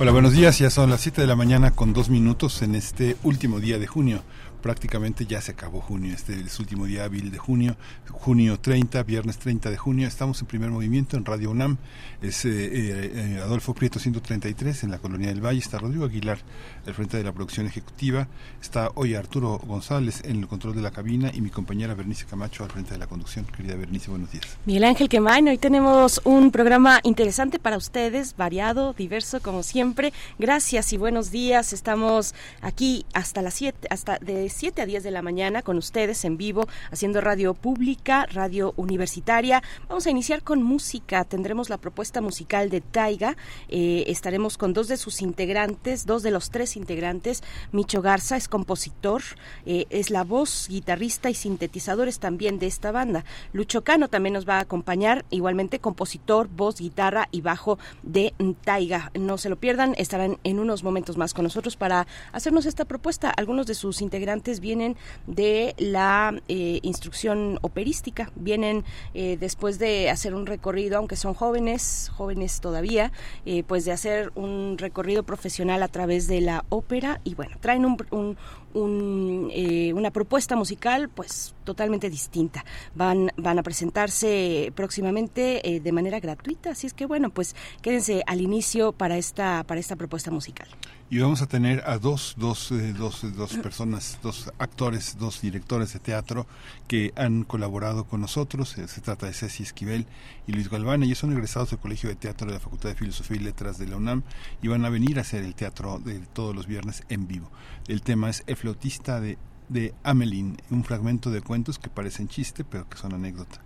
Hola, buenos días. Ya son las 7 de la mañana con dos minutos en este último día de junio prácticamente ya se acabó junio, este es el último día hábil de junio, junio 30, viernes 30 de junio, estamos en primer movimiento en Radio UNAM, es eh, eh, Adolfo Prieto 133 en la Colonia del Valle, está Rodrigo Aguilar al frente de la producción ejecutiva, está hoy Arturo González en el control de la cabina y mi compañera Bernice Camacho al frente de la conducción. Querida Bernice, buenos días. Miguel Ángel Quemain, hoy tenemos un programa interesante para ustedes, variado, diverso como siempre. Gracias y buenos días. Estamos aquí hasta las 7, hasta de 7 a 10 de la mañana con ustedes en vivo, haciendo radio pública, radio universitaria. Vamos a iniciar con música. Tendremos la propuesta musical de Taiga. Eh, estaremos con dos de sus integrantes, dos de los tres integrantes. Micho Garza es compositor, eh, es la voz, guitarrista y sintetizadores también de esta banda. Lucho Cano también nos va a acompañar, igualmente compositor, voz, guitarra y bajo de Taiga. No se lo pierdan, estarán en unos momentos más con nosotros para hacernos esta propuesta. Algunos de sus integrantes vienen de la eh, instrucción operística, vienen eh, después de hacer un recorrido, aunque son jóvenes, jóvenes todavía, eh, pues de hacer un recorrido profesional a través de la ópera y bueno, traen un, una propuesta musical pues totalmente distinta. Van, van a presentarse próximamente de manera gratuita, así es que bueno, pues quédense al inicio para esta, para esta propuesta musical y vamos a tener a dos, dos, eh, dos, dos personas, dos actores, dos directores de teatro que han colaborado con nosotros. Eh, se trata de Ceci Esquivel y Luis Galván. Ellos son egresados del Colegio de Teatro de la Facultad de Filosofía y Letras de la UNAM y van a venir a hacer el teatro de todos los viernes en vivo. El tema es El flautista de, de Amelín, un fragmento de cuentos que parecen chiste pero que son anécdota.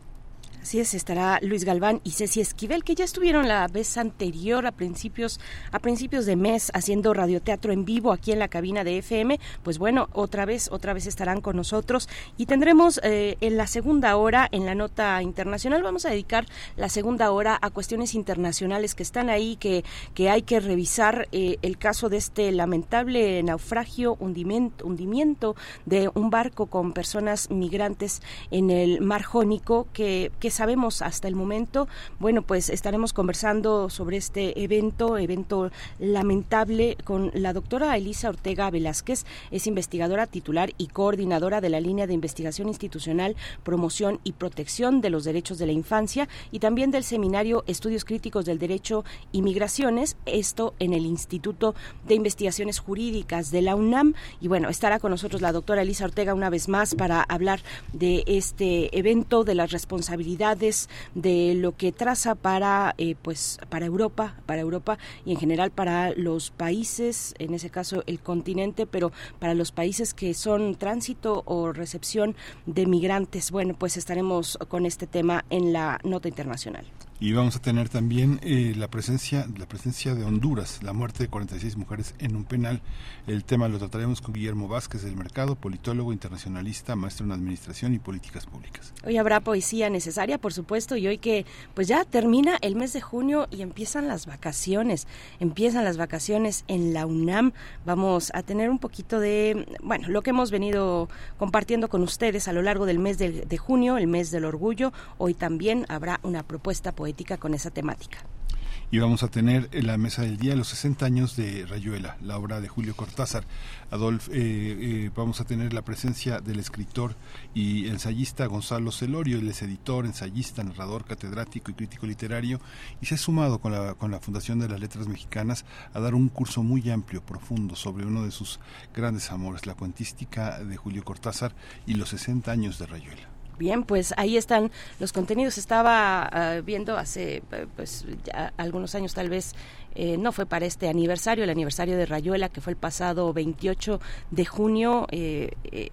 Así es, estará Luis Galván y Ceci Esquivel, que ya estuvieron la vez anterior a principios, a principios de mes haciendo radioteatro en vivo aquí en la cabina de FM. Pues bueno, otra vez, otra vez estarán con nosotros y tendremos eh, en la segunda hora, en la nota internacional, vamos a dedicar la segunda hora a cuestiones internacionales que están ahí, que, que hay que revisar eh, el caso de este lamentable naufragio, hundimiento, hundimiento de un barco con personas migrantes en el mar Jónico que sabemos hasta el momento? Bueno, pues estaremos conversando sobre este evento, evento lamentable, con la doctora Elisa Ortega Velázquez, es investigadora titular y coordinadora de la línea de investigación institucional, promoción y protección de los derechos de la infancia y también del seminario Estudios Críticos del Derecho y Migraciones, esto en el Instituto de Investigaciones Jurídicas de la UNAM. Y bueno, estará con nosotros la doctora Elisa Ortega una vez más para hablar de este evento, de las responsabilidades de lo que traza para eh, pues para Europa, para Europa y en general para los países, en ese caso el continente, pero para los países que son tránsito o recepción de migrantes. Bueno, pues estaremos con este tema en la nota internacional. Y vamos a tener también eh, la presencia la presencia de Honduras, la muerte de 46 mujeres en un penal. El tema lo trataremos con Guillermo Vázquez del Mercado, politólogo internacionalista, maestro en administración y políticas públicas. Hoy habrá poesía necesaria, por supuesto, y hoy que pues ya termina el mes de junio y empiezan las vacaciones, empiezan las vacaciones en la UNAM. Vamos a tener un poquito de, bueno, lo que hemos venido compartiendo con ustedes a lo largo del mes de, de junio, el mes del orgullo. Hoy también habrá una propuesta poética con esa temática. Y vamos a tener en la mesa del día los 60 años de Rayuela, la obra de Julio Cortázar. Adolf, eh, eh, vamos a tener la presencia del escritor y ensayista Gonzalo Celorio, él es editor, ensayista, narrador, catedrático y crítico literario, y se ha sumado con la, con la Fundación de las Letras Mexicanas a dar un curso muy amplio, profundo, sobre uno de sus grandes amores, la cuentística de Julio Cortázar y los 60 años de Rayuela. Bien, pues ahí están los contenidos. Estaba ah, viendo hace eh, pues ya algunos años tal vez eh, no fue para este aniversario, el aniversario de Rayuela, que fue el pasado 28 de junio,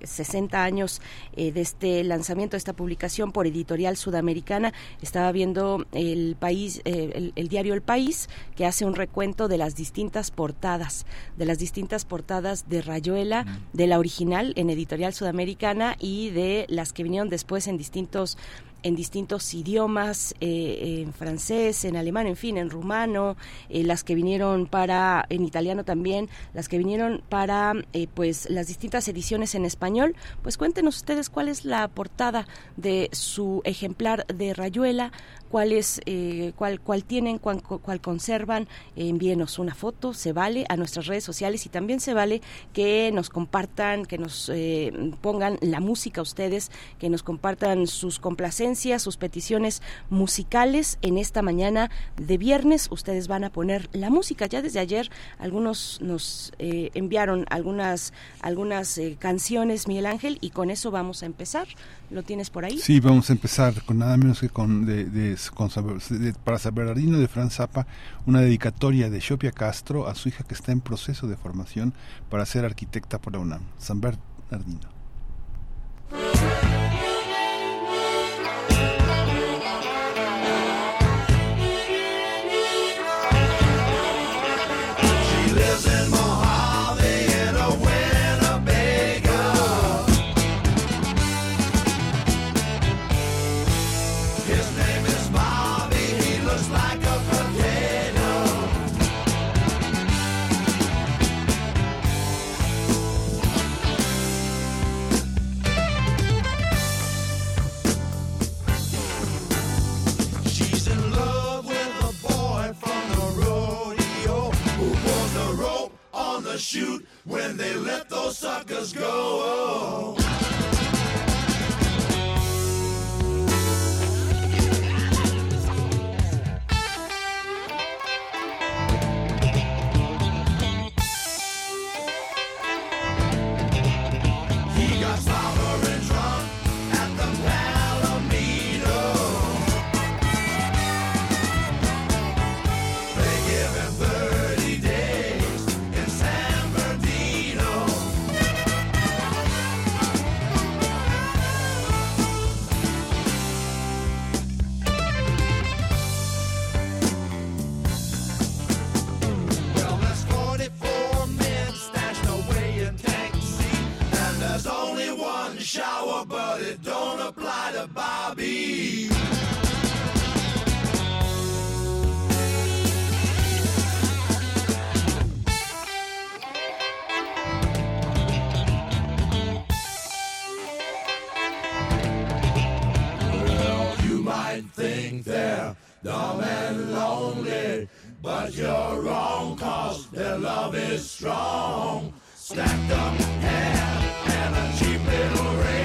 60 años de este lanzamiento de esta publicación por Editorial Sudamericana. Estaba viendo el país, el, el diario El País, que hace un recuento de las distintas portadas, de las distintas portadas de Rayuela, de la original en Editorial Sudamericana y de las que vinieron después en distintos en distintos idiomas, eh, en francés, en alemán, en fin, en rumano, eh, las que vinieron para, en italiano también, las que vinieron para, eh, pues, las distintas ediciones en español. Pues cuéntenos ustedes cuál es la portada de su ejemplar de Rayuela, cuál es, cuál, cuál tienen, cuál, cuál conservan, envíenos una foto, se vale a nuestras redes sociales y también se vale que nos compartan, que nos pongan la música ustedes, que nos compartan sus complacencias sus peticiones musicales. En esta mañana de viernes ustedes van a poner la música. Ya desde ayer algunos nos eh, enviaron algunas, algunas eh, canciones, Miguel Ángel, y con eso vamos a empezar. ¿Lo tienes por ahí? Sí, vamos a empezar con nada menos que con, de, de, para San Bernardino de Franz Zappa, una dedicatoria de Shopia Castro a su hija que está en proceso de formación para ser arquitecta por la UNAM. San Bernardino. Shoot when they let those suckers go. Dumb and lonely. But you're wrong, cause their love is strong. Stacked up hair and a cheap little ring.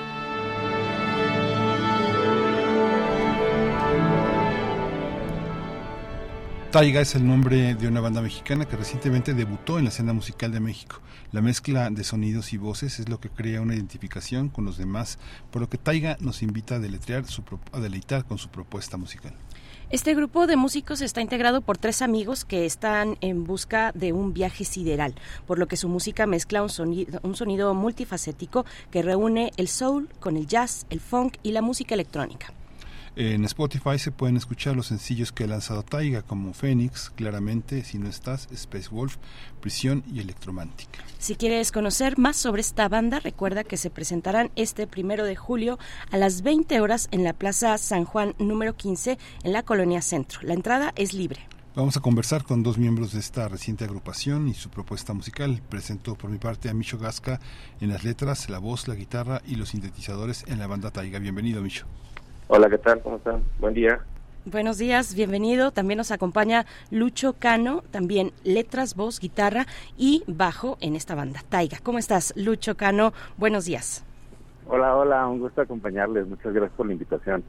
Taiga es el nombre de una banda mexicana que recientemente debutó en la escena musical de México. La mezcla de sonidos y voces es lo que crea una identificación con los demás, por lo que Taiga nos invita a deleitar con su propuesta musical. Este grupo de músicos está integrado por tres amigos que están en busca de un viaje sideral, por lo que su música mezcla un sonido multifacético que reúne el soul con el jazz, el funk y la música electrónica. En Spotify se pueden escuchar los sencillos que ha lanzado Taiga, como Phoenix, Claramente, Si no estás, Space Wolf, Prisión y Electromántica. Si quieres conocer más sobre esta banda, recuerda que se presentarán este primero de julio a las 20 horas en la Plaza San Juan número 15 en la Colonia Centro. La entrada es libre. Vamos a conversar con dos miembros de esta reciente agrupación y su propuesta musical. Presento por mi parte a Micho Gasca en las letras, la voz, la guitarra y los sintetizadores en la banda Taiga. Bienvenido, Micho. Hola, ¿qué tal? ¿Cómo están? Buen día. Buenos días, bienvenido. También nos acompaña Lucho Cano, también letras, voz, guitarra y bajo en esta banda, Taiga. ¿Cómo estás, Lucho Cano? Buenos días. Hola, hola, un gusto acompañarles. Muchas gracias por la invitación.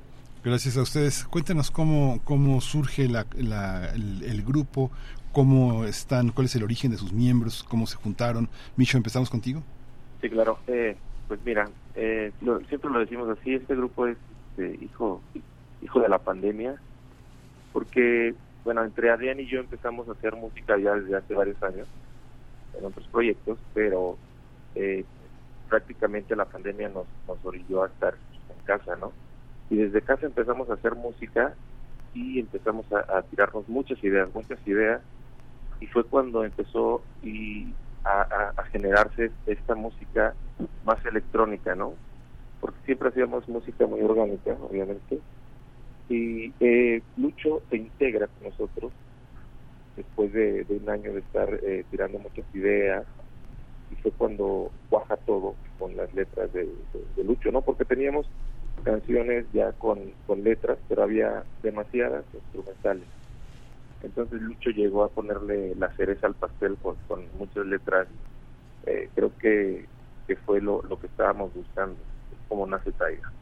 Gracias a ustedes. Cuéntenos cómo, cómo surge la, el, el, grupo, cómo están, cuál es el origen de sus miembros, cómo se juntaron. Micho, empezamos contigo. Sí, claro. Eh, pues mira, eh, lo, siempre lo decimos así, este grupo es este, hijo hijo de la pandemia porque bueno entre Adrián y yo empezamos a hacer música ya desde hace varios años en otros proyectos pero eh, prácticamente la pandemia nos, nos orilló a estar en casa no y desde casa empezamos a hacer música y empezamos a, tirarnos muchas ideas muchas ideas y fue cuando empezó y a, a generarse esta música más electrónica no porque siempre hacíamos música muy orgánica, obviamente. Y eh, Lucho se integra con nosotros después de, un año de estar eh, tirando muchas ideas y fue cuando cuaja todo con las letras de, Lucho, ¿no? Porque teníamos canciones ya con, con letras, pero había demasiadas instrumentales. Entonces Lucho llegó a ponerle la cereza al pastel con, con muchas letras. Eh, creo que, que fue lo, lo que estábamos buscando cómo nace Taiga.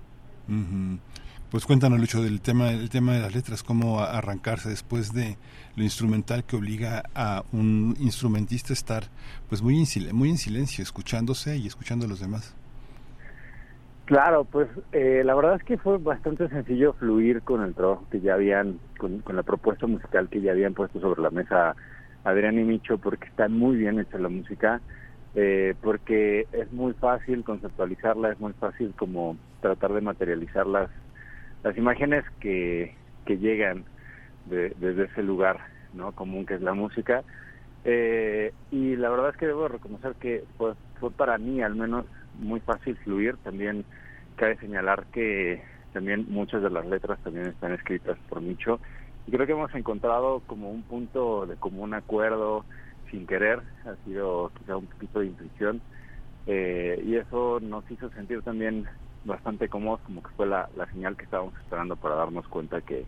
Pues cuéntanos, Lucho, del tema, el tema de las letras, cómo arrancarse después de lo instrumental que obliga a un instrumentista a estar pues muy en, muy en silencio, escuchándose y escuchando a los demás. Claro, pues eh, la verdad es que fue bastante sencillo fluir con el trabajo que ya habían, con, con, la propuesta musical que ya habían puesto sobre la mesa Adrián y Micho, porque está muy bien hecha la música eh, porque es muy fácil conceptualizarla, es muy fácil como tratar de materializar las, las imágenes que, que llegan desde ese lugar no común que es la música. Eh, y la verdad es que debo reconocer que pues, fue para mí al menos muy fácil fluir. También cabe señalar que también muchas de las letras también están escritas por Micho. Y creo que hemos encontrado como un punto de común acuerdo sin querer, ha sido quizá un poquito de intuición eh, y eso nos hizo sentir también bastante cómodos, como que fue la, señal que estábamos esperando para darnos cuenta que,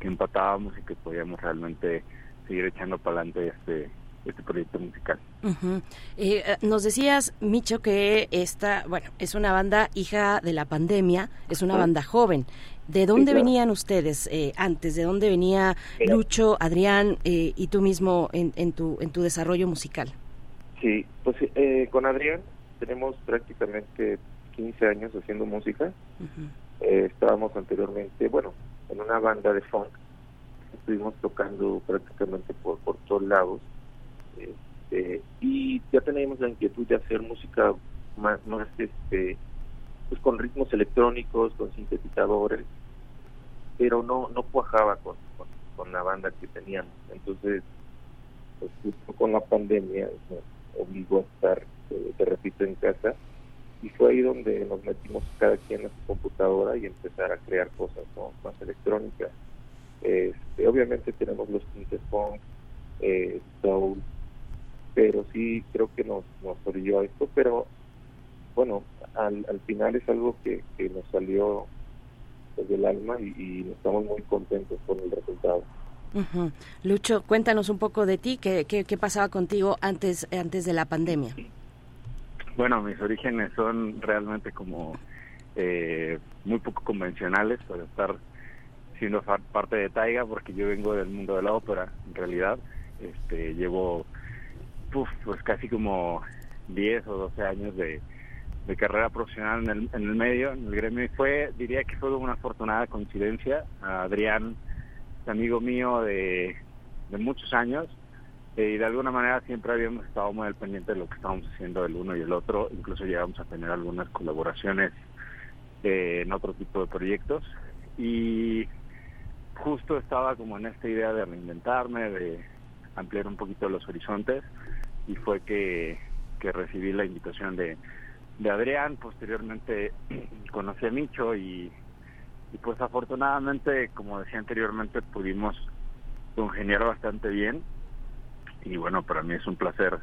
que empatábamos y que podíamos realmente seguir echando para adelante este, este proyecto musical. Eh, eh, nos decías, Micho, que esta, bueno, es una banda hija de la pandemia, es una banda joven. ¿De dónde venían ustedes eh, antes? ¿De dónde venía Lucho, Adrián y tú mismo en, en, tu, en tu desarrollo musical? Sí, pues con Adrián tenemos prácticamente 15 años haciendo música. estábamos anteriormente, bueno, en una banda de funk. Estuvimos tocando prácticamente por, por todos lados este, y ya teníamos la inquietud de hacer música más, más este, pues con ritmos electrónicos, con sintetizadores, pero no no cuajaba con, con, la banda que teníamos. Entonces, pues justo con la pandemia nos obligó a estar, eh, te repito, en casa y fue ahí donde nos metimos cada quien en su computadora y empezar a crear cosas más electrónicas. Este, obviamente tenemos los tintes punk, eh, soul, pero sí creo que nos, nos orilló a esto, pero bueno, al, al final es algo que, que nos salió desde el alma y, estamos muy contentos con el resultado. Lucho, cuéntanos un poco de ti, ¿qué, qué, qué pasaba contigo antes, antes de la pandemia? Bueno, mis orígenes son realmente como eh, muy poco convencionales para estar siendo parte de Taiga, porque yo vengo del mundo de la ópera, en realidad. Este, llevo pues casi como 10 o 12 años de, de carrera profesional en el, en el medio, en el gremio, y fue, diría que fue una afortunada coincidencia. Adrián, amigo mío de, de muchos años, eh, y de alguna manera siempre habíamos estado muy al pendiente de lo que estábamos haciendo el uno y el otro, incluso llegamos a tener algunas colaboraciones eh, en otro tipo de proyectos, y justo estaba como en esta idea de reinventarme, de ampliar un poquito los horizontes, y fue que, que recibí la invitación de de Adrián, posteriormente conocí a Micho y, pues afortunadamente, como decía anteriormente, pudimos congeniar bastante bien y bueno, para mí es un placer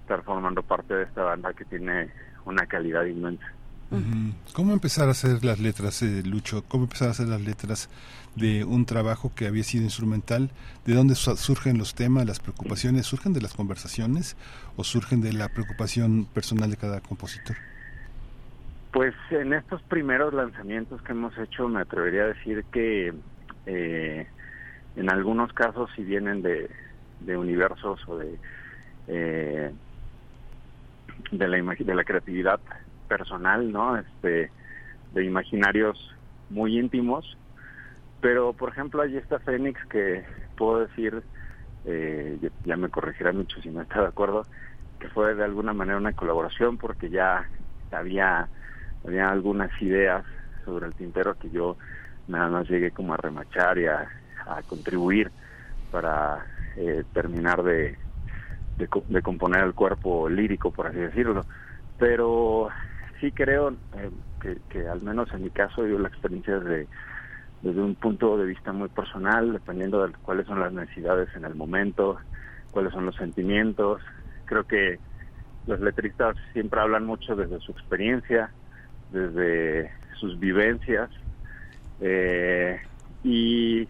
estar formando parte de esta banda que tiene una calidad inmensa. ¿Cómo empezar a hacer las letras, eh, Lucho? ¿Cómo empezar a hacer las letras de un trabajo que había sido instrumental? ¿De dónde surgen los temas, las preocupaciones? ¿Surgen de las conversaciones o surgen de la preocupación personal de cada compositor? Pues en estos primeros lanzamientos que hemos hecho me atrevería a decir que eh, en algunos casos si vienen de, universos o de eh, de la de la creatividad personal, ¿no? Este, de imaginarios muy íntimos. Pero, por ejemplo, hay esta Fénix que puedo decir, eh, ya me corregirá mucho si no está de acuerdo, que fue de alguna manera una colaboración porque ya había, había algunas ideas sobre el tintero que yo nada más llegué como a remachar y a, contribuir para eh, terminar de, de, componer el cuerpo lírico, por así decirlo. Pero sí creo eh, que, al menos en mi caso yo la experiencia desde, desde un punto de vista muy personal, dependiendo de cuáles son las necesidades en el momento, cuáles son los sentimientos. Creo que los letristas siempre hablan mucho desde su experiencia, desde sus vivencias eh, y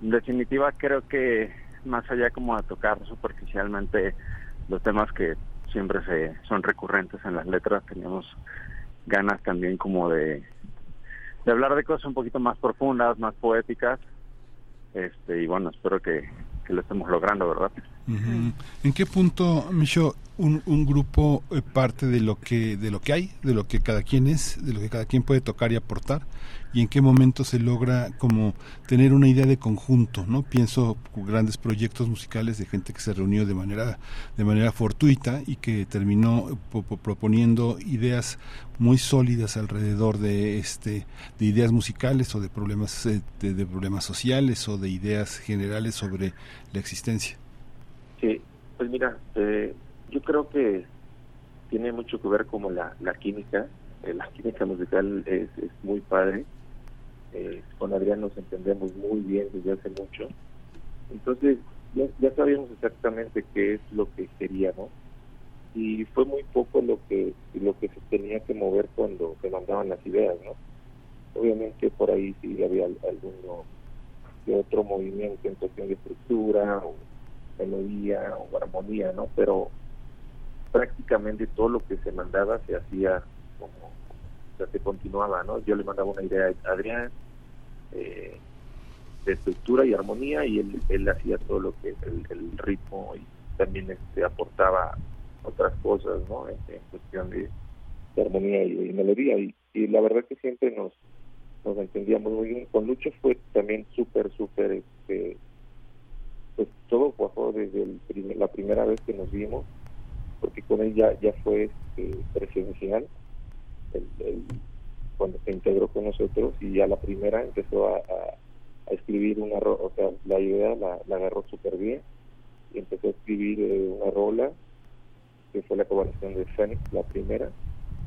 en definitiva creo que más allá como a tocar superficialmente los temas que siempre se son recurrentes en las letras. Teníamos ganas también como de, de hablar de cosas un poquito más profundas, más poéticas. Este, y bueno, espero que, que lo estemos logrando, ¿verdad? ¿En qué punto, Micho, un, un grupo eh, parte de lo que de lo que hay, de lo que cada quien es, de lo que cada quien puede tocar y aportar? y en qué momento se logra como tener una idea de conjunto, ¿no? Pienso grandes proyectos musicales de gente que se reunió de manera de manera fortuita y que terminó proponiendo ideas muy sólidas alrededor de este de ideas musicales o de problemas eh, de, problemas sociales o de ideas generales sobre la existencia. Sí, pues mira, eh, yo creo que tiene mucho que ver como la, química, eh, la química musical es, es muy padre eh, con Adrián nos entendemos muy bien desde hace mucho. Entonces, ya, ya sabíamos exactamente qué es lo que queríamos y fue muy poco lo que lo que se tenía que mover cuando se mandaban las ideas, ¿no? Obviamente por ahí sí había alguno de otro movimiento en cuestión de estructura o melodía o armonía, ¿no? Pero prácticamente todo lo que se mandaba se hacía como o sea, se continuaba, ¿no? Yo le mandaba una idea a Adrián, eh, de estructura y armonía y él, él hacía todo lo que es el, ritmo y también este, aportaba otras cosas ¿no? en, cuestión de, armonía y, melodía y, la verdad que siempre nos nos entendíamos muy bien con Lucho fue también súper súper este pues todo cuajó desde el la primera vez que nos vimos porque con él ya, ya fue este, presencial. El cuando se integró con nosotros y ya la primera empezó a, escribir una o sea la idea la, agarró súper bien y empezó a escribir eh, una rola que fue la colaboración de Fénix la primera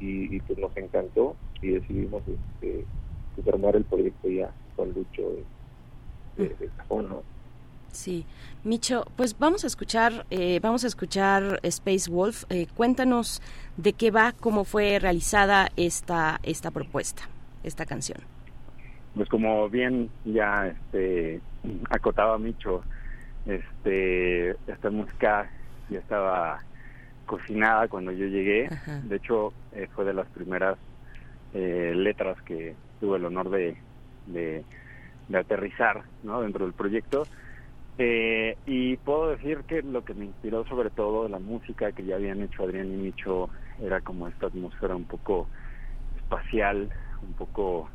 y, pues nos encantó y decidimos este, armar el proyecto ya con Lucho de, de, Sí, Micho, pues vamos a escuchar, eh, vamos a escuchar Space Wolf. Eh, cuéntanos de qué va, cómo fue realizada esta esta propuesta, esta canción. Pues como bien ya este acotaba Micho, este esta música ya estaba cocinada cuando yo llegué. De hecho, eh, fue de las primeras letras que tuve el honor de, de, de aterrizar ¿no? dentro del proyecto eh, y puedo decir que lo que me inspiró sobre todo la música que ya habían hecho Adrián y Micho era como esta atmósfera un poco espacial, un poco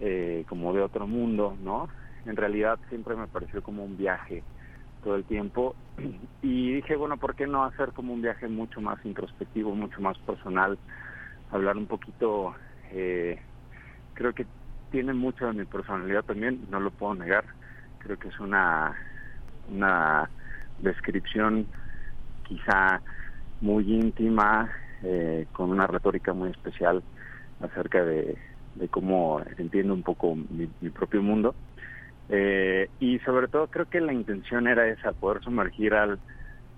eh, como de otro mundo, ¿no? En realidad siempre me pareció como un viaje todo el tiempo y dije, bueno, ¿por qué no hacer como un viaje mucho más introspectivo, mucho más personal? Hablar un poquito, eh, creo que tiene mucho de mi personalidad también, no lo puedo negar, creo que es una una descripción quizá muy íntima, eh, con una retórica muy especial acerca de, cómo entiendo un poco mi, propio mundo. Eh, y sobre todo creo que la intención era esa, poder sumergir al,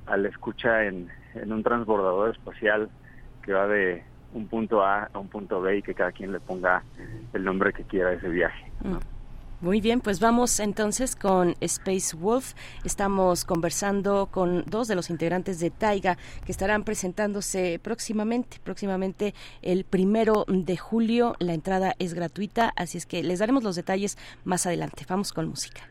al escucha en, en un transbordador espacial que va de un punto A a un punto B y que cada quien le ponga el nombre que quiera a ese viaje. Mm. Muy bien, pues vamos entonces con Space Wolf. Estamos conversando con dos de los integrantes de Taiga que estarán presentándose próximamente, próximamente el primero de julio. La entrada es gratuita, así es que les daremos los detalles más adelante. Vamos con música.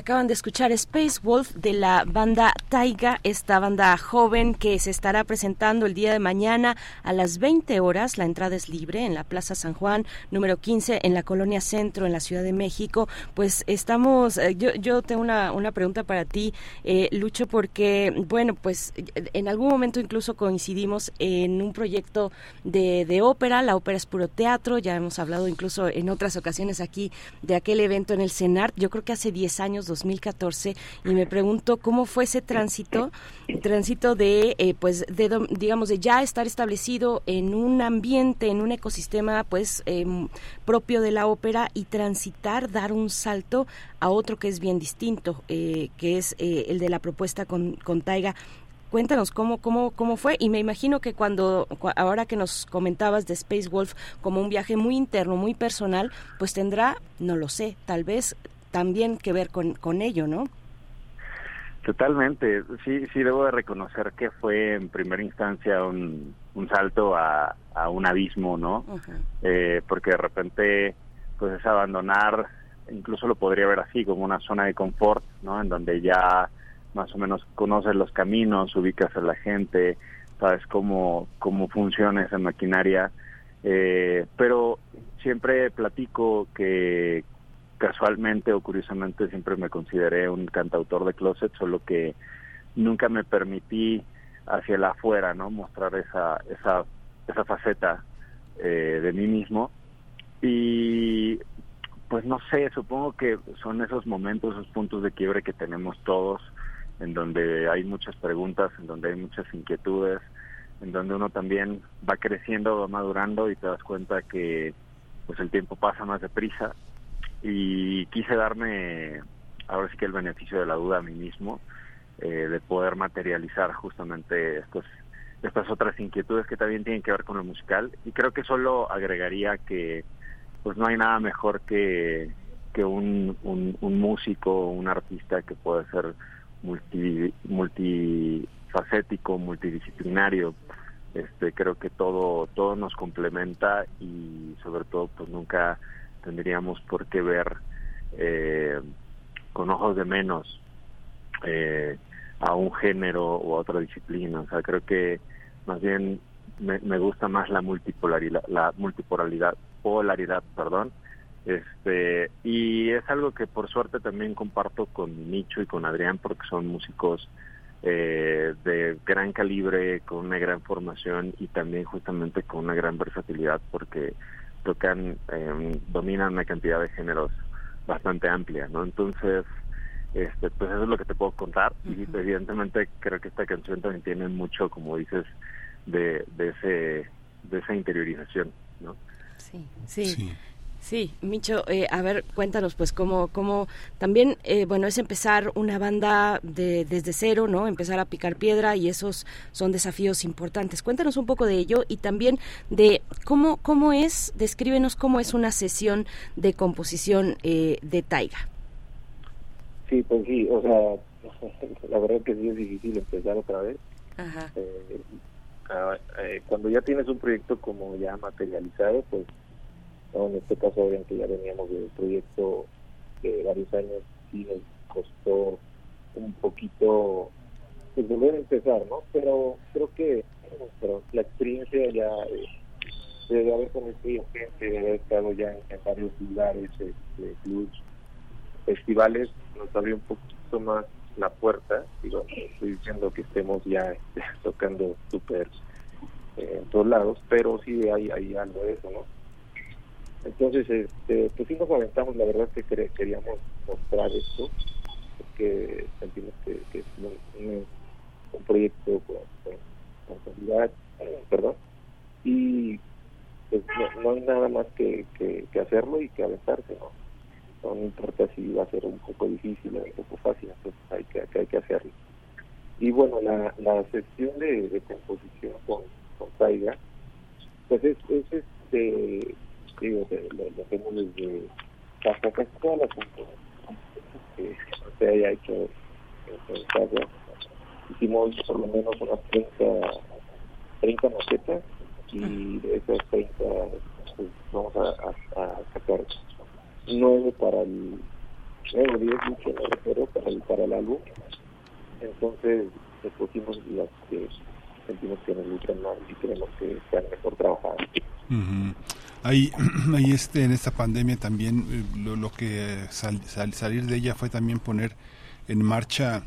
Acaban de escuchar Space Wolf de la banda Taiga, esta banda joven que se estará presentando el día de mañana a las 20 horas. La entrada es libre en la Plaza San Juan, número 15, en la Colonia Centro, en la Ciudad de México. Pues estamos, eh, yo, yo tengo una, una pregunta para ti, eh, Lucho, porque, bueno, pues en algún momento incluso coincidimos en un proyecto de, de ópera. La ópera es puro teatro, ya hemos hablado incluso en otras ocasiones aquí de aquel evento en el CENART. Yo creo que hace 10 años, 2014 y me pregunto cómo fue ese tránsito, tránsito de, eh, pues, de, digamos, de ya estar establecido en un ambiente, en un ecosistema, pues, em, propio de la ópera y transitar, dar un salto a otro que es bien distinto, eh, que es eh, el de la propuesta con, con Taiga cuéntanos cómo, cómo, cómo fue. Y me imagino que cuando, ahora que nos comentabas de Space Wolf como un viaje muy interno, muy personal, pues tendrá, no lo sé, tal vez también que ver con, con ello, ¿no? Totalmente, sí, sí debo de reconocer que fue en primera instancia un, un salto a, a un abismo, ¿no? eh, porque de repente, pues es abandonar, incluso lo podría ver así, como una zona de confort, ¿no? En donde ya más o menos conoces los caminos, ubicas a la gente, sabes cómo, cómo funciona esa maquinaria, eh, pero siempre platico que, casualmente o curiosamente siempre me consideré un cantautor de closet, solo que nunca me permití hacia el afuera, ¿no? Mostrar esa, esa, esa faceta eh, de mí mismo. Y pues no sé, supongo que son esos momentos, esos puntos de quiebre que tenemos todos, en donde hay muchas preguntas, en donde hay muchas inquietudes, en donde uno también va creciendo, va madurando y te das cuenta que pues el tiempo pasa más deprisa y quise darme ahora sí que el beneficio de la duda a mí mismo eh, de poder materializar justamente estos estas otras inquietudes que también tienen que ver con lo musical. Y creo que solo agregaría que pues no hay nada mejor que que un, un, un músico un artista que puede ser multi, multifacético multidisciplinario. Este creo que todo todo nos complementa y sobre todo pues nunca tendríamos por qué ver eh, con ojos de menos eh, a un género o a otra disciplina. O sea, creo que más bien me, me gusta más la multipolaridad, la multipolaridad, polaridad, perdón. Este, y es algo que por suerte también comparto con Nicho y con Adrián porque son músicos eh, de gran calibre, con una gran formación y también justamente con una gran versatilidad porque tocan, eh, dominan una cantidad de géneros bastante amplia, ¿no? Entonces, este, pues eso es lo que te puedo contar y evidentemente creo que esta canción también tiene mucho, como dices, de, de ese de esa interiorización, ¿no? sí. sí. Sí, Micho, eh, a ver, cuéntanos, pues, cómo, cómo también, eh, bueno, es empezar una banda de, desde cero, ¿no? Empezar a picar piedra y esos son desafíos importantes. Cuéntanos un poco de ello y también de cómo, cómo es, descríbenos cómo es una sesión de composición eh, de Taiga. Sí, pues sí, o sea, la verdad que sí es difícil empezar otra vez. Eh, ah, eh, cuando ya tienes un proyecto como ya materializado, pues en este caso obviamente ya veníamos del proyecto de varios años, sí nos costó un poquito pues volver a empezar, ¿no? Pero creo que pero la experiencia ya eh, de haber conocido gente, de haber estado ya en, varios lugares, este, clubs, festivales, nos abrió un poquito más la puerta. Digo, estoy diciendo que estemos ya este, tocando súper eh, en todos lados, pero sí hay, hay algo de eso, ¿no? Entonces, este, pues sí nos aventamos, la verdad que queríamos mostrar esto, porque sentimos que, es un, proyecto con, con, eh, perdón, y pues no, hay nada más que, que, hacerlo y que aventarse, ¿no? No importa si va a ser un poco difícil o un poco fácil, entonces hay que, hay que hacerlo. Y bueno, la, la sección de, composición con, con Taiga, pues es, es este, digo, lo, hacemos desde casi, casi todas las que se haya hecho en Taiga. Hicimos por lo menos unas 30, 30 maquetas y de esas 30 pues, vamos a, a, sacar 9 para el 9 o 10 mucho recuerdo para el, para el álbum entonces escogimos las que sentimos que gustan más y creemos que están mejor trabajadas. Uh Ahí, ahí este, en esta pandemia también eh, lo, lo que sal, sal, salir de ella fue también poner en marcha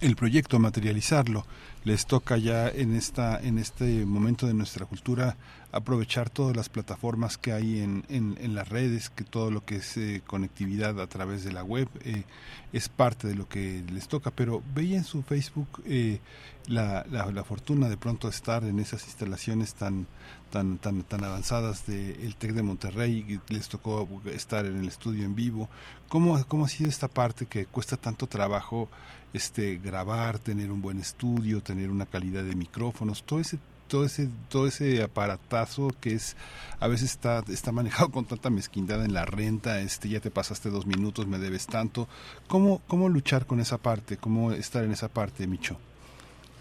el proyecto, materializarlo. Les toca ya en esta en este momento de nuestra cultura aprovechar todas las plataformas que hay en, en, las redes, que todo lo que es eh, conectividad a través de la web eh, es parte de lo que les toca. Pero veía en su Facebook eh, la, la, fortuna de pronto estar en esas instalaciones tan tan tan tan avanzadas del TEC de Monterrey, les tocó estar en el estudio en vivo. ¿Cómo, ¿Cómo ha sido esta parte que cuesta tanto trabajo este grabar, tener un buen estudio, tener una calidad de micrófonos, todo ese todo ese todo ese aparatazo que es a veces está está manejado con tanta mezquindad en la renta este ya te pasaste dos minutos me debes tanto. Cómo cómo luchar con esa parte cómo estar en esa parte Micho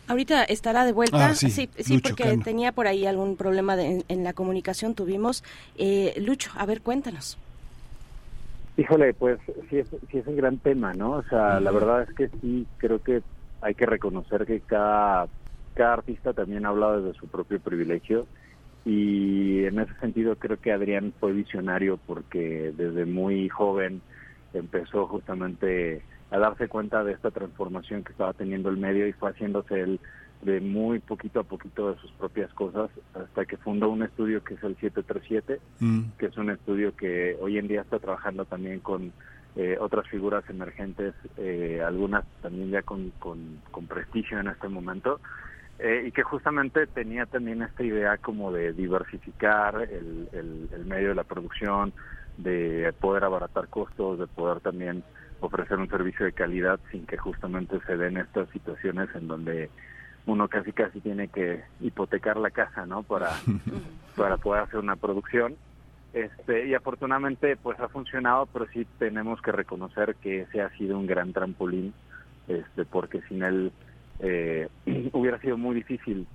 Ahorita estará de vuelta. Ah, sí, sí, porque tenía por ahí algún problema en, la comunicación. Tuvimos. Eh, Lucho, a ver, cuéntanos. Híjole, pues sí es, sí es un gran tema, ¿no? O sea, la verdad es que sí, creo que hay que reconocer que cada, cada artista también ha hablado desde su propio privilegio y en ese sentido creo que Adrián fue visionario porque desde muy joven empezó justamente a darse cuenta de esta transformación que estaba teniendo el medio y fue haciéndose el de muy poquito a poquito de sus propias cosas hasta que fundó un estudio que es el 737, mm. que es un estudio que hoy en día está trabajando también con eh, otras figuras emergentes, eh, algunas también ya con, con, prestigio en este momento, eh, y que justamente tenía también esta idea como de diversificar el, el, el medio de la producción, de poder abaratar costos, de poder también ofrecer un servicio de calidad sin que justamente se den estas situaciones en donde uno casi casi tiene que hipotecar la casa, ¿no? Para, para poder hacer una producción. Este, y afortunadamente pues ha funcionado, pero sí tenemos que reconocer que ese ha sido un gran trampolín, este, porque sin él eh, hubiera sido muy difícil,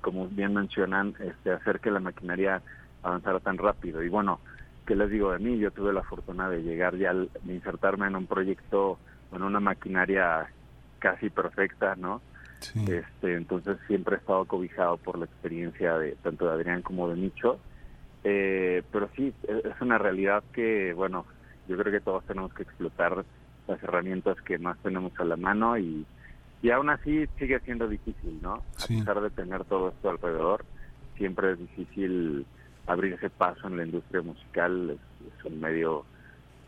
como bien mencionan, este, hacer que la maquinaria avanzara tan rápido. Y bueno, ¿qué les digo de mí? Yo tuve la fortuna de llegar ya, de insertarme en un proyecto, con una maquinaria casi perfecta, ¿no? Este, entonces siempre he estado cobijado por la experiencia de tanto de Adrián como de Micho. Eh, pero sí, e, es una realidad que, bueno, yo creo que todos tenemos que explotar las herramientas que más tenemos a la mano y, y aún así sigue siendo difícil, ¿no? A pesar de tener todo esto alrededor, siempre es difícil abrirse paso en la industria musical, es, un medio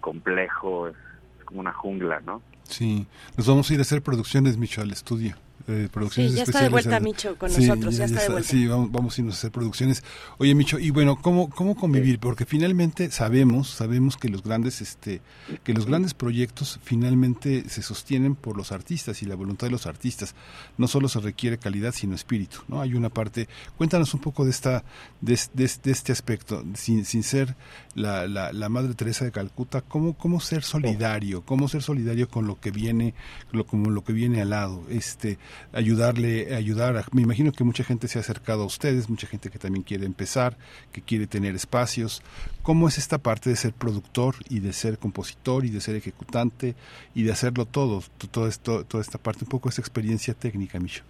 complejo, es, como una jungla, ¿no? Sí, nos vamos a ir a hacer producciones, Micho, al estudio eh, producciones sí, ya especiales. está de vuelta Micho con nosotros, ya, está, de vuelta. Sí, vamos, vamos a irnos a hacer producciones. Oye Micho, y bueno, ¿cómo, cómo convivir? Porque finalmente sabemos, sabemos que los grandes, este, que los grandes proyectos finalmente se sostienen por los artistas y la voluntad de los artistas. No solo se requiere calidad, sino espíritu, ¿no? Hay una parte, cuéntanos un poco de esta, de, de, este aspecto, sin, sin ser la, la, la, Madre Teresa de Calcuta, ¿cómo, cómo ser solidario, cómo ser solidario con lo que viene, lo, como lo que viene al lado, este, ayudarle, ayudar, a, me imagino que mucha gente se ha acercado a ustedes, mucha gente que también quiere empezar, que quiere tener espacios, ¿cómo es esta parte de ser productor y de ser compositor y de ser ejecutante y de hacerlo todo, toda esta parte, un poco esa experiencia técnica, Micho?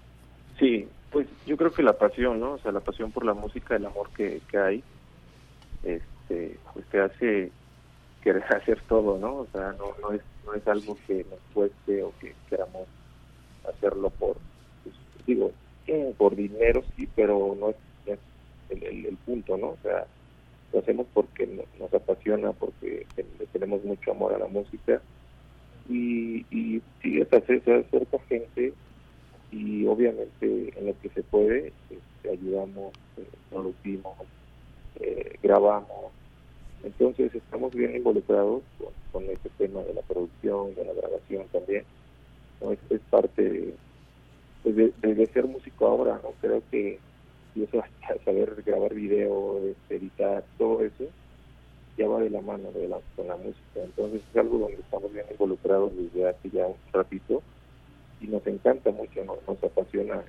Sí, pues yo creo que la pasión, ¿no? O sea, la pasión por la música, el amor que, que hay, este, pues te hace querer hacer todo, ¿no? O sea, no, no, es, no es algo que nos cueste o que queramos hacerlo por, pues, digo, por dinero, sí, pero no es, el, el, punto, ¿no? O sea, lo hacemos porque nos apasiona, porque tenemos mucho amor a la música y, y sí, se acerca gente y obviamente en lo que se puede este, ayudamos, eh, producimos, eh, grabamos. Entonces estamos bien involucrados con, este tema de la producción, de la grabación también. Es, parte pues, de, de, ser músico ahora, ¿no? Creo que eso saber grabar video, este, editar, todo eso, ya va de la mano con la música. Entonces es algo donde estamos bien involucrados desde hace ya un ratito y nos encanta mucho, nos, nos apasiona,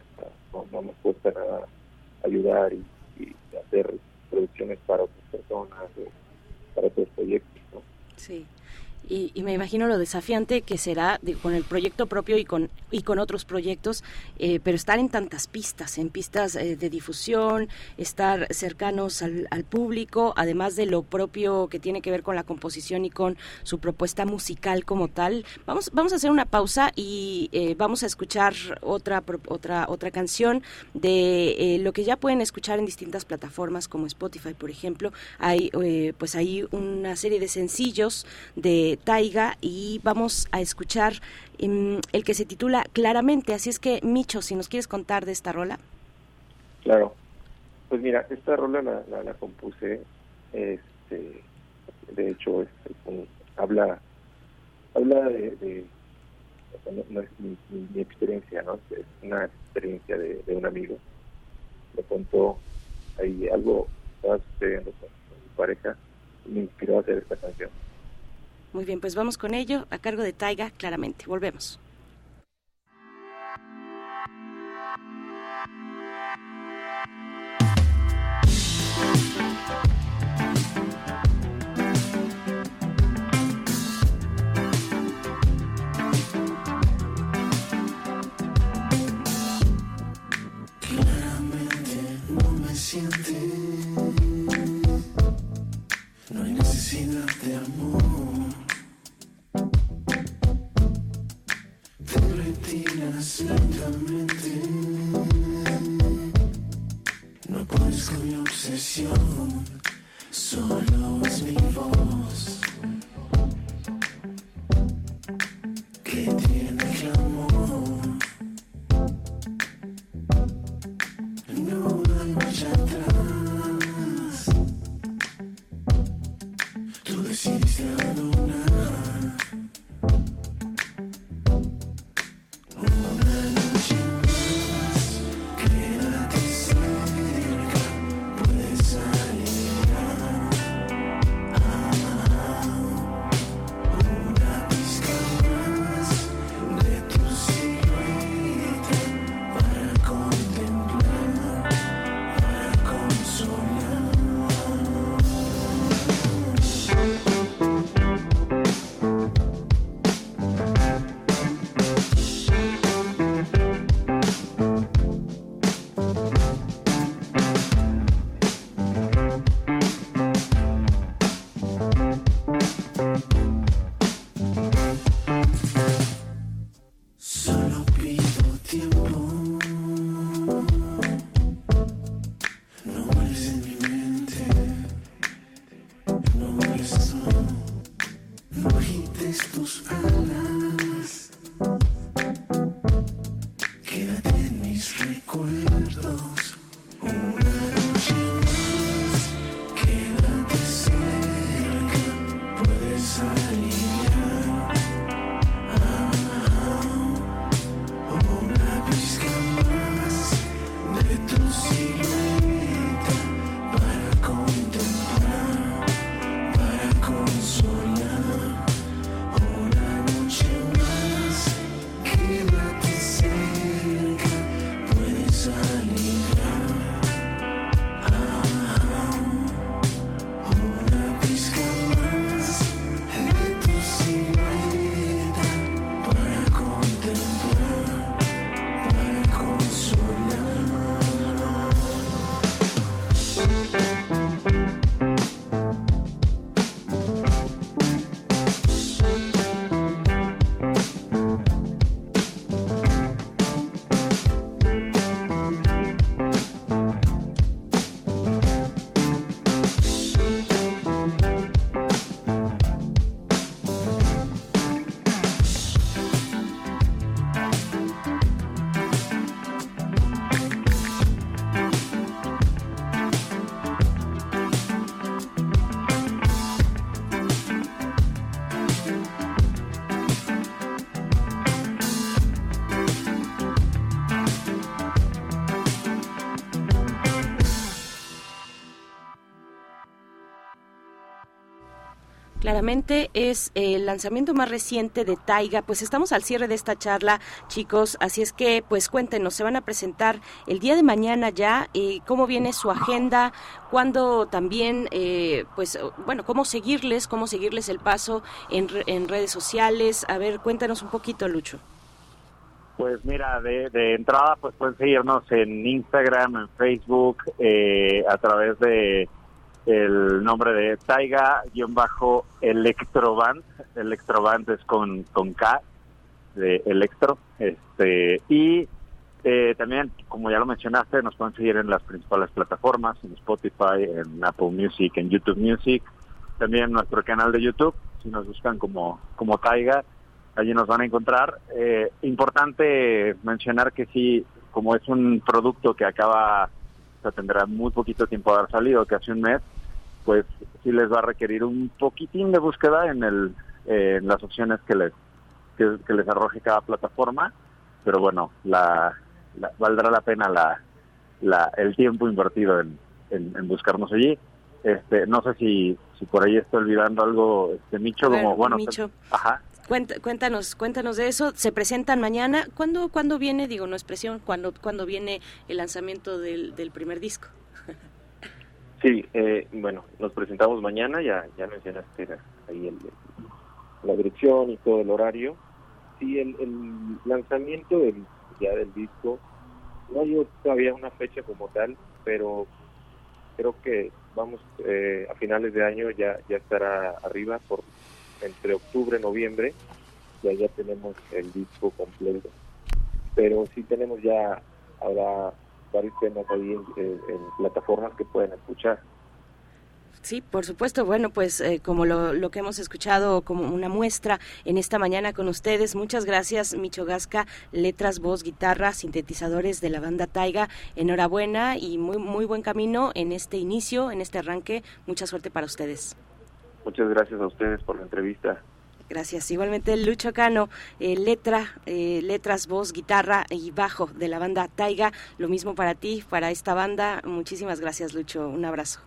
no, no, nos cuesta nada ayudar y, hacer producciones para otras personas, para otros proyectos. ¿no? Sí. Y, y, me imagino lo desafiante que será con el proyecto propio y con y con otros proyectos, eh, pero estar en tantas pistas, en pistas eh, de difusión, estar cercanos al, al, público, además de lo propio que tiene que ver con la composición y con su propuesta musical como tal. Vamos vamos a hacer una pausa y eh, vamos a escuchar otra otra otra canción de lo que ya pueden escuchar en distintas plataformas como Spotify, por ejemplo. Hay pues hay una serie de sencillos de Taiga y vamos a escuchar um, el que se titula Claramente. Así es que, Micho, si nos quieres contar de esta rola. Claro. Pues mira, esta rola la, la, compuse, este, de hecho, este, habla habla de, de mi, mi, experiencia, ¿no? Es una experiencia de, un amigo. Me contó ahí algo estaba sucediendo con, con mi pareja y me inspiró a hacer esta canción. Muy bien, pues vamos con ello, a cargo de Taiga, claramente. Volvemos. No hay necesidad de amor. Retiras lentamente. No puedes con mi obsesión, solo es mi voz. Que tiene Claramente es el lanzamiento más reciente de Taiga. Pues estamos al cierre de esta charla, chicos. Así es que, pues cuéntenos, se van a presentar el día de mañana ya. eh, ¿Cómo viene su agenda? ¿Cuándo también, eh, pues, bueno, cómo seguirles? ¿Cómo seguirles el paso en, en redes sociales? A ver, cuéntanos un poquito, Lucho. Pues mira, de, de entrada pues pueden seguirnos en Instagram, en Facebook, eh, a través de el nombre de Taiga-Electroband. Electroband es con, con K, de Electro. Este, y eh, también, como ya lo mencionaste, nos pueden seguir en las principales plataformas, en Spotify, en Apple Music, en YouTube Music. También nuestro canal de YouTube, si nos buscan como, como Taiga, allí nos van a encontrar. Eh, importante mencionar que sí, como es un producto que acaba, o sea, tendrá muy poquito tiempo de haber salido, casi un mes, pues sí les va a requerir un poquitín de búsqueda en el eh, en las opciones que les que, que les arroje cada plataforma, pero bueno, la, la- valdrá la pena la, la el tiempo invertido en, en, en buscarnos allí. Este, no sé si, si por ahí estoy olvidando algo, este Micho, ver, como bueno, Micho. ajá. Cuenta- Cuéntanos, cuéntanos de eso. Se presentan mañana. ¿Cuándo, cuándo viene, digo, no expresión, cuándo, cuándo viene el lanzamiento del, del primer disco? Sí, eh, bueno, nos presentamos mañana, ya ya mencionaste ahí el, la dirección y todo el horario. Sí, el, el lanzamiento del, ya del disco, no hay todavía una fecha como tal, pero creo que vamos eh, a finales de año ya ya estará arriba por entre octubre noviembre ya ya tenemos el disco completo pero sí tenemos ya ahora varios temas ahí en, en- en plataformas que pueden escuchar Sí, por supuesto. Bueno, pues eh, como lo, lo que hemos escuchado como una muestra en esta mañana con ustedes, muchas gracias, Micho Gasca, letras, voz, guitarra, sintetizadores de la banda Taiga. Enhorabuena y muy, muy buen camino en este inicio, en este arranque. Mucha suerte para ustedes. muchas gracias a ustedes por la entrevista Gracias. Igualmente Lucho Cano, eh, letra, eh, letras, voz, guitarra y bajo de la banda Taiga. Lo mismo para ti, para esta banda. Muchísimas gracias, Lucho. Un abrazo.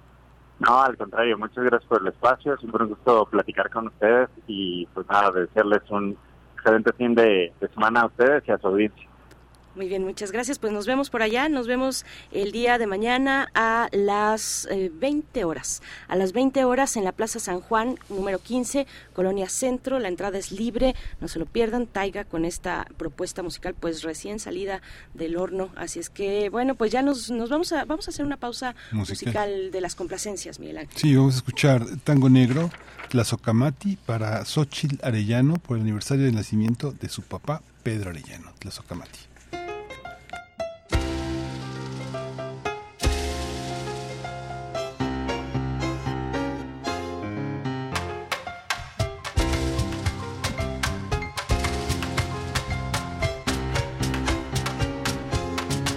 No, al contrario, muchas gracias por el espacio, siempre un gusto platicar con ustedes y pues nada, desearles un excelente fin de, de semana a ustedes y a su audiencia. Muy bien, muchas gracias. Pues nos vemos por allá. Nos vemos el día de mañana a las eh, 20 horas. A las 20 horas en la Plaza San Juan, número 15, Colonia Centro. La entrada es libre. No se lo pierdan. Taiga con esta propuesta musical, pues recién salida del horno. Así es que, bueno, pues ya nos, nos vamos a vamos a hacer una pausa Musical. musical, de las complacencias, Miguel Ángel. Sí, vamos a escuchar Tango Negro, Tlazocamati para Xochitl Arellano por el aniversario del nacimiento de su papá, Pedro Arellano, Tlazocamati.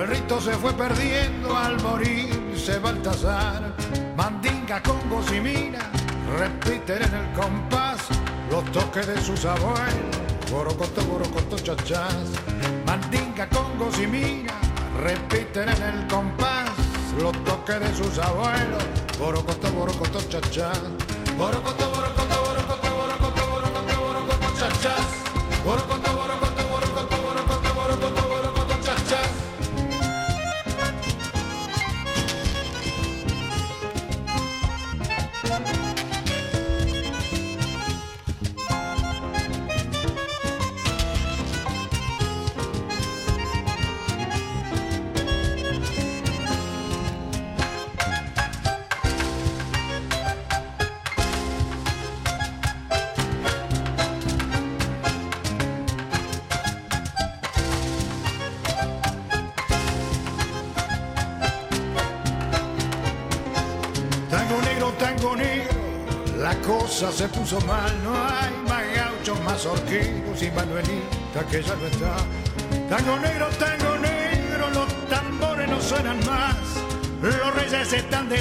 el rito se fue perdiendo al morirse Baltasar. Mandinga, con y mira, repiten en el compás los toques de sus abuelos. Borocoto, borocoto, chachás. Mandinga, con y repiten en el compás los toques de sus abuelos. Borocoto, borocoto, chachás. Borocoto, borocoto, borocoto, borocoto, borocoto, borocoto, chachás. Borocoto,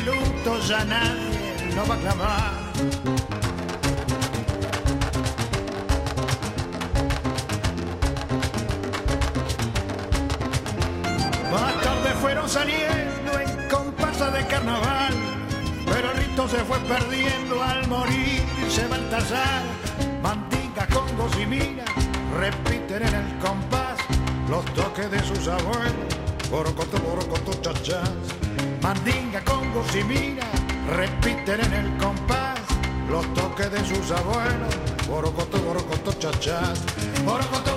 luto, ya nadie lo va a clamar. Más tarde fueron saliendo en comparsa de carnaval, pero el rito se fue perdiendo al morirse Baltasar. Mandinga, congos y mira, repiten en el compás los toques de sus abuelos. Borocoto, borocoto, chachás. Mandinga, congos y mira, repiten en el compás los toques de sus abuelos. Borocoto, borocoto, borocoto, borocoto,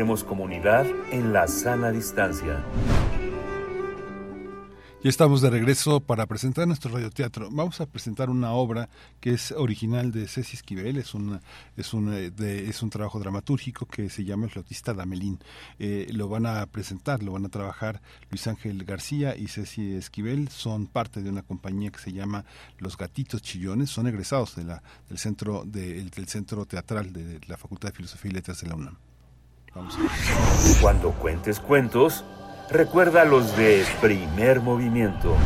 Hacemos comunidad en la sana distancia. Ya estamos de regreso para presentar nuestro radioteatro. Vamos a presentar una obra que es original de Ceci Esquivel, es, una, es, un, eh, de- es un trabajo dramatúrgico que se llama El flautista Damelín. Eh, lo van a presentar, lo van a trabajar Luis Ángel García y Ceci Esquivel. Son parte de una compañía que se llama Los Gatitos Chillones. Son egresados de la, del, centro de- del Centro Teatral de la Facultad de Filosofía y Letras de la UNAM. Vamos a ver. Cuando cuentes cuentos, recuerda los de primer movimiento.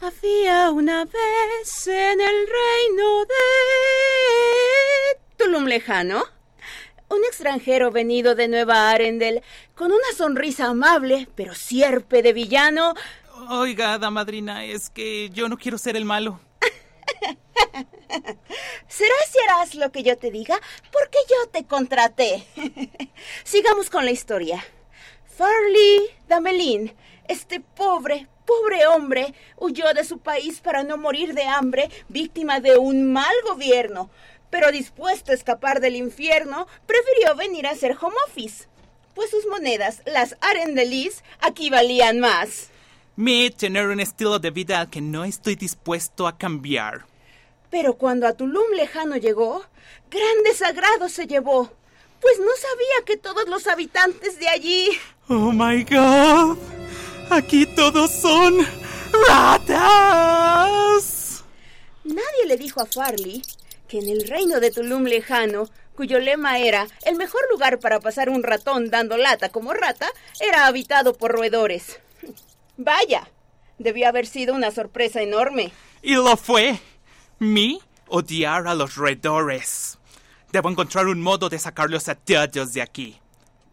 Había una vez en el reino de Tulum lejano un extranjero venido de Nueva Arendel con una sonrisa amable pero sierpe de villano. Oiga, damadrina, es que yo no quiero ser el malo. Serás y harás lo que yo te diga porque yo te contraté. Sigamos con la historia. Farley Damelin, este pobre, pobre hombre, huyó de su país para no morir de hambre, víctima de un mal gobierno. Pero dispuesto a escapar del infierno, prefirió venir a hacer home office. Pues sus monedas, las arendelis, aquí valían más. Me tener un estilo de vida al que no estoy dispuesto a cambiar. Pero cuando a Tulum lejano llegó, gran desagrado se llevó, pues no sabía que todos los habitantes de allí... Oh my god. Aquí todos son ratas. Nadie le dijo a Farley que en el reino de Tulum lejano, cuyo lema era el mejor lugar para pasar un ratón dando lata como rata, era habitado por roedores. Vaya, debió haber sido una sorpresa enorme. Y lo fue. Mi odiar a los roedores. Debo encontrar un modo de sacarlos a todos de aquí.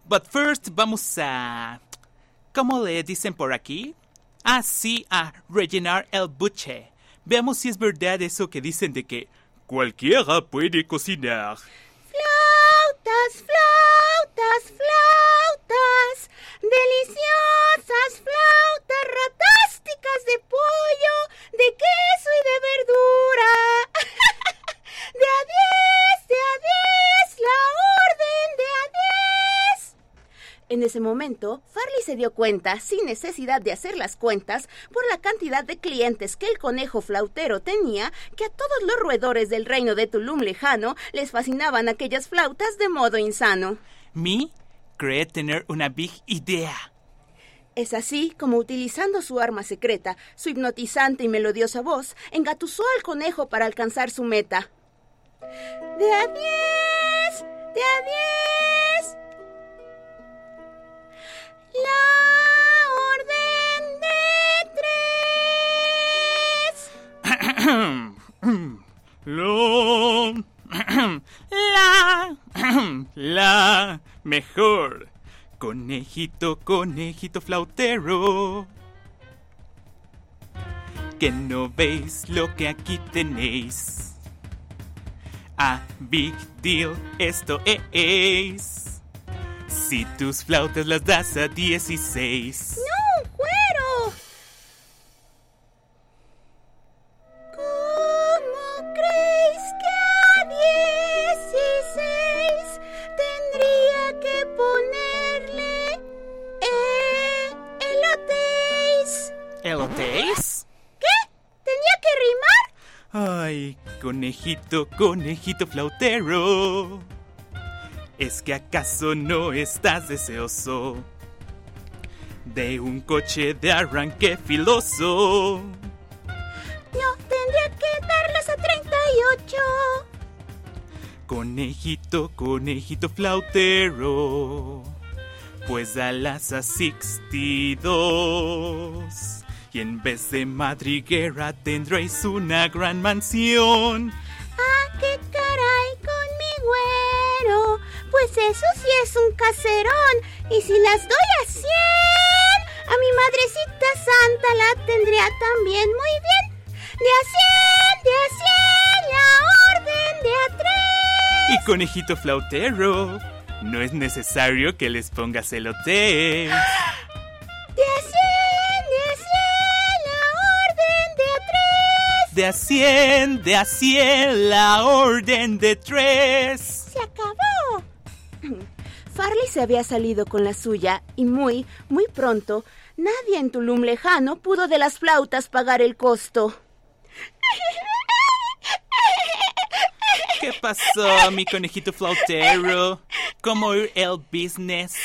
But first vamos a... ¿Cómo le dicen por aquí? Ah, sí, a rellenar el buche. Veamos si es verdad eso que dicen de que cualquiera puede cocinar. Flautas, flautas, flautas, deliciosas flautas ratásticas de pollo, de queso y de verdura. De a diez, de a diez, la orden de a. En ese momento, Farley se dio cuenta, sin necesidad de hacer las cuentas, por la cantidad de clientes que el conejo flautero tenía, que a todos los roedores del reino de Tulum lejano les fascinaban aquellas flautas de modo insano. Mi cree tener una big idea. Es así como, utilizando su arma secreta, su hipnotizante y melodiosa voz, engatusó al conejo para alcanzar su meta. ¡De a diez! ¡De a diez! La orden de tres. Lo... La... La mejor. Conejito, conejito flautero. Que no veis lo que aquí tenéis. A big deal esto es. Si tus flautas las das a 16. ¡No, cuero! ¿Cómo creéis que a dieciséis tendría que ponerle eh, eloteis? ¿Eloteis? ¿Qué? ¿Tenía que rimar? Ay, conejito, conejito flautero. ¿Es que acaso no estás deseoso de un coche de arranque filoso? No, tendría que darlas a 38. Conejito, conejito flautero, pues alas a 62. Y en vez de madriguera tendréis una gran mansión. Pues eso sí es un caserón. Y si las doy a 100, a mi madrecita santa la tendría también muy bien. De a 100, de a 100, la orden de a 3. Y conejito flautero, no es necesario que les pongas elotes. De a 100, de a 100, la orden de a 3. De a 100, de a 100, la orden de tres. Se acabó. Farley se había salido con la suya y muy, muy pronto, nadie en Tulum lejano pudo de las flautas pagar el costo. ¿Qué pasó, mi conejito flautero? ¿Cómo ir el business?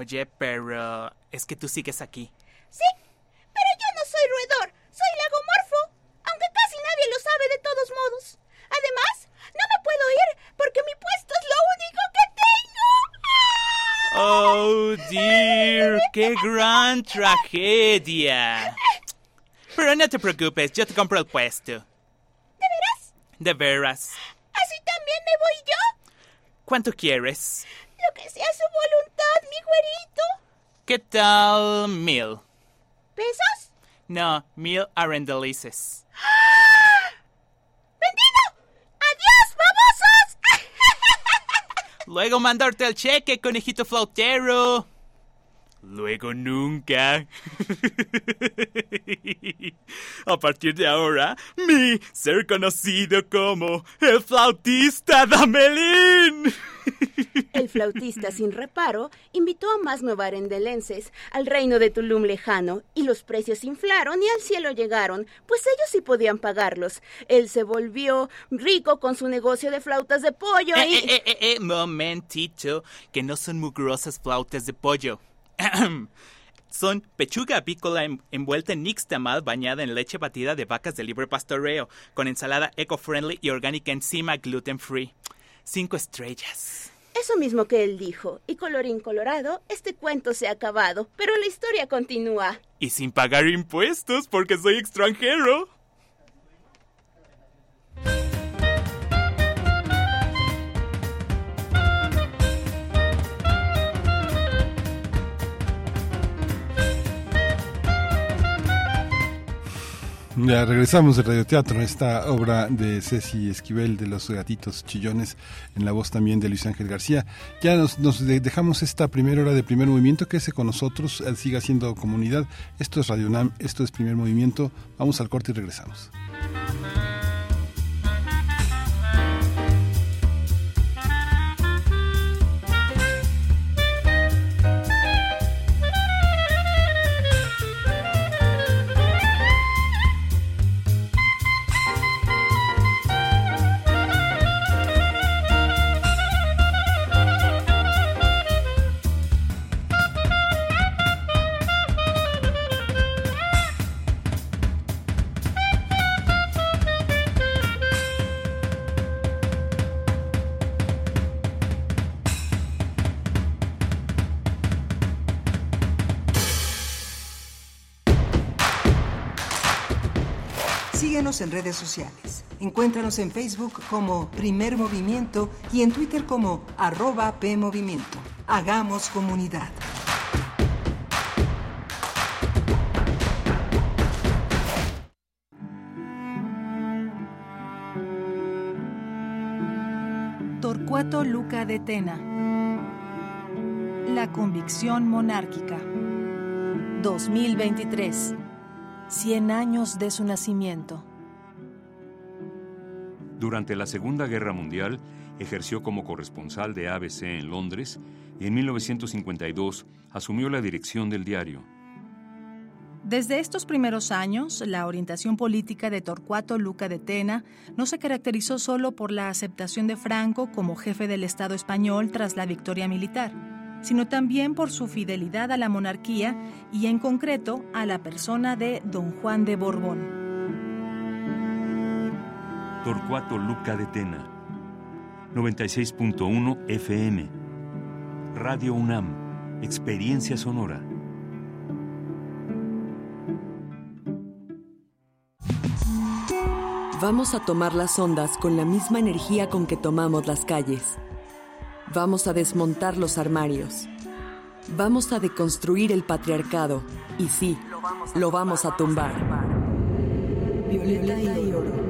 Oye, pero es que tú sigues aquí. Sí, pero yo no soy roedor, soy lagomorfo, aunque casi nadie lo sabe de todos modos. Además, no me puedo ir porque mi puesto es lo único que tengo. Oh, dear, qué gran tragedia. Pero no te preocupes, yo te compro el puesto. ¿De veras? De veras. ¿Así también me voy yo? ¿Cuánto quieres? Que sea su voluntad, mi güerito. ¿Qué tal mil? ¿Pesos? No, mil arendelices. ¡Vendido! ¡Adiós, babosos! Luego mandarte el cheque, conejito flautero. Luego nunca. A partir de ahora, mi ser conocido como el flautista Damelín. El flautista sin reparo invitó a más novarendelenses al reino de Tulum lejano y los precios inflaron y al cielo llegaron, pues ellos sí podían pagarlos. Él se volvió rico con su negocio de flautas de pollo Eh, y... eh, eh, eh, eh, momentito, que no son mugrosas flautas de pollo. Son pechuga apícola en- envuelta en nixtamal bañada en leche batida de vacas de libre pastoreo, con ensalada eco-friendly y orgánica encima gluten-free. Cinco estrellas. Eso mismo que él dijo, y colorín colorado, este cuento se ha acabado, pero la historia continúa. Y sin pagar impuestos porque soy extranjero. Ya regresamos del radioteatro, esta obra de Ceci Esquivel de los gatitos chillones, en la voz también de Luis Ángel García. Ya nos, nos de- dejamos esta primera hora de primer movimiento, quédese con nosotros, siga siendo comunidad. Esto es Radio UNAM, esto es primer movimiento. Vamos al corte y regresamos. En redes sociales. Encuéntranos en Facebook como Primer Movimiento y en Twitter como arroba PMovimiento. Hagamos comunidad. Torcuato Luca de Tena. La convicción monárquica. 2023. 100 años de su nacimiento. Durante la Segunda Guerra Mundial ejerció como corresponsal de ABC en Londres y en 1952 asumió la dirección del diario. Desde estos primeros años, la orientación política de Torcuato Luca de Tena no se caracterizó solo por la aceptación de Franco como jefe del Estado español tras la victoria militar, sino también por su fidelidad a la monarquía y en concreto a la persona de Don Juan de Borbón. Torcuato Luca de Tena. 96.1 FM. Radio UNAM. Experiencia sonora. Vamos a tomar las ondas con la misma energía con que tomamos las calles. Vamos a desmontar los armarios. Vamos a deconstruir el patriarcado. Y sí, lo vamos a tumbar. Violeta y oro.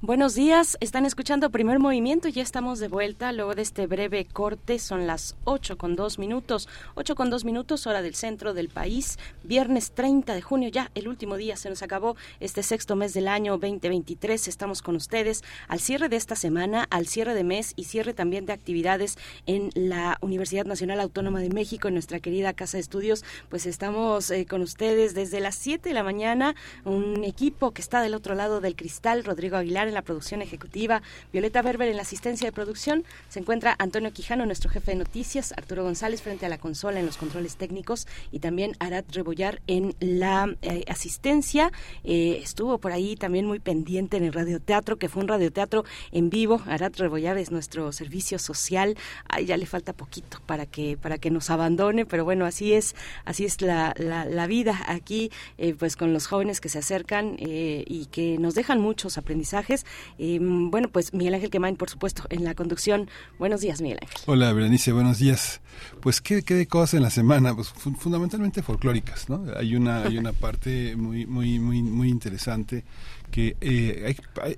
Buenos días, están escuchando Primer Movimiento y ya estamos de vuelta luego de este breve corte. Son las 8 con 2 minutos, 8 con 2 minutos, hora del centro del país. Viernes 30 de junio, ya el último día se nos acabó este sexto mes del año 2023. Estamos con ustedes al cierre de esta semana, al cierre de mes y cierre también de actividades en la Universidad Nacional Autónoma de México, en nuestra querida Casa de Estudios. Pues estamos eh, con ustedes desde las 7 de la mañana, un equipo que está del otro lado del cristal, Rodrigo Aguilar en la producción ejecutiva, Violeta Berber en la asistencia de producción, se encuentra Antonio Quijano, nuestro jefe de noticias, Arturo González frente a la consola en los controles técnicos y también Arat Rebollar en la eh, asistencia. Eh, estuvo por ahí también muy pendiente en el radioteatro, que fue un radioteatro en vivo. Arat Rebollar es nuestro servicio social. Ay, ya le falta poquito para que, para que nos abandone, pero bueno, así es, así es la, la, la vida aquí, eh, pues con los jóvenes que se acercan y que nos dejan muchos aprendizajes y bueno, pues Miguel Ángel Quemain, por supuesto, en la conducción. Buenos días, Miguel Ángel. Hola, Berenice, buenos días. Pues, ¿qué, qué de cosas en la semana? Pues fundamentalmente folclóricas, ¿no? Hay una, hay una parte muy, muy, muy, muy interesante que eh,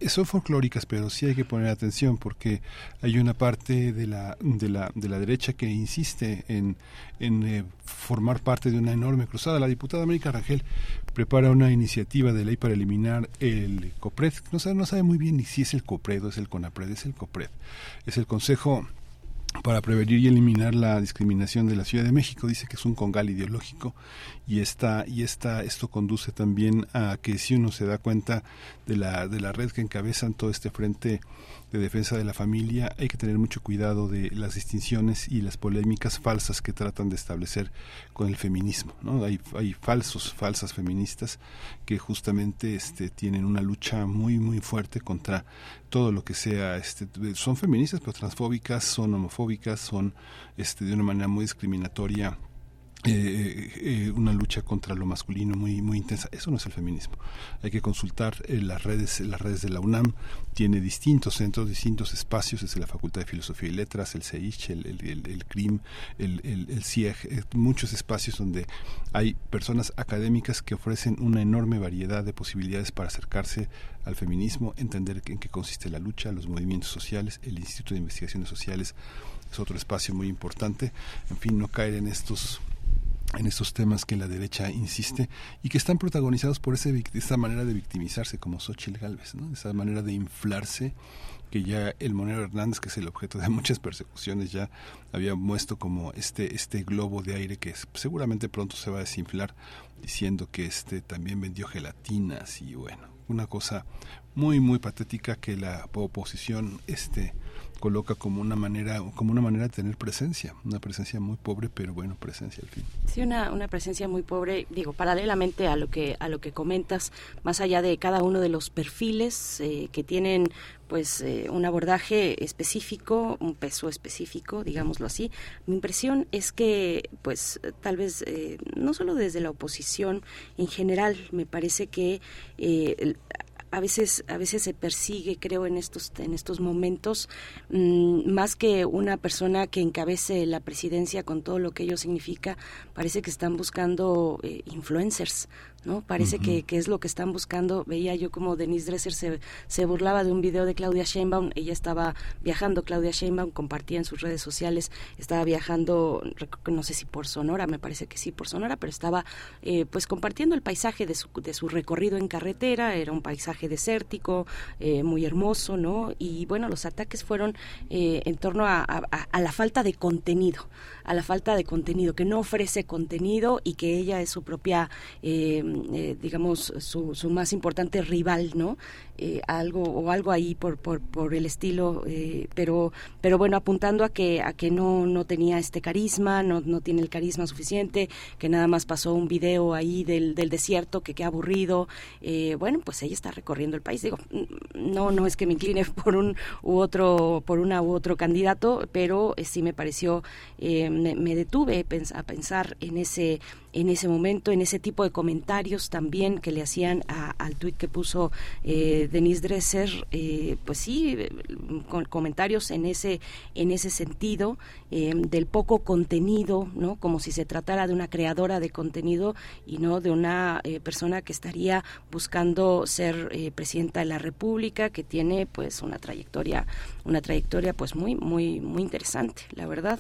son folclóricas, pero sí hay que poner atención porque hay una parte de la, de la, de la derecha que insiste en, en eh, formar parte de una enorme cruzada. La diputada América Rangel prepara una iniciativa de ley para eliminar el COPRED. No sabe, no sabe muy bien ni si es el COPRED o es el CONAPRED, es el COPRED. Es el Consejo para prevenir y eliminar la discriminación de la Ciudad de México. Dice que es un congal ideológico y esta y esta esto conduce también a que si uno se da cuenta de la de la red que encabezan todo este frente de defensa de la familia, hay que tener mucho cuidado de las distinciones y las polémicas falsas que tratan de establecer con el feminismo. ¿no? Hay, hay falsos, falsas feministas que justamente este, tienen una lucha muy, muy fuerte contra todo lo que sea. Este, son feministas, pero transfóbicas, son homofóbicas, son este, de una manera muy discriminatoria eh, eh, una lucha contra lo masculino muy muy intensa. Eso no es el feminismo. Hay que consultar eh, las redes las redes de la UNAM. Tiene distintos centros distintos espacios. Desde la Facultad de Filosofía y Letras el CEICH el, el, el, CRIM el, el, CIEG eh, muchos espacios donde hay personas académicas que ofrecen una enorme variedad de posibilidades para acercarse al feminismo entender en qué consiste la lucha los movimientos sociales. El Instituto de Investigaciones Sociales es otro espacio muy importante. En fin no caer en estos en estos temas que la derecha insiste y que están protagonizados por ese, esa manera de victimizarse como Xochitl Galvez, ¿no? esa manera de inflarse que ya el Monero Hernández, que es el objeto de muchas persecuciones, ya había muestro como este, este globo de aire que seguramente pronto se va a desinflar, diciendo que este también vendió gelatinas y bueno, una cosa muy muy patética que la oposición este coloca como una manera como una manera de tener presencia una presencia muy pobre pero bueno presencia al fin. Sí una, una presencia muy pobre digo paralelamente a lo que a lo que comentas más allá de cada uno de los perfiles eh, que tienen pues eh, un abordaje específico un peso específico digámoslo así mi impresión es que pues tal vez eh, no solo desde la oposición en general me parece que a veces a veces se persigue creo en estos en estos momentos mmm, más que una persona que encabece la presidencia con todo lo que ello significa parece que están buscando eh, influencers ¿no? Parece uh -huh. que, que, es lo que están buscando. Veía yo como Denise Dresser se, se burlaba de un video de Claudia Sheinbaum. Ella estaba viajando, Claudia Sheinbaum compartía en sus redes sociales, estaba viajando, no sé si por Sonora, me parece que sí, por Sonora, pero estaba eh, pues compartiendo el paisaje de su, de su recorrido en carretera. Era un paisaje desértico, eh, muy hermoso, ¿no? Y bueno, los ataques fueron eh, en torno a, a, a la falta de contenido, a la falta de contenido, que no ofrece contenido y que ella es su propia... Eh, eh, digamos, su, su, más importante rival, ¿no? Eh, algo o algo ahí por, por, por el estilo, eh, pero, pero bueno, apuntando a que, a que no, no tenía este carisma, no, no tiene el carisma suficiente, que nada más pasó un video ahí del, del desierto, que qué aburrido. bueno, pues ella está recorriendo el país. Digo, no, no es que me incline por un u otro, por una u otro candidato, pero sí me pareció, me, me detuve a pensar en ese en ese momento, en ese tipo de comentarios también que le hacían al tuit que puso eh, Denise Dresser, eh, pues sí, comentarios en ese, en ese sentido, eh, del poco contenido, ¿no? Como si se tratara de una creadora de contenido y no de una persona que estaría buscando ser presidenta de la República, que tiene pues una trayectoria, una trayectoria pues muy, muy, muy interesante, la verdad,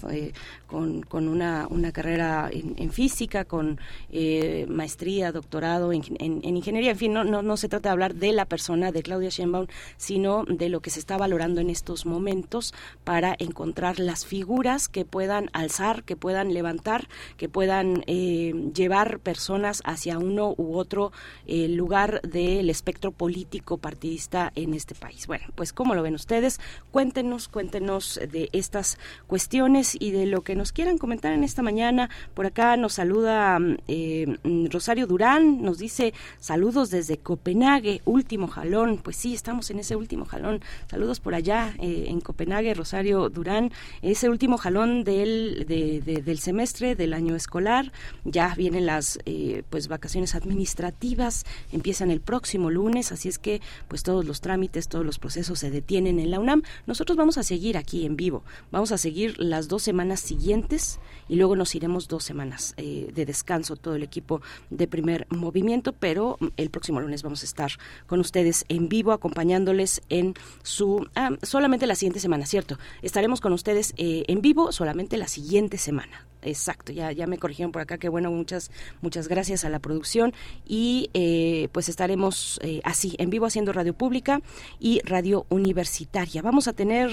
con, con una, una carrera en, en física, con eh, maestría, doctorado en, ingeniería. En fin, no, no, se trata de hablar de la persona de Claudia Sheinbaum, sino de lo que se está valorando en estos momentos para encontrar las figuras que puedan alzar, que puedan levantar, que puedan eh, llevar personas hacia uno u otro eh, lugar del espectro político partidista en este país. Bueno, pues ¿cómo lo ven ustedes? Cuéntenos, cuéntenos de estas cuestiones y de lo que nos quieran comentar en esta mañana. Por acá nos saluda eh, Rosario Durán, nos dice saludos desde Copenhague, último jalón. Pues sí, estamos en ese último jalón. Saludos por allá eh, en Copenhague, Rosario Durán. Ese último jalón del, del semestre, del año escolar. Ya vienen las eh, pues vacaciones administrativas, empiezan el próximo lunes, así es que pues todos los trámites, todos los procesos se detienen en la UNAM. Nosotros vamos a seguir aquí en vivo. Vamos a seguir las dos semanas siguientes y luego nos iremos dos semanas de descanso descanso todo el equipo de primer movimiento, pero el próximo lunes vamos a estar con ustedes en vivo acompañándoles en su ah, solamente la siguiente semana, ¿cierto? Estaremos con ustedes eh, en vivo solamente la siguiente semana. Exacto, ya, ya me corrigieron por acá, que bueno, muchas, muchas gracias a la producción y eh, pues estaremos eh, así, en vivo haciendo radio pública y radio universitaria. Vamos a tener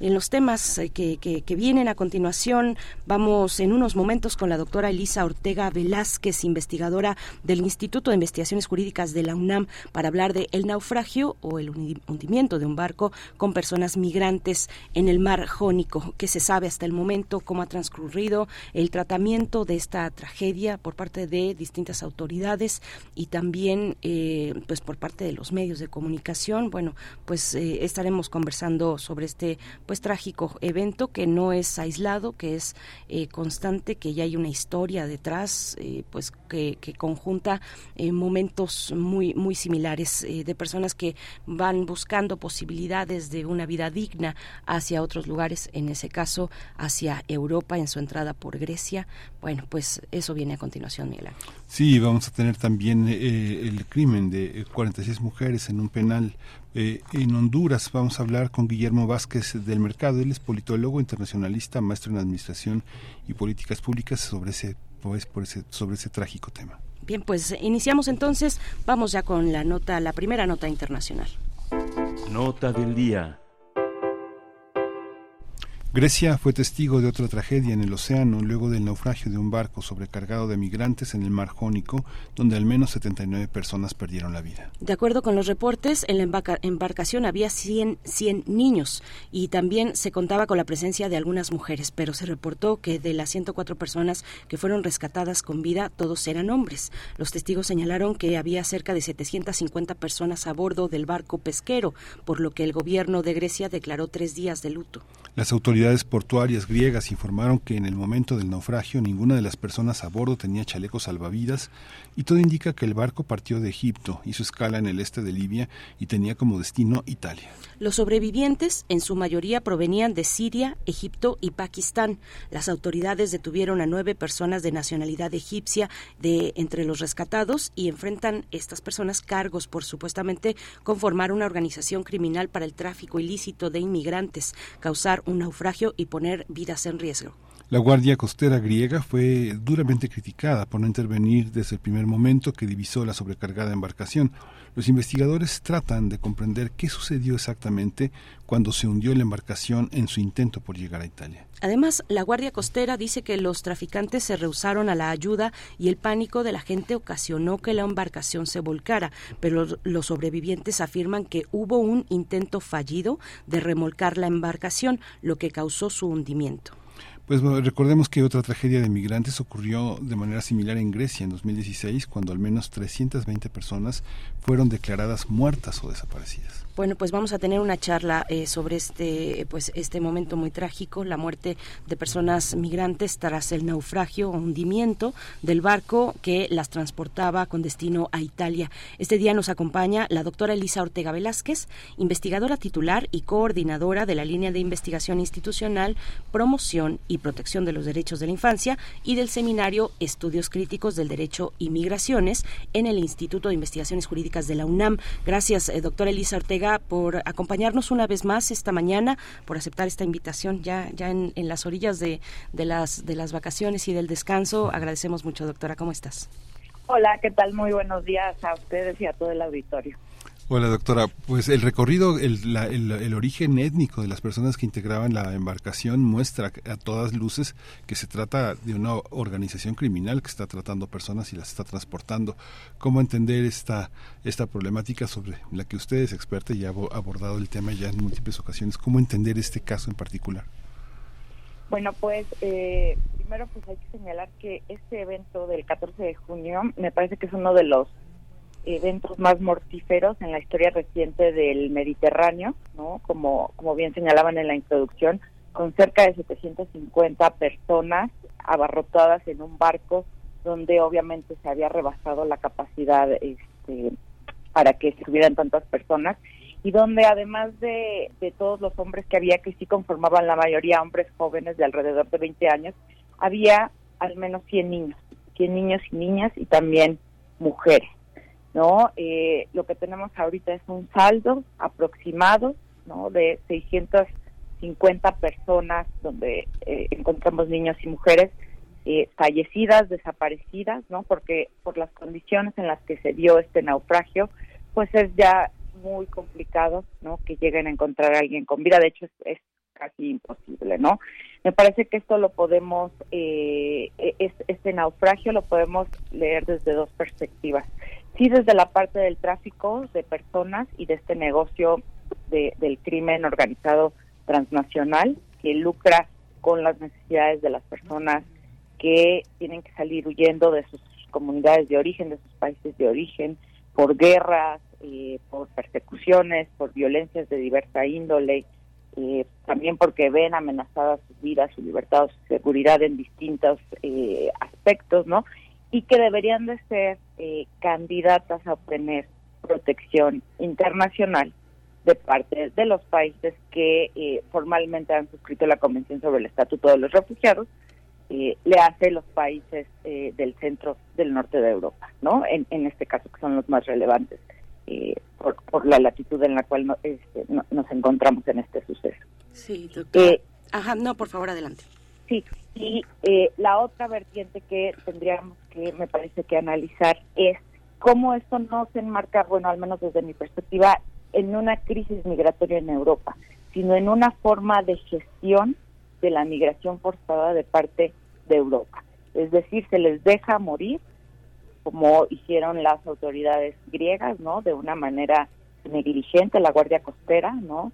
en los temas eh, que, que, que, vienen a continuación, vamos en unos momentos con la doctora Elisa Ortega Velázquez, investigadora del Instituto de Investigaciones Jurídicas de la UNAM, para hablar de el naufragio o el hundimiento de un barco con personas migrantes en el mar Jónico, que se sabe hasta el momento, cómo ha transcurrido, el tratamiento de esta tragedia por parte de distintas autoridades y también eh, pues por parte de los medios de comunicación. Bueno, pues eh, estaremos conversando sobre este pues trágico evento que no es aislado, que es eh, constante, que ya hay una historia detrás, pues que, que conjunta momentos muy muy similares de personas que van buscando posibilidades de una vida digna hacia otros lugares, en ese caso hacia Europa en su entrada por Grecia. Bueno, pues eso viene a continuación, Miguel Sí, vamos a tener también eh, el crimen de 46 eh, mujeres en un penal eh, en Honduras. Vamos a hablar con Guillermo Vázquez del Mercado. Él es politólogo, internacionalista, maestro en Administración y Políticas Públicas sobre ese, pues, por ese, sobre ese trágico tema. Bien, pues iniciamos entonces. Vamos ya con la nota, la primera nota internacional. Nota del día. Grecia fue testigo de otra tragedia en el océano luego del naufragio de un barco sobrecargado de migrantes en el mar Jónico, donde al menos 79 personas perdieron la vida. De acuerdo con los reportes, en la embarcación había 100, 100 niños y también se contaba con la presencia de algunas mujeres, pero se reportó que de las 104 personas que fueron rescatadas con vida, todos eran hombres. Los testigos señalaron que había cerca de 750 personas a bordo del barco pesquero, por lo que el gobierno de Grecia declaró tres días de luto. Las autoridades portuarias griegas informaron que en el momento del naufragio ninguna de las personas a bordo tenía chalecos salvavidas y todo indica que el barco partió de Egipto, hizo escala en el este de Libia y tenía como destino Italia. Los sobrevivientes en su mayoría provenían de Siria, Egipto y Pakistán. Las autoridades detuvieron a nueve personas de nacionalidad egipcia de entre los rescatados y enfrentan estas personas cargos por supuestamente conformar una organización criminal para el tráfico ilícito de inmigrantes, causar un naufragio y poner vidas en riesgo. La Guardia Costera griega fue duramente criticada por no intervenir desde el primer momento que divisó la sobrecargada embarcación. Los investigadores tratan de comprender qué sucedió exactamente cuando se hundió la embarcación en su intento por llegar a Italia. Además, la Guardia Costera dice que los traficantes se rehusaron a la ayuda y el pánico de la gente ocasionó que la embarcación se volcara, pero los sobrevivientes afirman que hubo un intento fallido de remolcar la embarcación, lo que causó su hundimiento. Pues recordemos que otra tragedia de migrantes ocurrió de manera similar en Grecia en 2016, cuando al menos 320 personas fueron declaradas muertas o desaparecidas. Bueno, pues vamos a tener una charla eh, sobre este, pues este momento muy trágico, la muerte de personas migrantes tras el naufragio o hundimiento del barco que las transportaba con destino a Italia. Este día nos acompaña la doctora Elisa Ortega Velázquez, investigadora titular y coordinadora de la línea de investigación institucional, promoción y protección de los derechos de la infancia y del seminario Estudios Críticos del Derecho y Migraciones en el Instituto de Investigaciones Jurídicas de la UNAM. Gracias, eh, doctora Elisa Ortega por acompañarnos una vez más esta mañana, por aceptar esta invitación ya, ya en, las orillas de, de, las, de las vacaciones y del descanso. Agradecemos mucho, doctora. ¿Cómo estás? Hola, ¿qué tal? Muy buenos días a ustedes y a todo el auditorio. Hola doctora, pues el recorrido, el, el, origen étnico de las personas que integraban la embarcación muestra a todas luces que se trata de una organización criminal que está tratando personas y las está transportando. ¿Cómo entender esta, esta problemática sobre la que usted es experta y ha abordado el tema ya en múltiples ocasiones? ¿Cómo entender este caso en particular? Bueno, pues eh, primero pues hay que señalar que este evento del 14 de junio me parece que es uno de los eventos más mortíferos en la historia reciente del Mediterráneo, ¿no? Como, como bien señalaban en la introducción, con cerca de 750 personas abarrotadas en un barco donde obviamente se había rebasado la capacidad este, para que estuvieran tantas personas y donde además de, de todos los hombres que había, que sí conformaban la mayoría hombres jóvenes de alrededor de 20 años, había al menos 100 niños, 100 niños y niñas y también mujeres. ¿No? Eh, lo que tenemos ahorita es un saldo aproximado, ¿no? De 650 personas donde eh, encontramos niños y mujeres eh, fallecidas, desaparecidas, ¿no? Porque por las condiciones en las que se dio este naufragio, pues es ya muy complicado, ¿no? Que lleguen a encontrar a alguien con vida. De hecho, es, casi imposible, ¿no? Me parece que esto lo podemos, eh, este naufragio lo podemos leer desde dos perspectivas sí desde la parte del tráfico de personas y de este negocio del crimen organizado transnacional que lucra con las necesidades de las personas que tienen que salir huyendo de sus comunidades de origen, de sus países de origen, por guerras, eh, por persecuciones, por violencias de diversa índole, eh, también porque ven amenazadas sus vidas, su libertad, su seguridad en distintos eh, aspectos, ¿no? y que deberían de ser eh, candidatas a obtener protección internacional de parte de los países que eh, formalmente han suscrito la Convención sobre el Estatuto de los Refugiados, eh, le hace los países del centro del norte de Europa, ¿no? En, en este caso que son los más relevantes por, por, la latitud en la cual este, nos encontramos en este suceso. Sí, doctor. Ajá, no, por favor, adelante. Sí, y eh, la otra vertiente que tendríamos que, me parece que analizar es cómo esto no se enmarca, bueno, al menos desde mi perspectiva, en una crisis migratoria en Europa, sino en una forma de gestión de la migración forzada de parte de Europa. Es decir, se les deja morir, como hicieron las autoridades griegas, ¿no? De una manera negligente, la Guardia Costera, ¿no?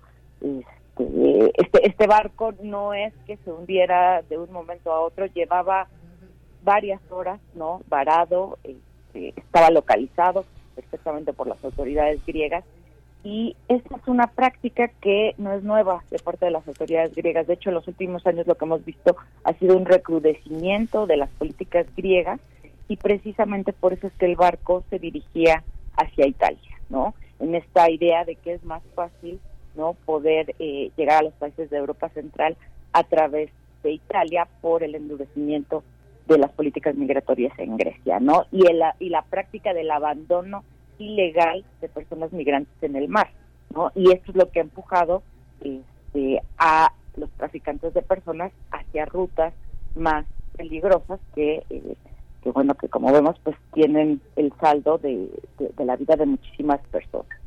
Este, este, este, barco no es que se hundiera de un momento a otro, llevaba varias horas, ¿no? Varado, este, estaba localizado perfectamente por las autoridades griegas y esta es una práctica que no es nueva de parte de las autoridades griegas. De hecho, en los últimos años lo que hemos visto ha sido un recrudecimiento de las políticas griegas y precisamente por eso es que el barco se dirigía hacia Italia, ¿no? En esta idea de que es más fácil no poder eh, llegar a los países de Europa Central a través de Italia por el endurecimiento de las políticas migratorias en Grecia, ¿no? Y, la práctica del abandono ilegal de personas migrantes en el mar, ¿no? Y esto es lo que ha empujado este, a los traficantes de personas hacia rutas más peligrosas que, eh, que bueno, que como vemos, pues tienen el saldo de la vida de muchísimas personas.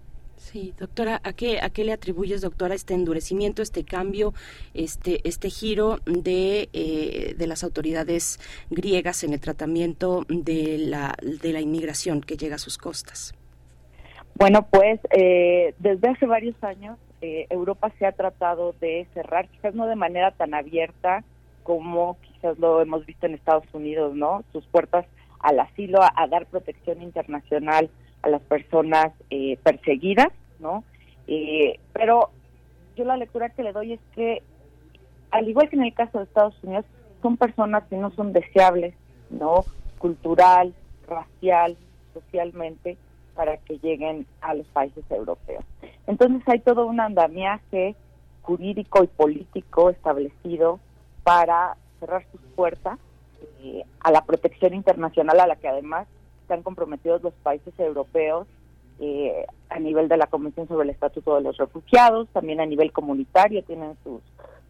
Sí, doctora, ¿a qué, ¿a qué le atribuyes, doctora, este endurecimiento, este cambio, este, este giro de, eh, de las autoridades griegas en el tratamiento de la, de la inmigración que llega a sus costas? Bueno, pues eh, desde hace varios años eh, Europa se ha tratado de cerrar, quizás no de manera tan abierta como quizás lo hemos visto en Estados Unidos, ¿no? Sus puertas al asilo, a dar protección internacional a las personas eh, perseguidas, ¿no? Eh, pero yo la lectura que le doy es que, al igual que en el caso de Estados Unidos, son personas que no son deseables, ¿no? Cultural, racial, socialmente, para que lleguen a los países europeos. Entonces hay todo un andamiaje jurídico y político establecido para cerrar sus puertas eh, a la protección internacional a la que además están comprometidos los países europeos eh, a nivel de la Convención sobre el Estatuto de los Refugiados, también a nivel comunitario tienen sus,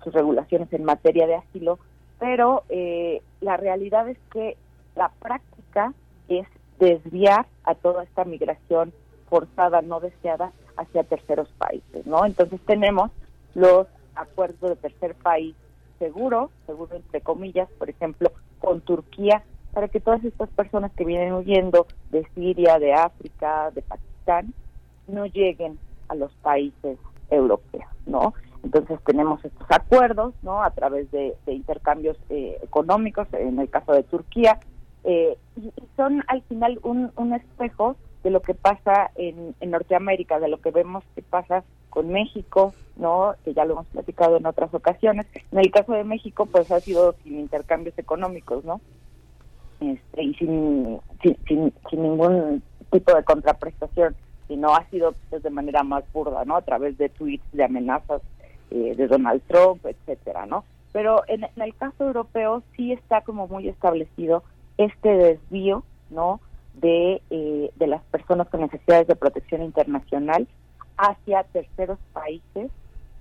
sus regulaciones en materia de asilo, pero eh, la realidad es que la práctica es desviar a toda esta migración forzada, no deseada, hacia terceros países, ¿no? Entonces tenemos los acuerdos de tercer país seguro, seguro entre comillas, por ejemplo, con Turquía, para que todas estas personas que vienen huyendo de Siria, de África, de Pakistán, no lleguen a los países europeos, ¿no? Entonces tenemos estos acuerdos, ¿no? A través de, intercambios eh, económicos, en el caso de Turquía, eh, y, son al final un, espejo de lo que pasa en, en, Norteamérica, de lo que vemos que pasa con México, ¿no? Que ya lo hemos platicado en otras ocasiones. En el caso de México, pues ha sido sin intercambios económicos, ¿no? Este, y sin, sin, ningún tipo de contraprestación, sino ha sido pues, de manera más burda, ¿no? A través de tweets de amenazas eh, de Donald Trump, etcétera, ¿no? Pero en, el caso europeo sí está como muy establecido este desvío, ¿no? De, eh, de las personas con necesidades de protección internacional hacia terceros países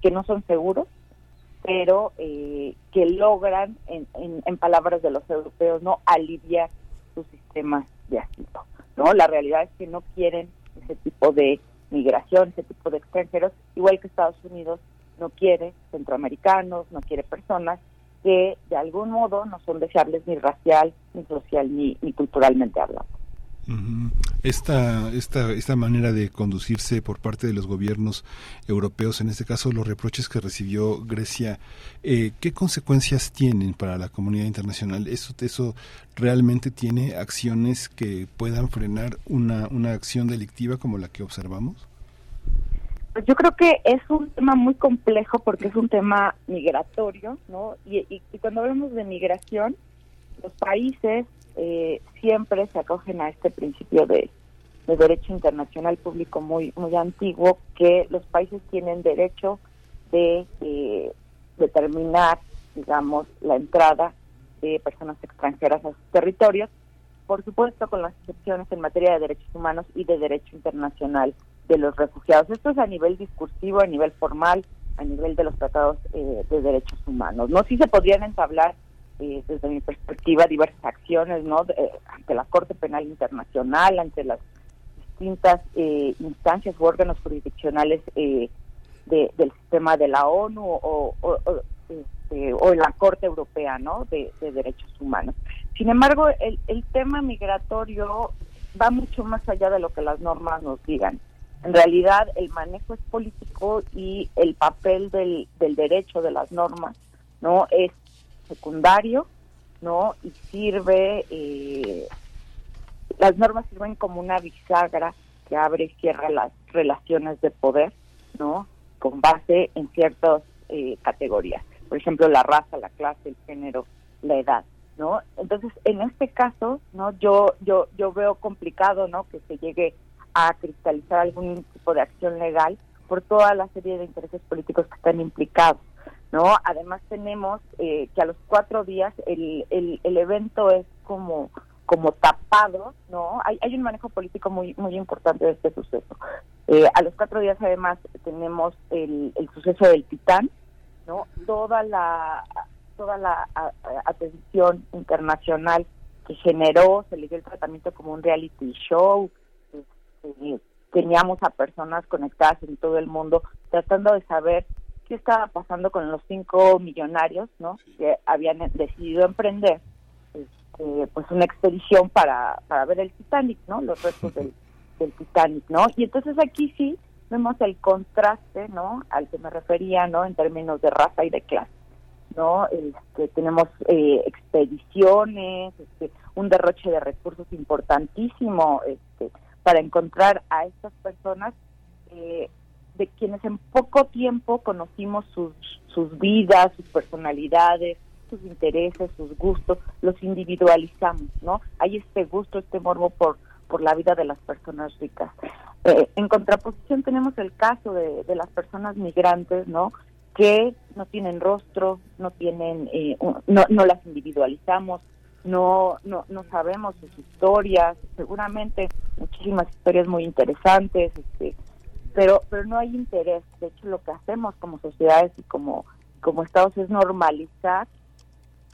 que no son seguros pero eh, que logran, en, en, palabras de los europeos, no aliviar sus sistemas de asilo. No, la realidad es que no quieren ese tipo de migración, ese tipo de extranjeros, igual que Estados Unidos no quiere centroamericanos, no quiere personas que de algún modo no son deseables ni racial, ni social, ni, ni culturalmente hablando. Esta, esta, esta manera de conducirse por parte de los gobiernos europeos, en este caso los reproches que recibió Grecia, eh, ¿qué consecuencias tienen para la comunidad internacional? ¿Eso, ¿Eso realmente tiene acciones que puedan frenar una, una acción delictiva como la que observamos? Pues yo creo que es un tema muy complejo porque es un tema migratorio, ¿no? Y, y cuando hablamos de migración, los países eh, siempre se acogen a este principio de, derecho internacional público muy muy antiguo que los países tienen derecho de eh, determinar digamos la entrada de personas extranjeras a sus territorios por supuesto con las excepciones en materia de derechos humanos y de derecho internacional de los refugiados. Esto es a nivel discursivo a nivel formal a nivel de los tratados eh, de derechos humanos. No sí se podrían entablar eh, desde mi perspectiva, diversas acciones ¿no? ante la Corte Penal Internacional, ante las distintas eh, instancias u órganos jurisdiccionales eh, del sistema de la ONU o, o, este, la Corte Europea ¿no? de, Derechos Humanos. Sin embargo, el, el tema migratorio va mucho más allá de lo que las normas nos digan. En realidad, el manejo es político y el papel del, del derecho, de las normas, no es secundario, ¿no? Y sirve, eh, las normas sirven como una bisagra que abre y cierra las relaciones de poder, ¿no? Con base en ciertas eh, categorías. Por ejemplo, la raza, la clase, el género, la edad, ¿no? Entonces, en este caso, ¿no? Yo, yo, yo veo complicado, ¿no? Que se llegue a cristalizar algún tipo de acción legal por toda la serie de intereses políticos que están implicados. ¿No? Además tenemos eh, que a los cuatro días el, el, el evento es como como tapado, ¿no? Hay, hay un manejo político muy muy importante de este suceso. Eh, a los cuatro días además tenemos el, el suceso del Titán, ¿no? Toda la toda la atención internacional que generó, se le dio el tratamiento como un reality show, este, teníamos a personas conectadas en todo el mundo tratando de saber qué estaba pasando con los cinco millonarios, ¿no? Que habían decidido emprender este, pues una expedición para, para ver el Titanic, ¿no? Los restos del, del Titanic, ¿no? Y entonces aquí sí vemos el contraste, ¿no? Al que me refería, ¿no? En términos de raza y de clase, ¿no? Este, tenemos eh, expediciones, este, un derroche de recursos importantísimo, este, para encontrar a estas personas eh, de quienes en poco tiempo conocimos sus, sus vidas, sus personalidades, sus intereses, sus gustos, los individualizamos, ¿no? Hay este gusto, este morbo por, por la vida de las personas ricas. Eh, en contraposición tenemos el caso de, de, las personas migrantes, ¿no? Que no tienen rostro, no tienen, eh, no, no las individualizamos, no, no, no sabemos sus historias, seguramente muchísimas historias muy interesantes, este, pero, pero no hay interés. De hecho, lo que hacemos como sociedades y como, como estados es normalizar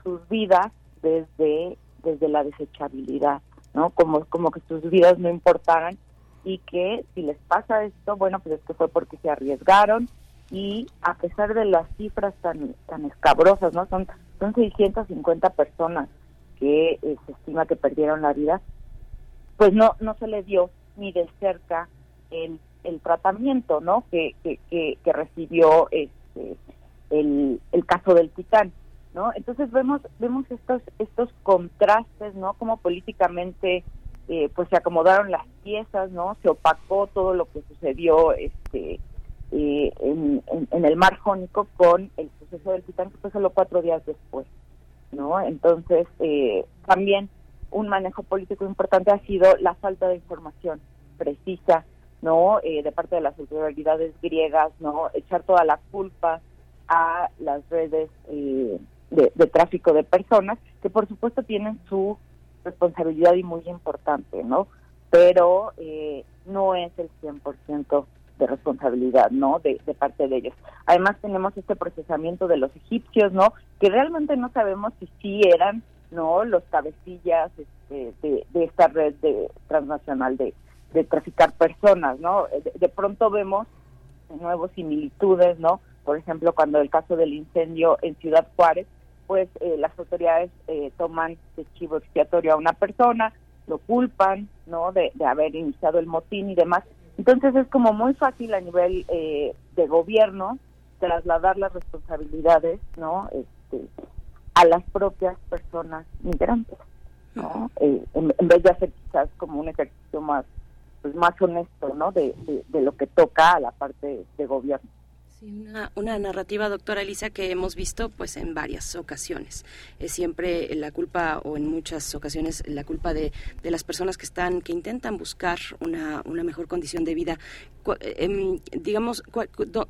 sus vidas desde, desde la desechabilidad, ¿no? Como, como que sus vidas no importaran y que si les pasa esto, bueno, pues es que fue porque se arriesgaron y a pesar de las cifras tan tan escabrosas, ¿no? Son son 650 personas que eh, se estima que perdieron la vida, pues no no se le dio ni de cerca el, el tratamiento, ¿no? Que, que, que, recibió este el, el caso del Titán, ¿no? Entonces vemos vemos estos estos contrastes, ¿no? Como políticamente eh, pues se acomodaron las piezas, ¿no? Se opacó todo lo que sucedió este eh, en, en, el mar Jónico con el suceso del Titán que fue solo cuatro días después. ¿no? Entonces, eh, también un manejo político importante ha sido la falta de información precisa, ¿no? Eh, de parte de las autoridades griegas, ¿no? Echar toda la culpa a las redes eh, de, tráfico de personas, que por supuesto tienen su responsabilidad y muy importante, ¿no? Pero no es el 100% de responsabilidad, ¿no? De, parte de ellos. Además tenemos este procesamiento de los egipcios, ¿no? Que realmente no sabemos si sí eran, ¿no? Los cabecillas este, de, esta red de, transnacional de, de traficar personas, ¿no? De, pronto vemos nuevos similitudes, ¿no? Por ejemplo, cuando el caso del incendio en Ciudad Juárez, pues eh, las autoridades eh, toman de chivo expiatorio a una persona, lo culpan, ¿no? De, haber iniciado el motín y demás, entonces es como muy fácil a nivel eh, de gobierno trasladar las responsabilidades, ¿no? Este, a las propias personas migrantes, ¿no? Eh, en, vez de hacer quizás como un ejercicio más, pues más honesto, ¿no? De, de lo que toca a la parte de gobierno una, narrativa, doctora Elisa, que hemos visto pues en varias ocasiones. Es siempre la culpa, o en muchas ocasiones, la culpa de, de las personas que están, que intentan buscar una, una mejor condición de vida. Em, digamos,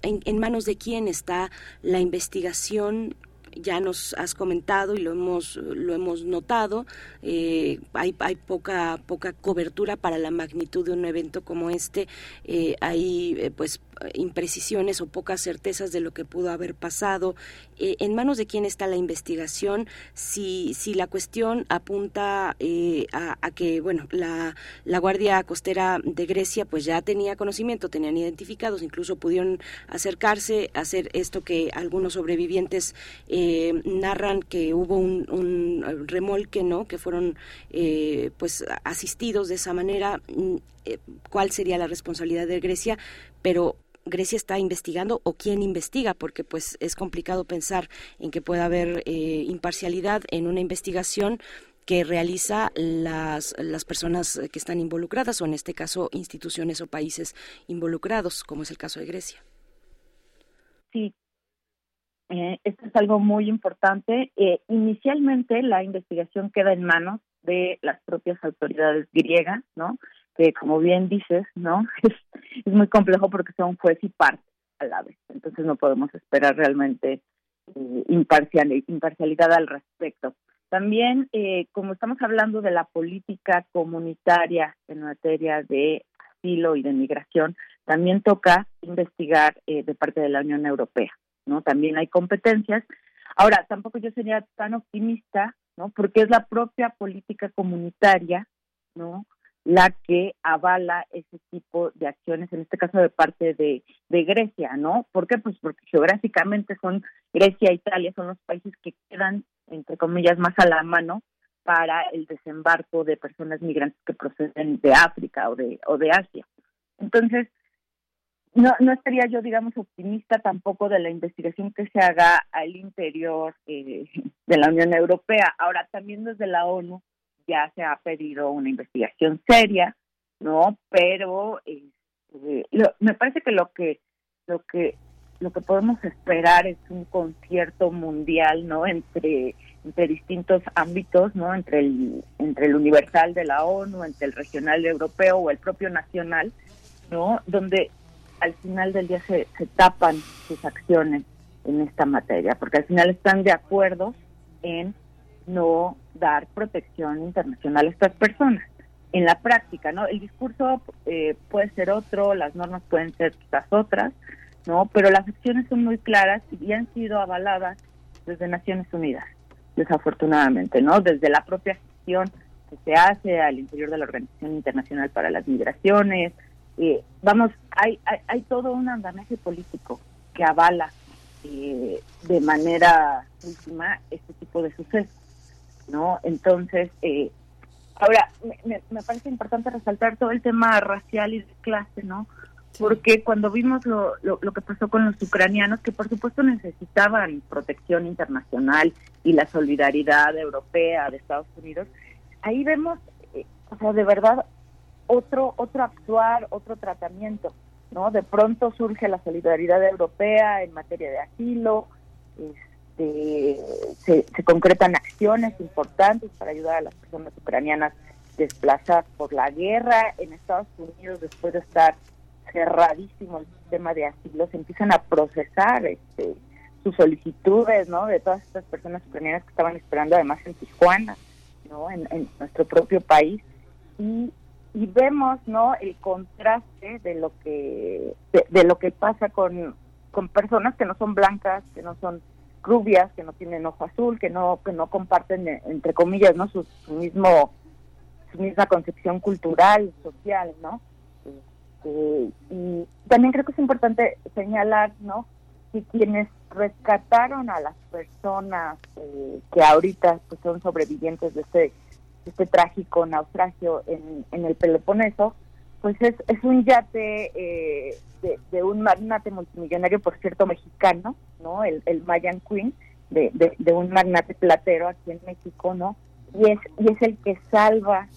en, en manos de quién está la investigación ya nos has comentado y lo hemos lo hemos notado eh, hay, hay poca poca cobertura para la magnitud de un evento como este. Eh, hay eh, pues imprecisiones o pocas certezas de lo que pudo haber pasado en manos de quién está la investigación si si la cuestión apunta a, a, que bueno la, la guardia costera de Grecia pues ya tenía conocimiento tenían identificados incluso pudieron acercarse hacer esto que algunos sobrevivientes eh, narran que hubo un, remolque, ¿no? Que fueron eh, pues asistidos de esa manera. Mm, eh, ¿Cuál sería la responsabilidad de Grecia? Pero Grecia está investigando o quién investiga, porque pues es complicado pensar en que pueda haber imparcialidad en una investigación que realiza las, las personas que están involucradas o en este caso instituciones o países involucrados, como es el caso de Grecia. Sí, eh, esto es algo muy importante. Eh, inicialmente la investigación queda en manos de las propias autoridades griegas, ¿no? Que como bien dices, ¿no? Es, muy complejo porque son juez y parte a la vez. Entonces no podemos esperar realmente eh, imparcialidad al respecto. También, eh, como estamos hablando de la política comunitaria en materia de asilo y de migración, también toca investigar de parte de la Unión Europea. ¿no? También hay competencias, Ahora, tampoco yo sería tan optimista, ¿no? Porque es la propia política comunitaria, ¿no? La que avala ese tipo de acciones, en este caso de parte de, Grecia, ¿no? ¿Por qué? Pues porque geográficamente son Grecia e Italia, son los países que quedan, entre comillas, más a la mano para el desembarco de personas migrantes que proceden de África o de, o de Asia. Entonces, no, no estaría yo, digamos, optimista tampoco de la investigación que se haga al interior eh, de la Unión Europea. Ahora, también desde la ONU ya se ha pedido una investigación seria, ¿no? Pero este, me parece que lo que lo que lo que podemos esperar es un concierto mundial, ¿no? Entre entre distintos ámbitos, ¿no? Entre el entre el universal de la ONU, entre el regional europeo o el propio nacional, ¿no? Donde al final del día se, se tapan sus acciones en esta materia, porque al final están de acuerdo en no dar protección internacional a estas personas. En la práctica, ¿no? El discurso eh, puede ser otro, las normas pueden ser otras, ¿no? Pero las acciones son muy claras y han sido avaladas desde Naciones Unidas, desafortunadamente, ¿no? Desde la propia gestión que se hace al interior de la Organización Internacional para las Migraciones, eh, vamos, hay, hay, todo un andamiaje político que avala eh, de manera última este tipo de sucesos, ¿no? Entonces, eh, ahora, me, me, parece importante resaltar todo el tema racial y de clase, ¿no? Porque cuando vimos lo, lo, lo, que pasó con los ucranianos, que por supuesto necesitaban protección internacional y la solidaridad europea de Estados Unidos, ahí vemos, o sea, de verdad, otro otro actuar, otro tratamiento, ¿no? De pronto surge la solidaridad europea en materia de asilo, este, se, concretan acciones importantes para ayudar a las personas ucranianas desplazadas por la guerra en Estados Unidos después de estar cerradísimo el sistema de asilo, se empiezan a procesar este, sus solicitudes, ¿no? De todas estas personas ucranianas que estaban esperando además en Tijuana, ¿no? En, en nuestro propio país y y vemos no el contraste de lo que de, lo que pasa con, con personas que no son blancas que no son rubias que no tienen ojo azul que no que no comparten eh, entre comillas no su, mismo su misma concepción cultural social no este, y también creo que es importante señalar no que quienes rescataron a las personas eh, que ahorita pues, son sobrevivientes de este este trágico naufragio en, en el Peloponeso, pues es, es un yate eh, de, un magnate multimillonario, por cierto, mexicano, ¿no? El, el Mayan Queen, de, un magnate platero aquí en México, ¿no? Y es, y es el que salva,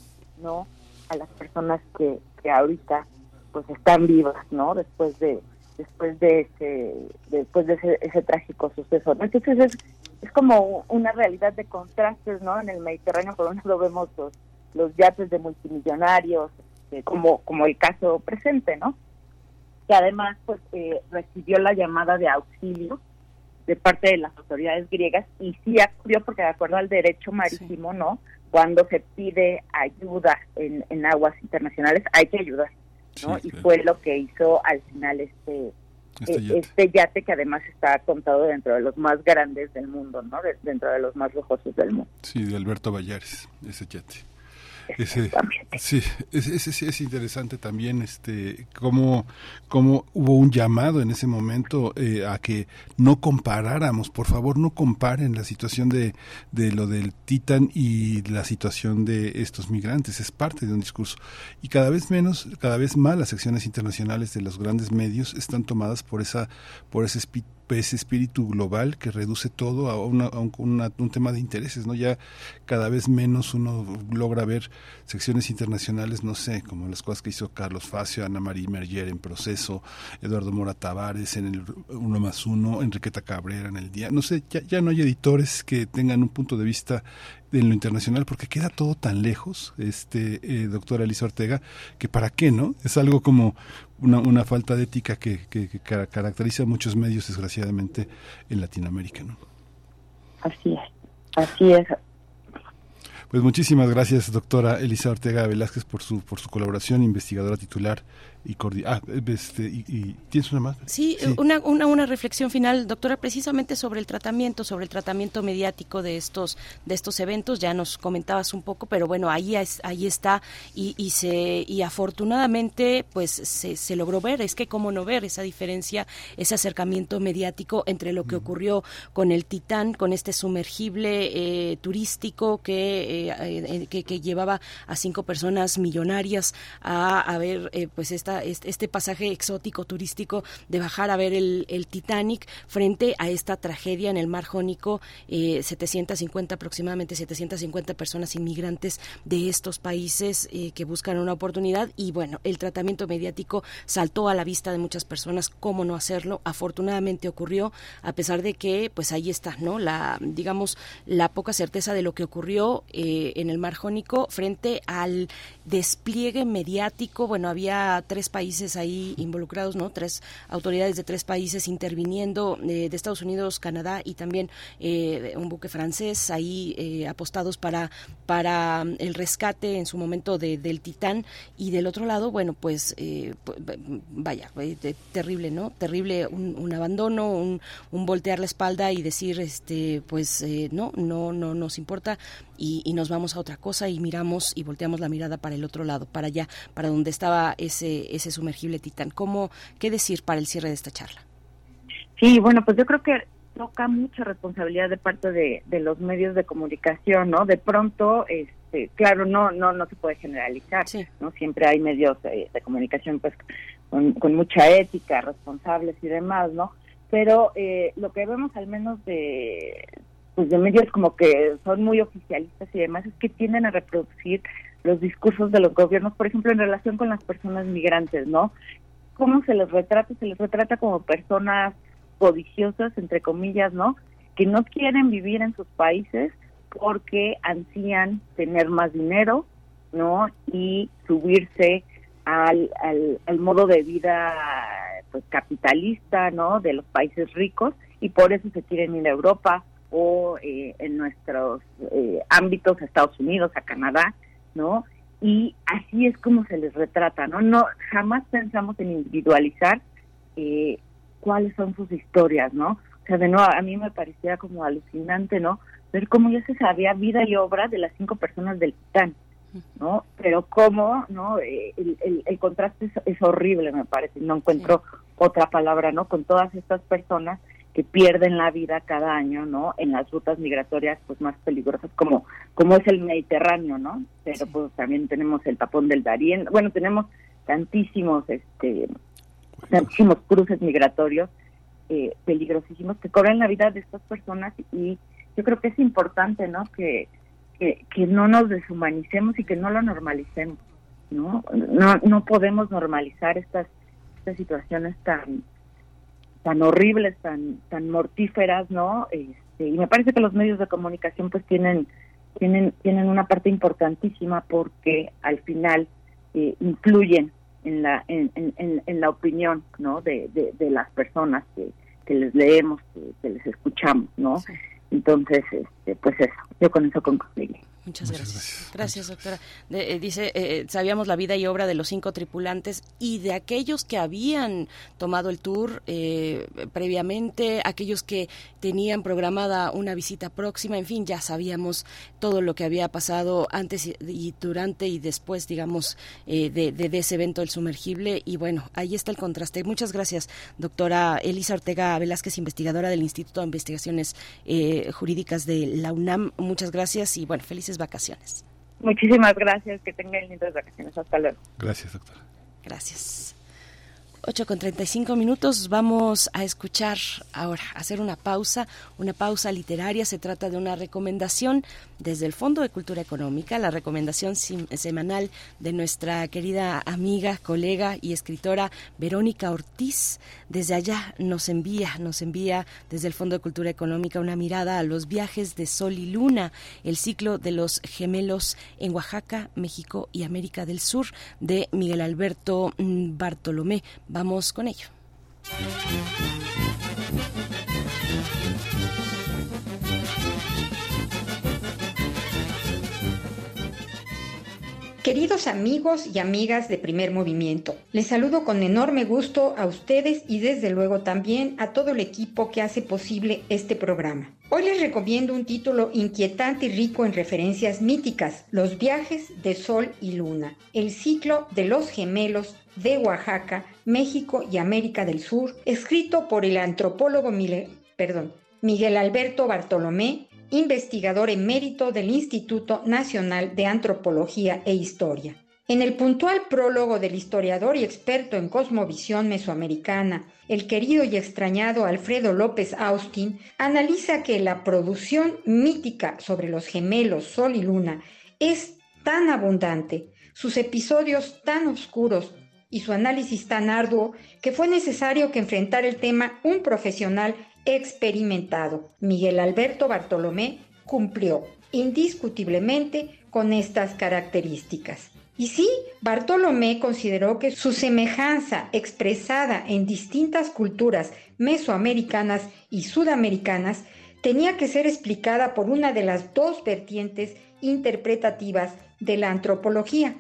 ¿no? A las personas que, que ahorita pues están vivas, ¿no? Después de después de ese después de ese, ese trágico suceso. Entonces es, es como una realidad de contrastes, ¿no? En el Mediterráneo, por un lado vemos los, los yates de multimillonarios, este, como, como el caso presente, ¿no? Que además, pues, eh, recibió la llamada de auxilio de parte de las autoridades griegas y sí acudió porque de acuerdo al derecho marítimo, ¿no? Cuando se pide ayuda en, en aguas internacionales, hay que ayudar, ¿no? y fue lo que hizo al final este este, eh, yate. este yate. que además está contado dentro de los más grandes del mundo, ¿no? dentro de los más lujosos del mundo. Sí, de Alberto Vallares, ese yate. Ese, sí, sí es interesante también, este, cómo, cómo hubo un llamado en ese momento eh, a que no comparáramos, por favor, no comparen la situación de, de lo del Titan y la situación de estos migrantes, es parte de un discurso. Y cada vez menos, cada vez más las secciones internacionales de los grandes medios están tomadas por esa, por ese espíritu ese espíritu global que reduce todo a, un, tema de intereses, ¿no? Ya cada vez menos uno logra ver secciones internacionales, no sé, como las cosas que hizo Carlos Facio, Ana María Merger en Proceso, Eduardo Mora Tavares en el Uno más Uno, Enriqueta Cabrera en el Día, no sé, ya, ya no hay editores que tengan un punto de vista en lo internacional porque queda todo tan lejos, este eh, doctora Elisa Ortega, que para qué, ¿no? Es algo como una, una falta de ética que, que, caracteriza a muchos medios, desgraciadamente, en Latinoamérica, ¿no? Así es, así es. Pues muchísimas gracias, doctora Elisa Ortega Velázquez, por su, por su colaboración, investigadora titular y, ah, este, y, tienes una más sí, Una, una, una reflexión final doctora precisamente sobre el tratamiento sobre el tratamiento mediático de estos de estos eventos. Ya nos comentabas un poco pero bueno ahí ahí está. Y, y se y afortunadamente pues se, se logró ver. Es que cómo no ver esa diferencia ese acercamiento mediático entre lo que ocurrió con el Titán con este sumergible eh, turístico que, eh, que, que llevaba a cinco personas millonarias a, a ver pues esta este pasaje exótico turístico de bajar a ver el, Titanic frente a esta tragedia en el mar Jónico, 750 eh, aproximadamente 750 personas inmigrantes de estos países eh, que buscan una oportunidad. Y bueno, el tratamiento mediático saltó a la vista de muchas personas, cómo no hacerlo, afortunadamente ocurrió a pesar de que pues ahí está, ¿no? La digamos la poca certeza de lo que ocurrió eh, en el mar Jónico frente al despliegue mediático, bueno, había tres países ahí involucrados, ¿no? Tres autoridades de tres países interviniendo, eh, de Estados Unidos, Canadá y también eh, un buque francés ahí eh, apostados para, para el rescate en su momento del Titán. Y del otro lado, bueno, pues vaya, terrible, ¿no? Terrible un, abandono, un, voltear la espalda y decir, este, pues no, no, no nos importa y, nos vamos a otra cosa y miramos y volteamos la mirada para el otro lado, para allá, para donde estaba ese, ese sumergible titán. ¿Cómo, ¿Qué decir para el cierre de esta charla? Sí, bueno, pues yo creo que toca mucha responsabilidad de parte de, los medios de comunicación, ¿no? De pronto, este, claro, no, no, no se puede generalizar, ¿no? Siempre hay medios de, comunicación, pues, con, con, mucha ética, responsables y demás, ¿no? Pero eh, lo que vemos al menos de, pues de medios como que son muy oficialistas y demás es que tienden a reproducir los discursos de los gobiernos, por ejemplo, en relación con las personas migrantes, ¿no? ¿Cómo se les retrata? Se les retrata como personas codiciosas, entre comillas, ¿no? Que no quieren vivir en sus países porque ansían tener más dinero, ¿no? Y subirse al, al, modo de vida pues capitalista, ¿no? De los países ricos y por eso se quieren ir a Europa o eh, en nuestros eh, ámbitos a Estados Unidos, a Canadá, ¿no? Y así es como se les retrata, ¿no? No jamás pensamos en individualizar eh, cuáles son sus historias, ¿no? O sea, de nuevo, a mí me parecía como alucinante, ¿no? Ver cómo ya se sabía vida y obra de las cinco personas del Titán, ¿no? Pero cómo, ¿no? el, el, contraste es, horrible, me parece, no encuentro otra palabra, ¿no? Con todas estas personas que pierden la vida cada año, ¿no? En las rutas migratorias pues más peligrosas como como es el Mediterráneo, ¿no? Pero pues también tenemos el tapón del Darién, bueno, tenemos tantísimos este tantísimos cruces migratorios eh, peligrosísimos que cobran la vida de estas personas y yo creo que es importante, ¿no? Que, que, que no nos deshumanicemos y que no lo normalicemos, ¿no? No no podemos normalizar estas estas situaciones tan tan horribles, tan tan mortíferas, ¿no? Este, y me parece que los medios de comunicación pues tienen tienen tienen una parte importantísima porque al final eh, influyen en la en, en, en, la opinión, ¿no? De, de, las personas que, que les leemos, que, les escuchamos, ¿no? Entonces, este, pues eso, yo con eso concluiría. Muchas, gracias. gracias. doctora. Eh, dice, eh, eh, sabíamos la vida y obra de los cinco tripulantes y de aquellos que habían tomado el tour previamente, aquellos que tenían programada una visita próxima, en fin, ya sabíamos todo lo que había pasado antes y, durante y después, digamos, de, de, ese evento del sumergible. Y bueno, ahí está el contraste. Muchas gracias, doctora Elisa Ortega Velázquez, investigadora del Instituto de Investigaciones Jurídicas de la UNAM. Muchas gracias y bueno, felices vacaciones. Muchísimas gracias, que tengan lindas vacaciones. Hasta luego. Gracias, doctora. Gracias. 8 con 35 minutos. Vamos a escuchar ahora, hacer una pausa, una pausa literaria. Se trata de una recomendación desde el Fondo de Cultura Económica, la recomendación semanal de nuestra querida amiga, colega y escritora Verónica Ortiz. Desde allá nos envía, nos envía desde el Fondo de Cultura Económica una mirada a los viajes de Sol y Luna, el ciclo de los gemelos en Oaxaca, México y América del Sur de Miguel Alberto mm, Bartolomé. Vamos con ello. Queridos amigos y amigas de primer movimiento, les saludo con enorme gusto a ustedes y desde luego también a todo el equipo que hace posible este programa. Hoy les recomiendo un título inquietante y rico en referencias míticas, Los viajes de Sol y Luna, el ciclo de los gemelos de Oaxaca, México y América del Sur, escrito por el antropólogo Miguel, Alberto Bartolomé investigador emérito del Instituto Nacional de Antropología e Historia. En el puntual prólogo del historiador y experto en cosmovisión mesoamericana, el querido y extrañado Alfredo López Austin analiza que la producción mítica sobre los gemelos Sol y Luna es tan abundante, sus episodios tan oscuros y su análisis tan arduo que fue necesario que enfrentar el tema un profesional experimentado. Miguel Alberto Bartolomé cumplió indiscutiblemente con estas características. Y sí, Bartolomé consideró que su semejanza expresada en distintas culturas mesoamericanas y sudamericanas tenía que ser explicada por una de las dos vertientes interpretativas de la antropología,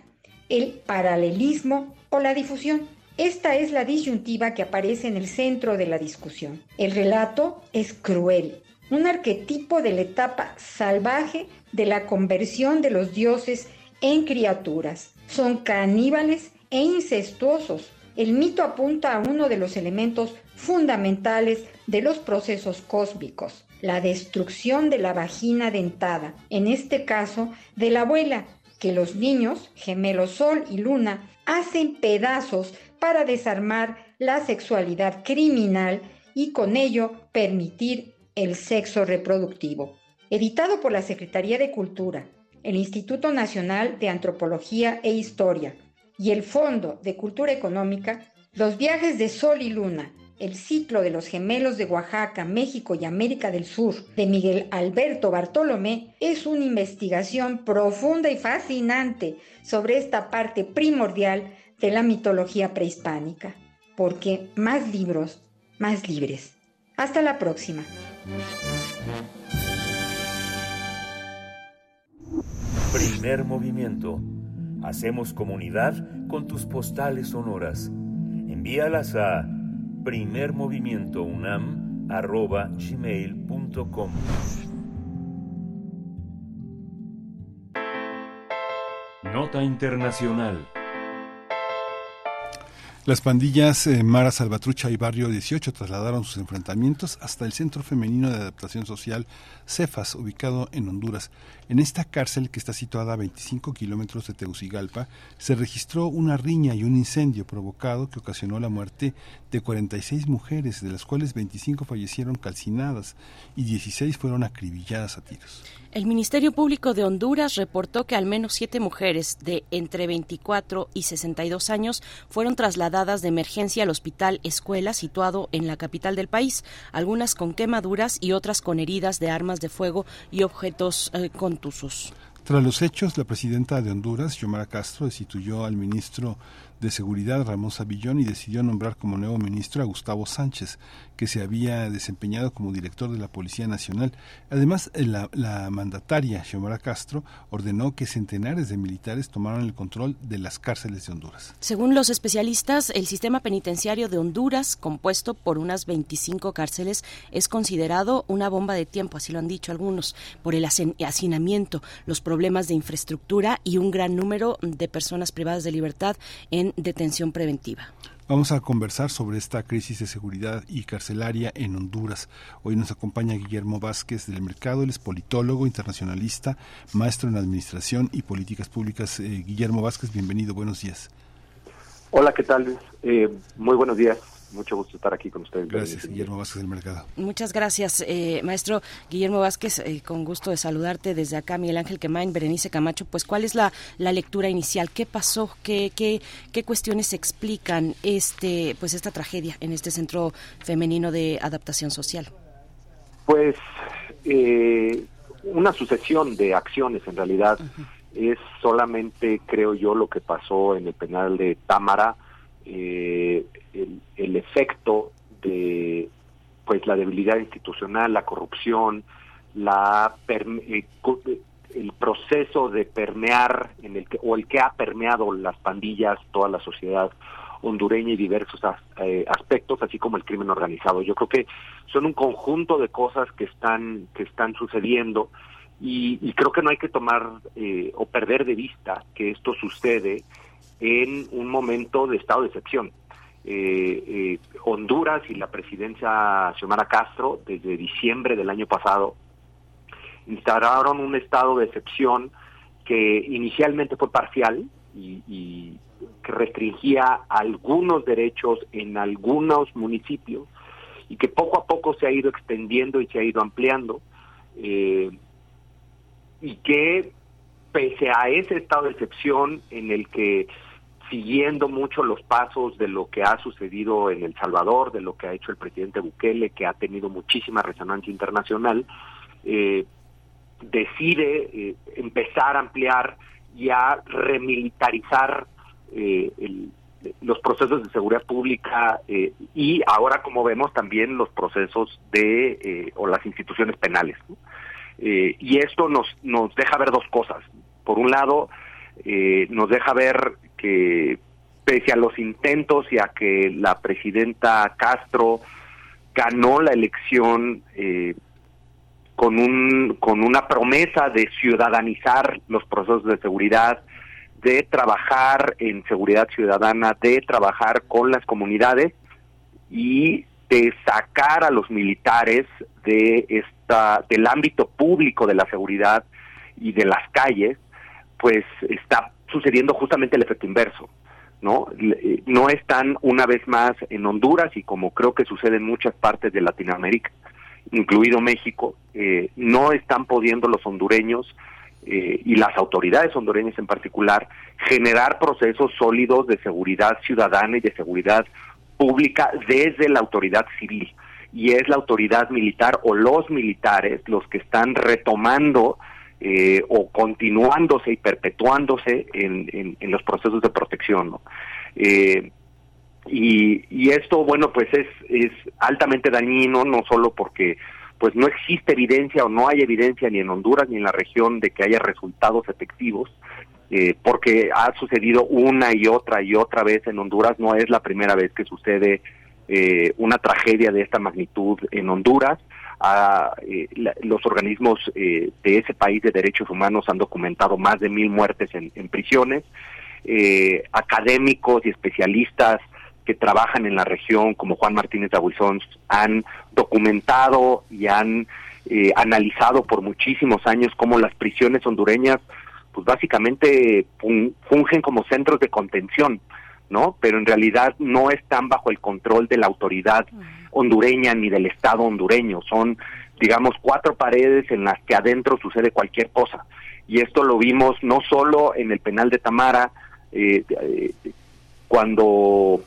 el paralelismo o la difusión. Esta es la disyuntiva que aparece en el centro de la discusión. El relato es cruel, un arquetipo de la etapa salvaje de la conversión de los dioses en criaturas. Son caníbales e incestuosos. El mito apunta a uno de los elementos fundamentales de los procesos cósmicos, la destrucción de la vagina dentada, en este caso de la abuela, que los niños, gemelos Sol y Luna, hacen pedazos para desarmar la sexualidad criminal y con ello permitir el sexo reproductivo. Editado por la Secretaría de Cultura, el Instituto Nacional de Antropología e Historia y el Fondo de Cultura Económica, Los viajes de Sol y Luna, el ciclo de los gemelos de Oaxaca, México y América del Sur de Miguel Alberto Bartolomé es una investigación profunda y fascinante sobre esta parte primordial de la mitología prehispánica, porque más libros, más libres. Hasta la próxima. Primer movimiento. Hacemos comunidad con tus postales sonoras. Envíalas a primermovimientounam.gmail.com Nota Internacional las pandillas eh, Mara Salvatrucha y Barrio 18 trasladaron sus enfrentamientos hasta el Centro Femenino de Adaptación Social Cefas, ubicado en Honduras. En esta cárcel, que está situada a 25 kilómetros de Tegucigalpa, se registró una riña y un incendio provocado que ocasionó la muerte de 46 mujeres, de las cuales 25 fallecieron calcinadas y 16 fueron acribilladas a tiros. El Ministerio Público de Honduras reportó que al menos siete mujeres de entre 24 y 62 años fueron trasladadas de emergencia al hospital escuela situado en la capital del país, algunas con quemaduras y otras con heridas de armas de fuego y objetos eh, Tras los hechos, la presidenta de Honduras, Xiomara Castro, destituyó al ministro de Seguridad, Ramón Savillón, y decidió nombrar como nuevo ministro a Gustavo Sánchez, que se había desempeñado como director de la Policía Nacional. Además, la, la mandataria, Xiomara Castro, ordenó que centenares de militares tomaran el control de las cárceles de Honduras. Según los especialistas, el sistema penitenciario de Honduras, compuesto por unas 25 cárceles, es considerado una bomba de tiempo, así lo han dicho algunos, por el hacinamiento, los problemas de infraestructura y un gran número de personas privadas de libertad en detención preventiva. Vamos a conversar sobre esta crisis de seguridad y carcelaria en Honduras. Hoy nos acompaña Guillermo Vázquez del Mercado, él es politólogo, internacionalista, maestro en administración y políticas públicas. Eh, Guillermo Vázquez, bienvenido, buenos días. Hola, ¿qué tal? Eh, muy buenos días mucho gusto estar aquí con ustedes. Gracias, Guillermo Vázquez del Mercado. Muchas gracias, eh, maestro Guillermo Vázquez. Eh, con gusto de saludarte desde acá, Miguel Ángel Quemain, Berenice Camacho. Pues, ¿cuál es la, la lectura inicial? ¿Qué pasó? ¿Qué, qué, qué cuestiones explican este, pues, esta tragedia en este centro femenino de adaptación social? Pues, eh, una sucesión de acciones, en realidad. Es solamente, creo yo, lo que pasó en el penal de Támara. Eh, el, efecto de pues la debilidad institucional, la corrupción, la eh, el proceso de permear en el que, o el que ha permeado las pandillas, toda la sociedad hondureña y diversos eh, aspectos, así como el crimen organizado. Yo creo que son un conjunto de cosas que están que están sucediendo y, creo que no hay que tomar eh, o perder de vista que esto sucede en un momento de estado de excepción. Eh, Honduras y la presidencia Xiomara Castro, desde diciembre del año pasado, instauraron un estado de excepción que inicialmente fue parcial y, que restringía algunos derechos en algunos municipios y que poco a poco se ha ido extendiendo y se ha ido ampliando eh, y que pese a ese estado de excepción en el que siguiendo mucho los pasos de lo que ha sucedido en El Salvador, de lo que ha hecho el presidente Bukele, que ha tenido muchísima resonancia internacional, eh, decide eh, empezar a ampliar y a remilitarizar eh, los procesos de seguridad pública eh, y ahora como vemos también los procesos de o las instituciones penales y esto nos nos deja ver dos cosas. Por un lado nos deja ver que pese a los intentos y a que la presidenta Castro ganó la elección con, un, con una promesa de ciudadanizar los procesos de seguridad, de trabajar en seguridad ciudadana, de trabajar con las comunidades y de sacar a los militares de esta del ámbito público de la seguridad y de las calles, pues está sucediendo justamente el efecto inverso. ¿no? Eh, no están una vez más en Honduras y como creo que sucede en muchas partes de Latinoamérica, incluido México, eh, no están pudiendo los hondureños eh, y las autoridades hondureñas en particular generar procesos sólidos de seguridad ciudadana y de seguridad pública desde la autoridad civil. Y es la autoridad militar o los militares los que están retomando eh, o continuándose y perpetuándose en, en, los procesos de protección. ¿no? Y, esto, bueno, pues es, es altamente dañino, no solo porque pues no existe evidencia o no hay evidencia ni en Honduras ni en la región de que haya resultados efectivos, eh, porque ha sucedido una y otra y otra vez en Honduras, no es la primera vez que sucede eh, una tragedia de esta magnitud en Honduras. Ah, eh, los organismos de ese país de derechos humanos han documentado más de mil muertes en, prisiones. académicos y especialistas que trabajan en la región, como Juan Martínez Aguizón, han documentado y han eh, analizado por muchísimos años cómo las prisiones hondureñas, pues básicamente fungen como centros de contención, ¿no? Pero en realidad no están bajo el control de la autoridad hondureña ni del Estado hondureño. Son, digamos, cuatro paredes en las que adentro sucede cualquier cosa. Y esto lo vimos no solo en el penal de Tamara, eh, eh, cuando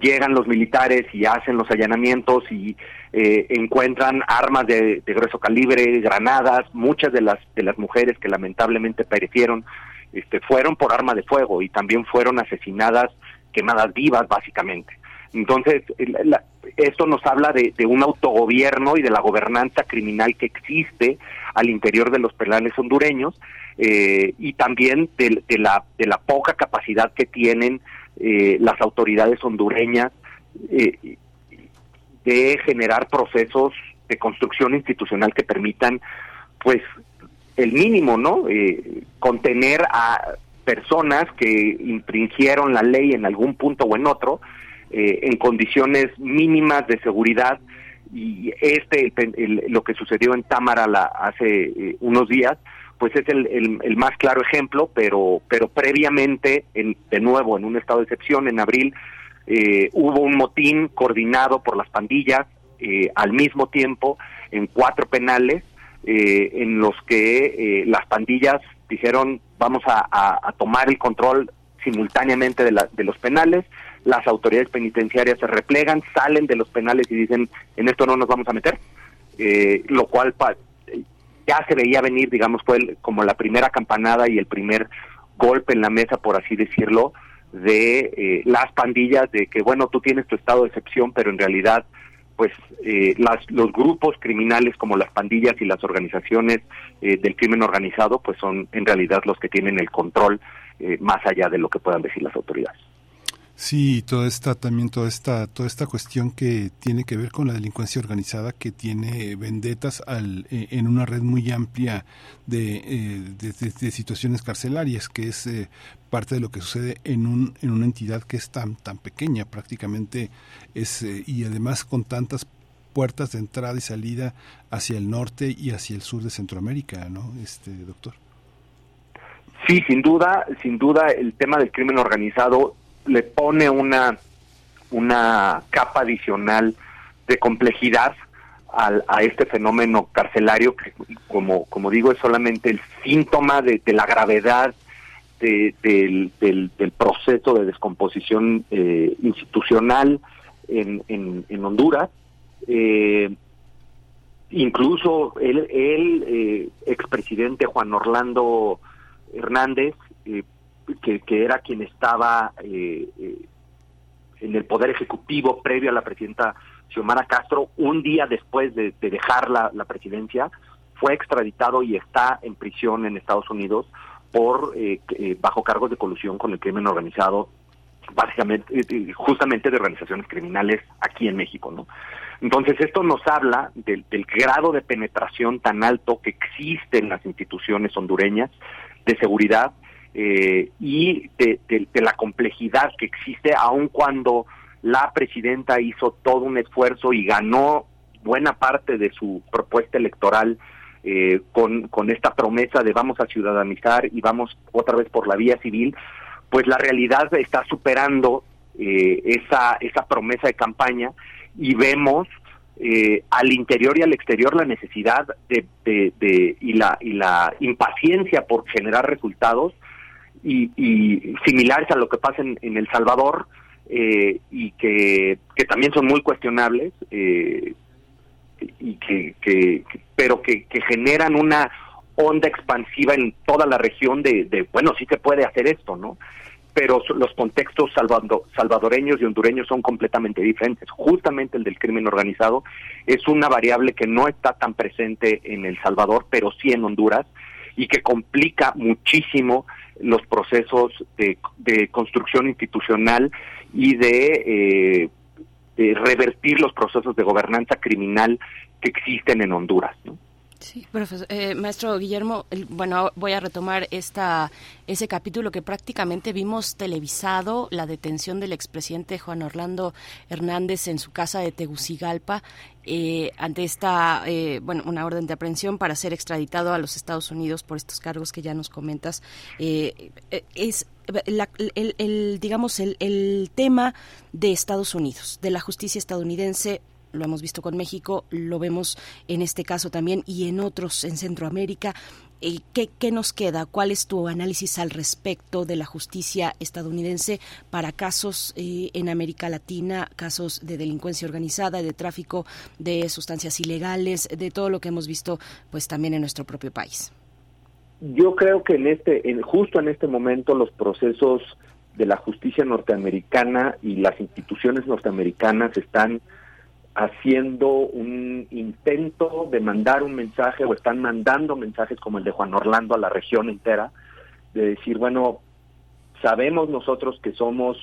llegan los militares y hacen los allanamientos y eh, encuentran armas de, grueso calibre, granadas, muchas de las de las mujeres que lamentablemente perecieron este, fueron por arma de fuego y también fueron asesinadas, quemadas vivas básicamente. Entonces, esto nos habla de, un autogobierno y de la gobernanza criminal que existe al interior de los penales hondureños eh, y también de, la, de la poca capacidad que tienen eh, las autoridades hondureñas eh, de generar procesos de construcción institucional que permitan, pues, el mínimo, ¿no? Eh, contener a personas que infringieron la ley en algún punto o en otro, en condiciones mínimas de seguridad. Y este lo que sucedió en Támara la, hace unos días pues es el, el, más claro ejemplo, pero, pero previamente, en, de nuevo, en un estado de excepción, en abril, eh, hubo un motín coordinado por las pandillas eh, al mismo tiempo en cuatro penales, eh, en los que las pandillas dijeron vamos a, tomar el control simultáneamente de, la, de los penales, las autoridades penitenciarias se replegan, salen de los penales y dicen en esto no nos vamos a meter, lo cual ya se veía venir, digamos, fue como la primera campanada y el primer golpe en la mesa, por así decirlo, de eh, las pandillas, de que, bueno, tú tienes tu estado de excepción, pero en realidad, pues eh, las, los grupos criminales como las pandillas y las organizaciones eh, del crimen organizado, pues son en realidad los que tienen el control eh, más allá de lo que puedan decir las autoridades. Sí, toda esta también toda esta toda esta cuestión que tiene que ver con la delincuencia organizada que tiene vendetas al, eh, en una red muy amplia de, eh, de situaciones carcelarias que es eh, parte de lo que sucede en un en una entidad que es tan tan pequeña prácticamente es eh, y además con tantas puertas de entrada y salida hacia el norte y hacia el sur de Centroamérica, ¿no? Este doctor. Sí, sin duda, sin duda el tema del crimen organizado le pone una, una capa adicional de complejidad al, a este fenómeno carcelario que, como, como digo, es solamente el síntoma de, la gravedad de, del, del, del, proceso de descomposición eh, institucional en, en, en Honduras. Eh, incluso el, el eh, expresidente Juan Orlando Hernández eh, que, era quien estaba eh, eh, en el poder ejecutivo previo a la presidenta Xiomara Castro, un día después de, de dejar la, la, presidencia, fue extraditado y está en prisión en Estados Unidos por eh, bajo cargos de colusión con el crimen organizado, básicamente, justamente de organizaciones criminales aquí en México, ¿no? Entonces esto nos habla del, del grado de penetración tan alto que existe en las instituciones hondureñas de seguridad eh, y de, de, la complejidad que existe, aun cuando la presidenta hizo todo un esfuerzo y ganó buena parte de su propuesta electoral eh, con, con esta promesa de vamos a ciudadanizar y vamos otra vez por la vía civil, pues la realidad está superando eh, esa, esa promesa de campaña y vemos eh, al interior y al exterior la necesidad de, de, y, la, y la impaciencia por generar resultados y, y similares a lo que pasa en, El Salvador eh, y que, que, también son muy cuestionables eh, y que, que, pero que, que, generan una onda expansiva en toda la región de, de, bueno sí se puede hacer esto no pero los contextos salvando, salvadoreños y hondureños son completamente diferentes. Justamente el del crimen organizado es una variable que no está tan presente en El Salvador, pero sí en Honduras, y que complica muchísimo los procesos de, de construcción institucional y de, eh, revertir los procesos de gobernanza criminal que existen en Honduras. Sí, profesor, eh, maestro Guillermo, bueno, voy a retomar esta ese capítulo que prácticamente vimos televisado, la detención del expresidente Juan Orlando Hernández en su casa de Tegucigalpa, eh, ante esta, eh, bueno, una orden de aprehensión para ser extraditado a los Estados Unidos por estos cargos que ya nos comentas. Eh, es la, el, el, digamos, el, el tema de Estados Unidos, de la justicia estadounidense lo hemos visto con México, lo vemos en este caso también y en otros en Centroamérica. Eh, ¿qué, ¿Qué nos queda? ¿Cuál es tu análisis al respecto de la justicia estadounidense para casos eh, en América Latina, casos de delincuencia organizada, de tráfico de sustancias ilegales, de todo lo que hemos visto pues también en nuestro propio país? Yo creo que en este, en, justo en este momento los procesos de la justicia norteamericana y las instituciones norteamericanas están haciendo un intento de mandar un mensaje o están mandando mensajes como el de Juan Orlando a la región entera, de decir, bueno, sabemos nosotros que somos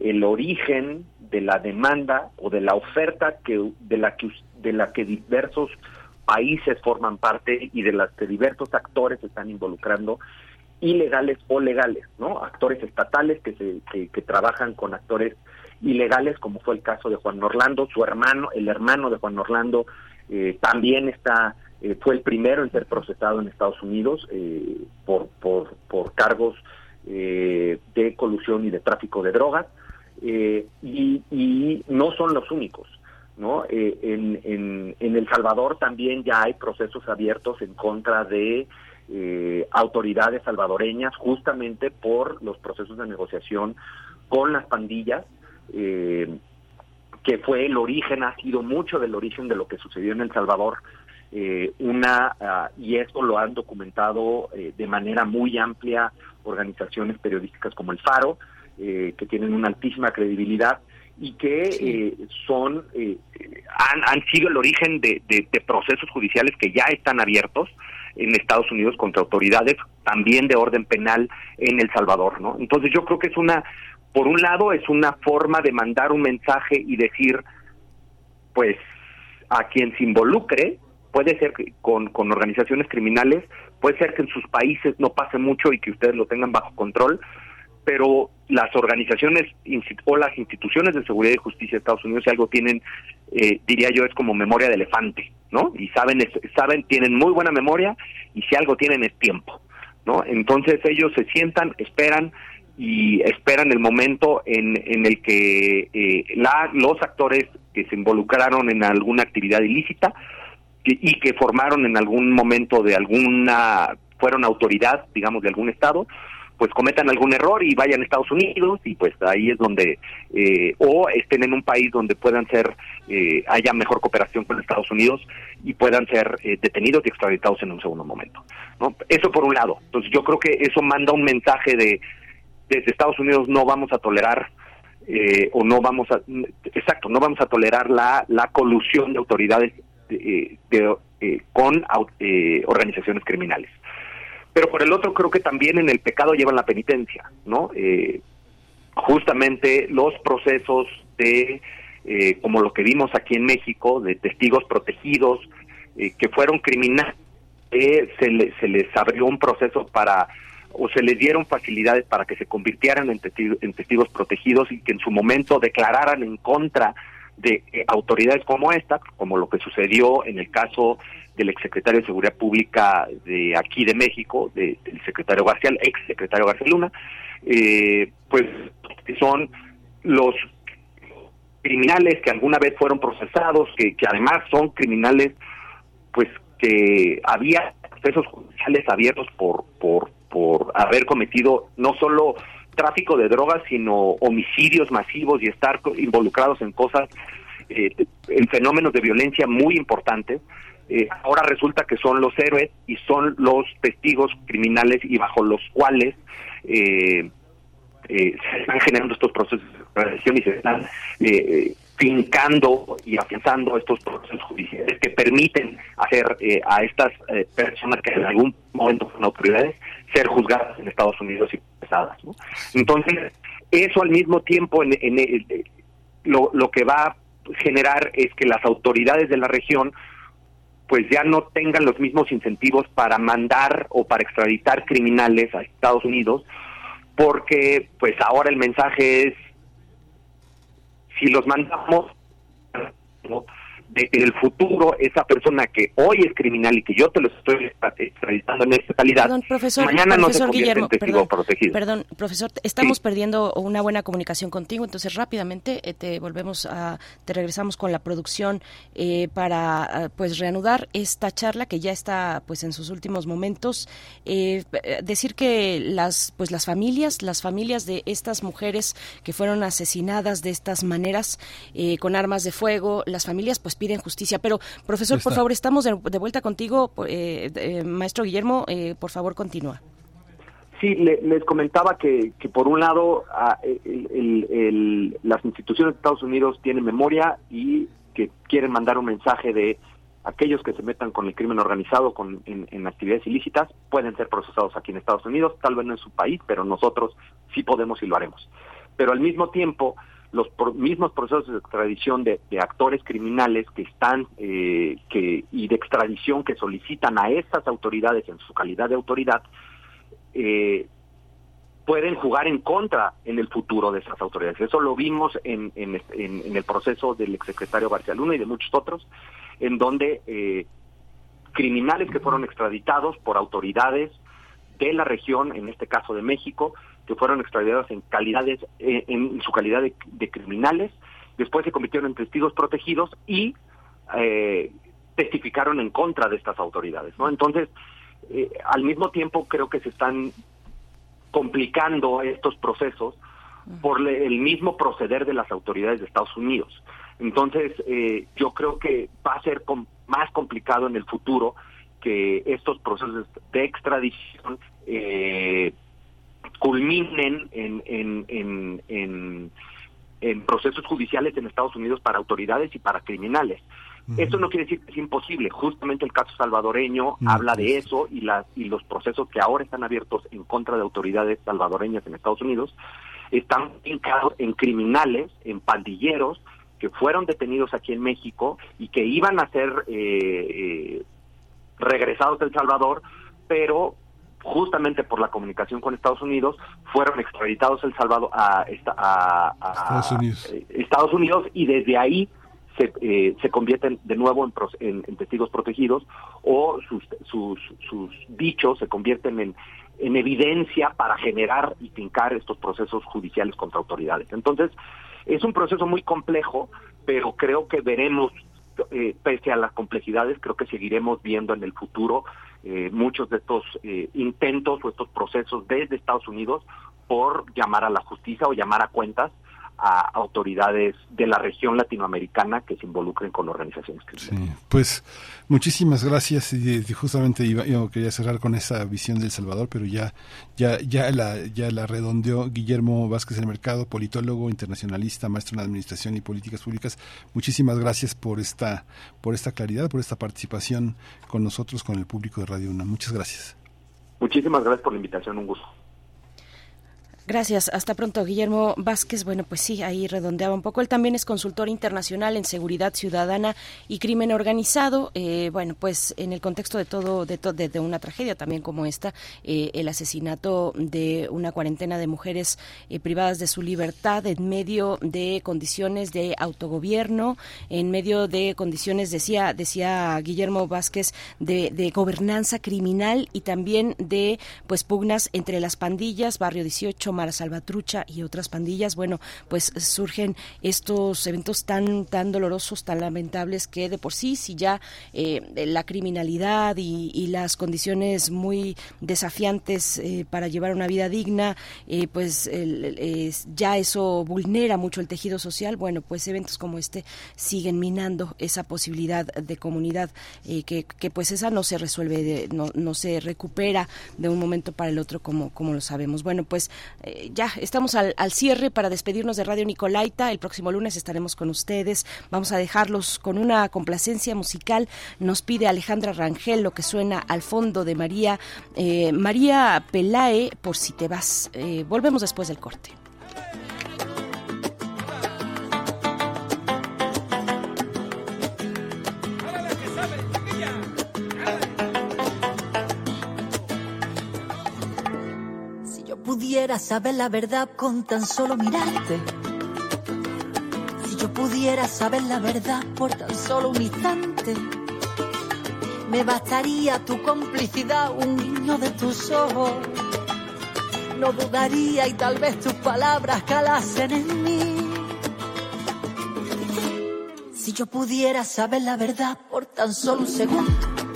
el origen de la demanda o de la oferta que de la que de la que diversos países forman parte y de las que diversos actores están involucrando ilegales o legales, ¿no? Actores estatales que se que trabajan con actores ilegales, como fue el caso de Juan Orlando, su hermano, el hermano de Juan Orlando, eh, también está, eh, fue el primero en ser procesado en Estados Unidos eh, por, por, por cargos de colusión y de tráfico de drogas, y, y, no son los únicos. ¿no? En, en, en, El Salvador también ya hay procesos abiertos en contra de autoridades salvadoreñas justamente por los procesos de negociación con las pandillas eh, que fue el origen, ha sido mucho del origen de lo que sucedió en El Salvador, eh, una, uh, y esto lo han documentado eh, de manera muy amplia organizaciones periodísticas como El Faro, eh, que tienen una altísima credibilidad, y que eh, son eh, han, han sido el origen de, de, de procesos judiciales que ya están abiertos en Estados Unidos contra autoridades también de orden penal en El Salvador, ¿no? Entonces yo creo que es una, por un lado es una forma de mandar un mensaje y decir, pues a quien se involucre, puede ser con, con organizaciones criminales, puede ser que en sus países no pase mucho y que ustedes lo tengan bajo control, pero las organizaciones o las instituciones de seguridad y justicia de Estados Unidos si algo tienen, eh, diría yo, es como memoria de elefante, ¿no? Y saben, saben, tienen muy buena memoria y si algo tienen es tiempo, ¿no? Entonces ellos se sientan, esperan y esperan el momento en, en el que eh, la, los actores que se involucraron en alguna actividad ilícita que- y que formaron en algún momento de alguna, fueron autoridad, digamos, de algún estado, pues cometan algún error y vayan a Estados Unidos y pues ahí es donde, eh, o estén en un país donde puedan ser, eh, haya mejor cooperación con Estados Unidos y puedan ser eh, detenidos y extraditados en un segundo momento. ¿no? Eso por un lado. Entonces yo creo que eso manda un mensaje de, desde Estados Unidos no vamos a tolerar eh, o no vamos a, exacto, no vamos a tolerar la, la colusión de autoridades eh, de, eh, con eh, organizaciones criminales. Pero por el otro creo que también en el pecado llevan la penitencia, ¿no? Eh, justamente los procesos de, eh, como lo que vimos aquí en México, de testigos protegidos que fueron criminales, se, le- se les abrió un proceso para o se les dieron facilidades para que se convirtieran en, testi- en testigos protegidos y que en su momento declararan en contra de eh, autoridades como esta, como lo que sucedió en el caso del exsecretario de Seguridad Pública de aquí de México, de- del secretario García, ex secretario García Luna, eh, pues son los criminales que alguna vez fueron procesados, que, que además son criminales, pues que había procesos judiciales abiertos por, por, por haber cometido no solo tráfico de drogas, sino homicidios masivos y estar involucrados en cosas, eh, en fenómenos de violencia muy importantes. Eh, ahora resulta que son los héroes y son los testigos criminales y bajo los cuales eh, eh, se están generando estos procesos de y se están fincando y afianzando estos procesos judiciales que permiten hacer eh, a estas eh, personas que en algún momento fueron autoridades ser juzgadas en Estados Unidos y procesadas. ¿no? Entonces, eso al mismo tiempo en, en- en- lo, lo que va a generar es que las autoridades de la región pues ya no tengan los mismos incentivos para mandar o para extraditar criminales a Estados Unidos porque pues ahora el mensaje es si los mandamos. De, en el futuro esa persona que hoy es criminal y que yo te lo estoy extraditando en esta calidad Perdón, profesor, mañana no se convierte en testigo perdón, protegido perdón, profesor, estamos perdiendo una buena comunicación contigo, entonces rápidamente eh, te volvemos a, te regresamos con la producción eh, para ah, pues reanudar esta charla que ya está pues en sus últimos momentos. Eh, eh, decir que las pues las familias, las familias de estas mujeres que fueron asesinadas de estas maneras eh, con armas de fuego, las familias pues piden justicia. Pero profesor, por favor, estamos de, de vuelta contigo, eh, eh, maestro Guillermo, eh, por favor continúa. Sí, le- les comentaba que, que por un lado ah, el- el- el- las instituciones de Estados Unidos tienen memoria y que quieren mandar un mensaje de aquellos que se metan con el crimen organizado con, en, en actividades ilícitas pueden ser procesados aquí en Estados Unidos, tal vez no en su país, pero nosotros sí podemos y lo haremos. Pero al mismo tiempo, los pro- mismos procesos de extradición de, actores criminales que están eh, que y de extradición que solicitan a estas autoridades en su calidad de autoridad eh, pueden jugar en contra en el futuro de esas autoridades. Eso lo vimos en, en, en- en el proceso del exsecretario García Luna y de muchos otros, en donde eh, criminales que fueron extraditados por autoridades de la región, en este caso de México, que fueron extraditados en calidades, eh, en su calidad de, de criminales, después se convirtieron en testigos protegidos y eh, testificaron en contra de estas autoridades, ¿no? Entonces, eh, al mismo tiempo creo que se están complicando estos procesos por le- el mismo proceder de las autoridades de Estados Unidos. Entonces, eh, yo creo que va a ser más complicado en el futuro que estos procesos de extradición eh, culminen en, en, en, en, en procesos judiciales en Estados Unidos para autoridades y para criminales. Eso no quiere decir que es imposible. Justamente el caso salvadoreño habla de eso y, las y los procesos que ahora están abiertos en contra de autoridades salvadoreñas en Estados Unidos están fincados en criminales, en pandilleros que fueron detenidos aquí en México y que iban a ser eh, eh, regresados El Salvador, pero justamente por la comunicación con Estados Unidos fueron extraditados El Salvador a, a, a Estados Unidos. eh, Estados Unidos y desde ahí se, eh, se convierten de nuevo en- en testigos protegidos o sus, sus, sus dichos se convierten en, en evidencia para generar y fincar estos procesos judiciales contra autoridades. Entonces, es un proceso muy complejo, pero creo que veremos, eh, pese a las complejidades, creo que seguiremos viendo en el futuro eh, muchos de estos eh, intentos o estos procesos desde Estados Unidos por llamar a la justicia o llamar a cuentas a autoridades de la región latinoamericana que se involucren con organizaciones criminales. Sí, pues muchísimas gracias y, justamente iba, yo quería cerrar con esa visión del Salvador, pero ya ya ya la ya la redondeó Guillermo Vázquez del Mercado, politólogo, internacionalista, maestro en administración y políticas públicas. Muchísimas gracias por esta por esta claridad, por esta participación con nosotros con el público de Radio Una. Muchas gracias. Muchísimas gracias por la invitación, un gusto. Gracias, hasta pronto, Guillermo Vázquez. Bueno, pues sí, ahí redondeaba un poco. Él también es consultor internacional en seguridad ciudadana y crimen organizado. Eh, bueno, pues en el contexto de todo, de, to- de, una tragedia también como esta, eh, el asesinato de una cuarentena de mujeres eh, privadas de su libertad en medio de condiciones de autogobierno, en medio de condiciones, decía, decía Guillermo Vázquez, de, de gobernanza criminal y también de pues pugnas entre las pandillas, Barrio 18, Mara Salvatrucha y otras pandillas. Bueno, pues surgen estos eventos tan, tan dolorosos, tan lamentables que de por sí, si ya eh, la criminalidad y, las condiciones muy desafiantes eh, para llevar una vida digna, eh, pues ya eso vulnera mucho el tejido social. Bueno, pues eventos como este siguen minando esa posibilidad de comunidad que, que pues esa no se resuelve, de- no, no se recupera de un momento para el otro como, como lo sabemos. Bueno, pues eh, ya estamos al, al cierre para despedirnos de Radio Nicolaita. El próximo lunes estaremos con ustedes. Vamos a dejarlos con una complacencia musical. Nos pide Alejandra Rangel lo que suena al fondo de María, eh, María Pelae, por si te vas. Eh, volvemos después del corte. Pudiera saber la verdad con tan solo mirarte. Si yo pudiera saber la verdad por tan solo un instante. Me bastaría tu complicidad, un guiño de tus ojos. No dudaría y tal vez tus palabras calasen en mí. Si yo pudiera saber la verdad por tan solo un segundo.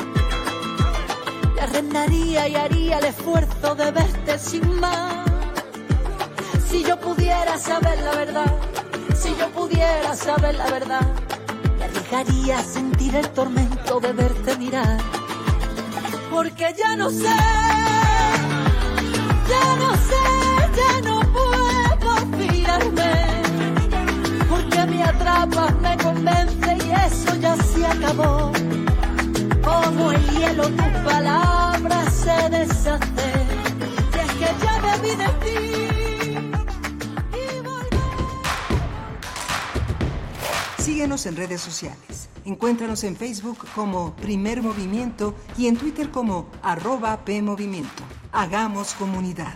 Te arrendaría y haría el esfuerzo de verte sin más. Si yo pudiera saber la verdad, si yo pudiera saber la verdad, me arriesgaría a sentir el tormento de verte mirar. Porque ya no sé, ya no sé, ya no puedo fiarme. Porque me atrapas, me convence y eso ya se acabó el hielo tus palabras se deshacen. Y es que ya vi de ti. Síguenos en redes sociales. Encuéntranos en Facebook como Primer Movimiento y en Twitter como arroba PMovimiento. Hagamos comunidad.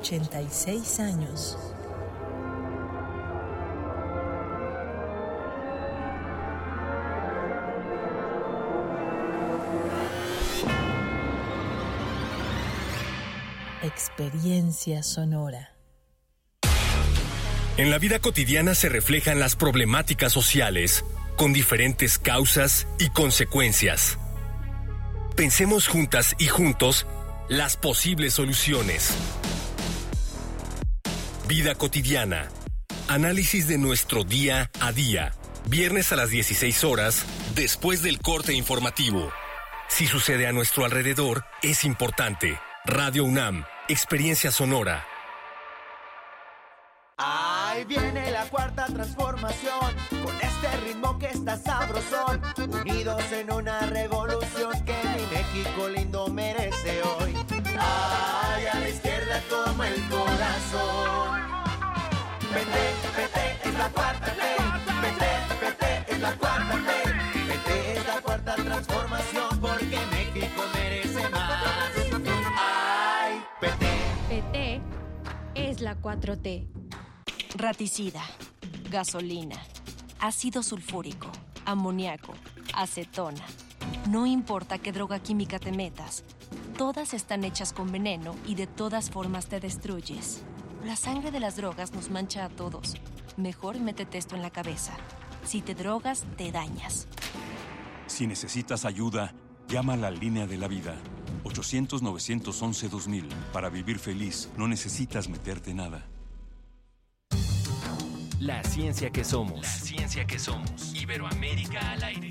86 años. Experiencia sonora. En la vida cotidiana se reflejan las problemáticas sociales, con diferentes causas y consecuencias. Pensemos juntas y juntos las posibles soluciones. Vida cotidiana. Análisis de nuestro día a día. Viernes a las 16 horas, después del corte informativo. Si sucede a nuestro alrededor, es importante. Radio UNAM, Experiencia Sonora. Ahí viene la cuarta transformación, con este ritmo que está sabrosón, unidos en una revolución que mi México lindo merece hoy. Ay, a la izquierda toma el corazón. La 4T. Raticida, gasolina, ácido sulfúrico, amoníaco, acetona. No importa qué droga química te metas, todas están hechas con veneno y de todas formas te destruyes. La sangre de las drogas nos mancha a todos. Mejor métete esto en la cabeza. Si te drogas, te dañas. Si necesitas ayuda, llama a la línea de la vida. 800-911-2000. Para vivir feliz, no necesitas meterte nada. La ciencia que somos. La ciencia que somos. Iberoamérica al aire.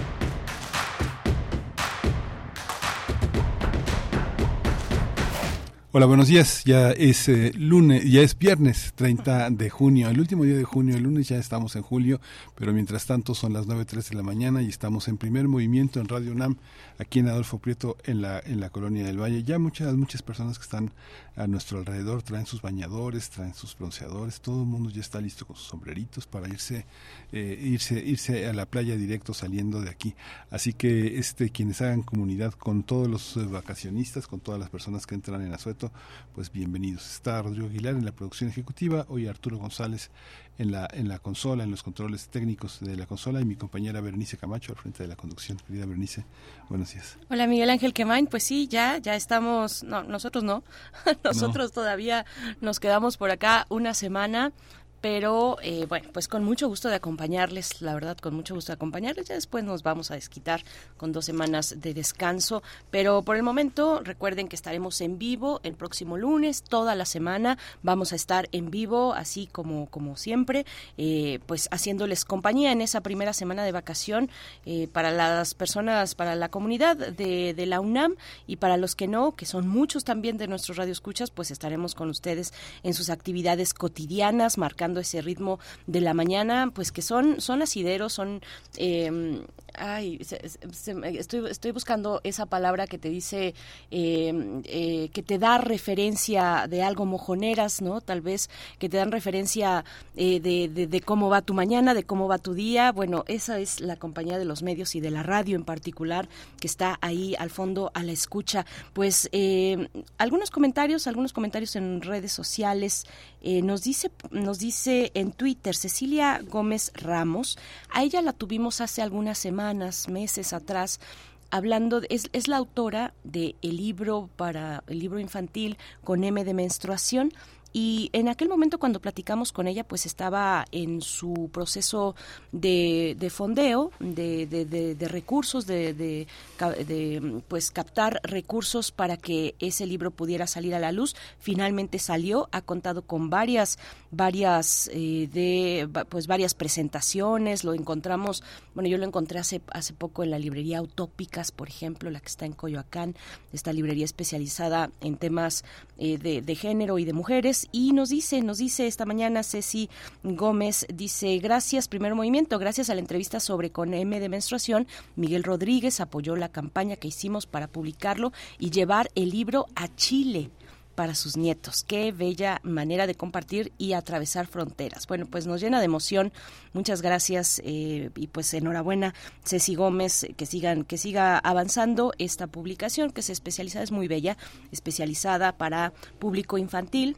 Hola, buenos días. Ya es eh, lunes, ya es viernes 30 de junio, el último día de junio, el lunes ya estamos en julio, pero mientras tanto son las 9.03 de la mañana y estamos en primer movimiento en Radio UNAM, aquí en Adolfo Prieto, en la, en la colonia del Valle. Ya muchas, muchas personas que están a nuestro alrededor traen sus bañadores, traen sus bronceadores, todo el mundo ya está listo con sus sombreritos para irse, eh, irse, irse a la playa directo saliendo de aquí. Así que este, quienes hagan comunidad con todos los eh, vacacionistas, con todas las personas que entran en Pues bienvenidos. Está Rodrigo Aguilar en la producción ejecutiva, hoy Arturo González en la, en la consola, en los controles técnicos de la consola y mi compañera Berenice Camacho al frente de la conducción. Querida Berenice, buenos días. Hola Miguel Ángel Quemain, pues sí, ya, ya estamos, no, nosotros no, nosotros todavía nos quedamos por acá una semana pero eh, bueno, pues con mucho gusto de acompañarles, la verdad, con mucho gusto de acompañarles. Ya después nos vamos a desquitar con dos semanas de descanso, pero por el momento recuerden que estaremos en vivo el próximo lunes, toda la semana. Vamos a estar en vivo, así como como siempre, eh, pues haciéndoles compañía en esa primera semana de vacación eh, para las personas, para la comunidad de, de, la UNAM. Y para los que no, que son muchos también de nuestros radioescuchas, pues estaremos con ustedes en sus actividades cotidianas, marcando ese ritmo de la mañana, pues que son, son asideros, son... Eh, ay, se, estoy, estoy buscando esa palabra que te dice, eh, eh, que te da referencia de algo mojoneras, ¿no? Tal vez que te dan referencia de, de, cómo va tu mañana, de cómo va tu día. Bueno, esa es la compañía de los medios y de la radio en particular que está ahí al fondo a la escucha. Pues algunos comentarios, algunos comentarios en redes sociales. nos dice, nos dice en Twitter Cecilia Gómez Ramos, a ella la tuvimos hace algunas semanas, meses atrás, hablando, es, es, la autora de el libro para el libro infantil con M de menstruación y en aquel momento cuando platicamos con ella, pues estaba en su proceso de, de fondeo, de, de, recursos, de, de, pues captar recursos para que ese libro pudiera salir a la luz. Finalmente salió, ha contado con varias, varias eh, de pues varias presentaciones, lo encontramos, bueno yo lo encontré hace, hace poco en la librería Utópicas, por ejemplo, la que está en Coyoacán, esta librería especializada en temas eh, de, de género y de mujeres y nos dice, nos dice esta mañana Ceci Gómez, dice, gracias, primer movimiento, gracias a la entrevista sobre con M de menstruación, Miguel Rodríguez apoyó la campaña que hicimos para publicarlo y llevar el libro a Chile para sus nietos. Qué bella manera de compartir y atravesar fronteras. Bueno, pues nos llena de emoción. Muchas gracias eh, y pues enhorabuena, Ceci Gómez, que sigan, que siga avanzando esta publicación que se especializa, es muy bella, especializada para público infantil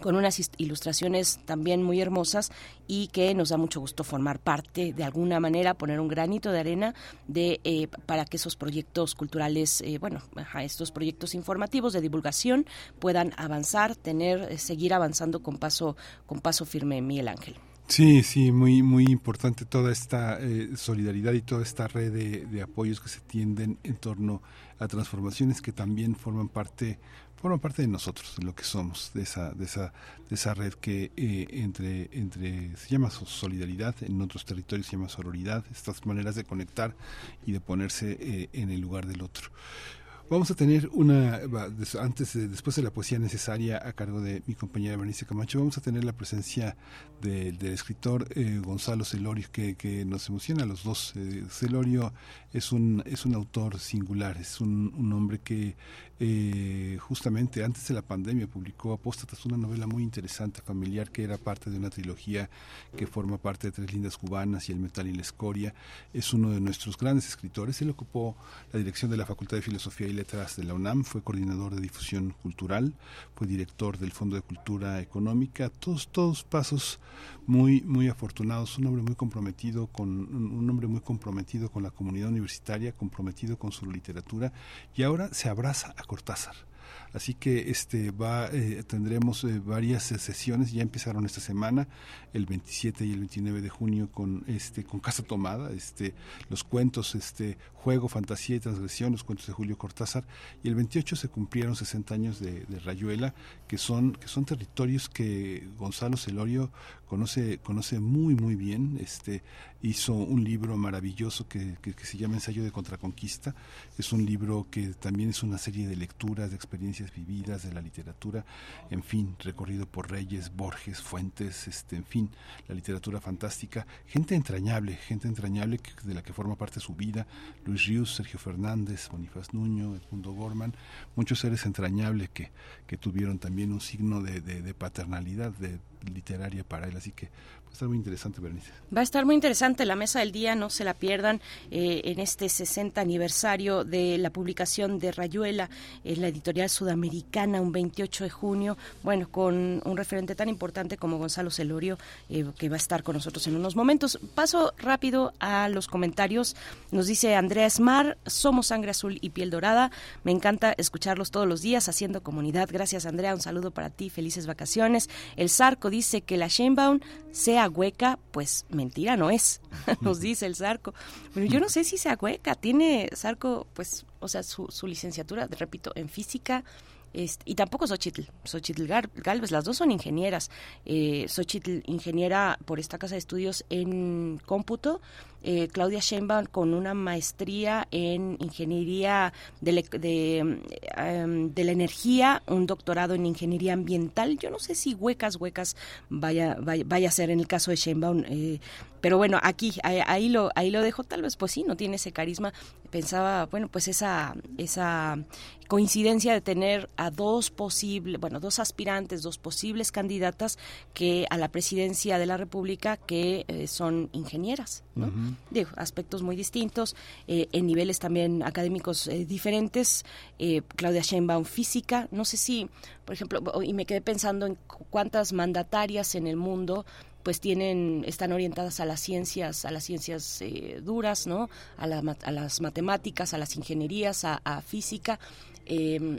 con unas ilustraciones también muy hermosas y que nos da mucho gusto formar parte de alguna manera, poner un granito de arena de eh, para que esos proyectos culturales, eh, bueno, estos proyectos informativos de divulgación puedan avanzar, tener, eh, seguir avanzando con paso con paso firme, Miguel Ángel. Sí, sí, muy muy importante toda esta solidaridad y toda esta red de apoyos que se tienden en torno a transformaciones que también forman parte forma parte de nosotros, de lo que somos, de esa, de esa, de esa red que eh, entre, entre, se llama solidaridad, en otros territorios se llama sororidad, estas maneras de conectar y de ponerse eh, en el lugar del otro. Vamos a tener una, antes, después de la poesía necesaria a cargo de mi compañera Bernice Camacho, vamos a tener la presencia del escritor eh, Gonzalo Celorio, que, que, nos emociona a los dos. Celorio es un, es un autor singular, es un, un hombre que eh, justamente antes de la pandemia publicó Apóstatas, una novela muy interesante, familiar, que era parte de una trilogía que forma parte de Tres Lindas Cubanas y El Metal y la Escoria. Es uno de nuestros grandes escritores. Él ocupó la dirección de la Facultad de Filosofía y Letras de la UNAM, fue coordinador de difusión cultural, fue director del Fondo de Cultura Económica, todos, todos pasos muy, muy afortunados, un hombre muy comprometido con, un hombre muy comprometido con la comunidad universitaria, comprometido con su literatura, y ahora se abraza a Cortázar. Así que este va eh, tendremos eh, varias eh, sesiones, ya empezaron esta semana, el 27 y el 29 de junio con este con Casa Tomada, este los cuentos este Juego, Fantasía y Transgresión, los cuentos de Julio Cortázar y el 28 se cumplieron 60 años de, Rayuela, que son que son territorios que Gonzalo Celorio conoce conoce muy muy bien, este hizo un libro maravilloso que, que, se llama Ensayo de Contraconquista. Es un libro que también es una serie de lecturas, de experiencias vividas, de la literatura, en fin, recorrido por Reyes, Borges, Fuentes, este, en fin, la literatura fantástica. Gente entrañable, gente entrañable de la que forma parte su vida. Luis Ríos, Sergio Fernández, Bonifaz Nuño, Edmundo Gorman, muchos seres entrañables que, que tuvieron también un signo de, de, de paternalidad, de literaria para él. Así que va a estar muy interesante, Bernice. Va a estar muy interesante la mesa del día, no se la pierdan eh, en este 60 aniversario de la publicación de Rayuela en la editorial sudamericana, un 28 de junio. Bueno, con un referente tan importante como Gonzalo Celorio, eh, que va a estar con nosotros en unos momentos. Paso rápido a los comentarios. Nos dice Andrea Esmar, somos sangre azul y piel dorada. Me encanta escucharlos todos los días haciendo comunidad. Gracias, Andrea. Un saludo para ti. Felices vacaciones. El Zarco dice que la Sheinbaum sea hueca, pues mentira no es, nos dice el Zarco. Pero yo no sé si sea hueca, tiene Zarco, pues, o sea, su, su licenciatura, repito, en física, este, y tampoco Xochitl, Xochitl Galvez, las dos son ingenieras. Eh, Xochitl, ingeniera por esta casa de estudios en cómputo, eh, Claudia Sheinbaum con una maestría en ingeniería de, em, de, la energía, un doctorado en ingeniería ambiental. Yo no sé si huecas, huecas vaya, vaya, a ser en el caso de Sheinbaum, eh, pero bueno, aquí, ahí, lo, ahí lo dejo, tal vez pues sí, no tiene ese carisma. Pensaba, bueno, pues esa, esa coincidencia de tener a dos posibles, bueno, dos aspirantes, dos posibles candidatas que a la presidencia de la República que eh, son ingenieras, ¿no? Digo, aspectos muy distintos, eh, en niveles también académicos eh, diferentes. Claudia Sheinbaum física, no sé si, por ejemplo, y me quedé pensando en cuántas mandatarias en el mundo pues tienen están orientadas a las ciencias a las ciencias eh, duras no a, a, las matemáticas a las ingenierías a, física em,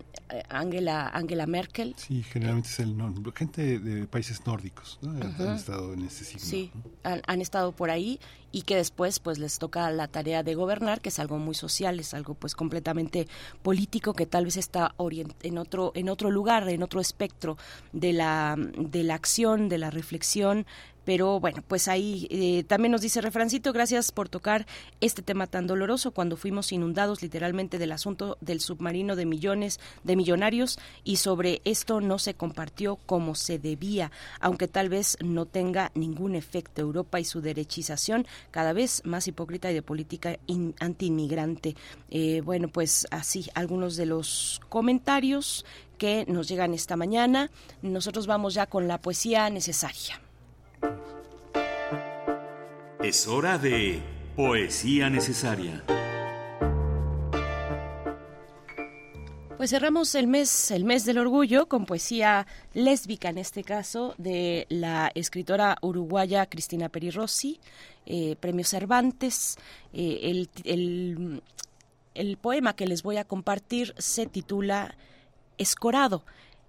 Angela, Angela Merkel. Sí, generalmente es el gente de países nórdicos, ¿no? Han estado en ese signo. Sí, han, estado por ahí y que después pues les toca la tarea de gobernar, que es algo muy social, es algo pues completamente político que tal vez está en otro en otro lugar, en otro espectro de la de la acción, de la reflexión, pero bueno, pues ahí eh, también nos dice Refrancito, gracias por tocar este tema tan doloroso cuando fuimos inundados literalmente del asunto del submarino de millones de millonarios y sobre esto no se compartió como se debía, aunque tal vez no tenga ningún efecto. Europa y su derechización cada vez más hipócrita y de política anti-inmigrante. Eh, bueno, pues así algunos de los comentarios que nos llegan esta mañana. Nosotros vamos ya con la poesía necesaria. Es hora de Poesía Necesaria. Pues cerramos el mes, el mes del orgullo con poesía lésbica en este caso de la escritora uruguaya Cristina Peri Rossi, eh, Premio Cervantes. Eh, el, el poema que les voy a compartir se titula Escorado.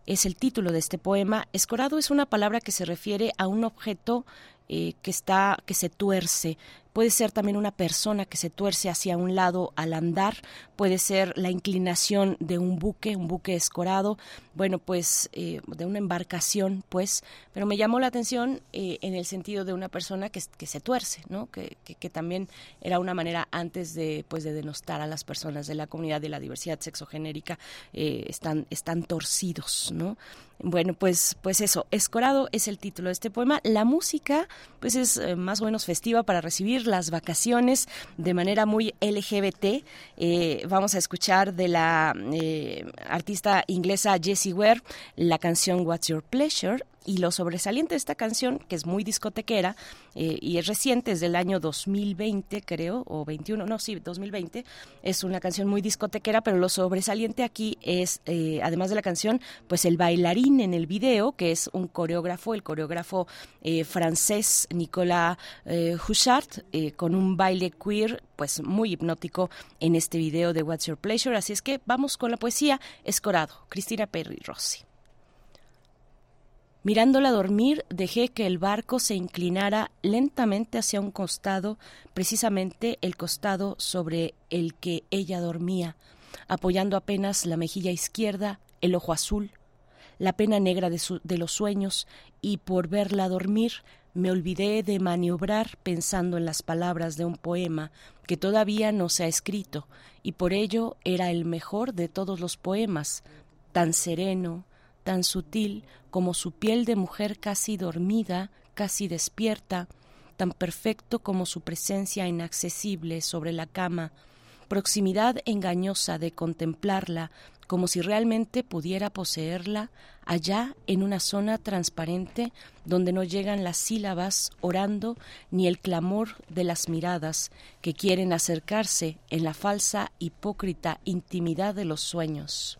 Es el título de este poema. Escorado es una palabra que se refiere a un objeto eh, que está que se tuerce puede ser también una persona que se tuerce hacia un lado al andar, puede ser la inclinación de un buque, un buque escorado, bueno, pues eh, de una embarcación, pues, pero me llamó la atención eh, en el sentido de una persona que, se tuerce, ¿no? Que, que, también era una manera antes de, pues, de denostar a las personas de la comunidad de la diversidad sexogenérica, eh, están, están torcidos, ¿no? Bueno, pues, pues eso, Escorado es el título de este poema. La música, pues es más o menos festiva para recibir las vacaciones de manera muy LGBT. Eh, vamos a escuchar de la eh, artista inglesa Jessie Ware la canción What's Your Pleasure y lo sobresaliente de esta canción, que es muy discotequera eh, y es reciente, es del año 2020, creo, o 21, no, sí, 2020, es una canción muy discotequera, pero lo sobresaliente aquí es, eh, además de la canción, pues el bailarín en el video, que es un coreógrafo, el coreógrafo eh, francés Nicolas Huchard, con un baile queer, pues muy hipnótico en este video de What's Your Pleasure. Así es que vamos con la poesía Escorado, Cristina Perry Rossi. Mirándola dormir, dejé que el barco se inclinara lentamente hacia un costado, precisamente el costado sobre el que ella dormía, apoyando apenas la mejilla izquierda, el ojo azul, la pena negra de, de los sueños, y por verla dormir me olvidé de maniobrar pensando en las palabras de un poema que todavía no se ha escrito, y por ello era el mejor de todos los poemas, tan sereno, tan sutil como su piel de mujer casi dormida, casi despierta, tan perfecto como su presencia inaccesible sobre la cama, proximidad engañosa de contemplarla como si realmente pudiera poseerla allá en una zona transparente donde no llegan las sílabas orando ni el clamor de las miradas que quieren acercarse en la falsa hipócrita intimidad de los sueños.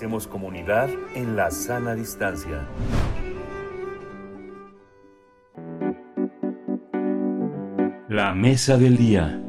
Hacemos comunidad en la sana distancia. La mesa del día.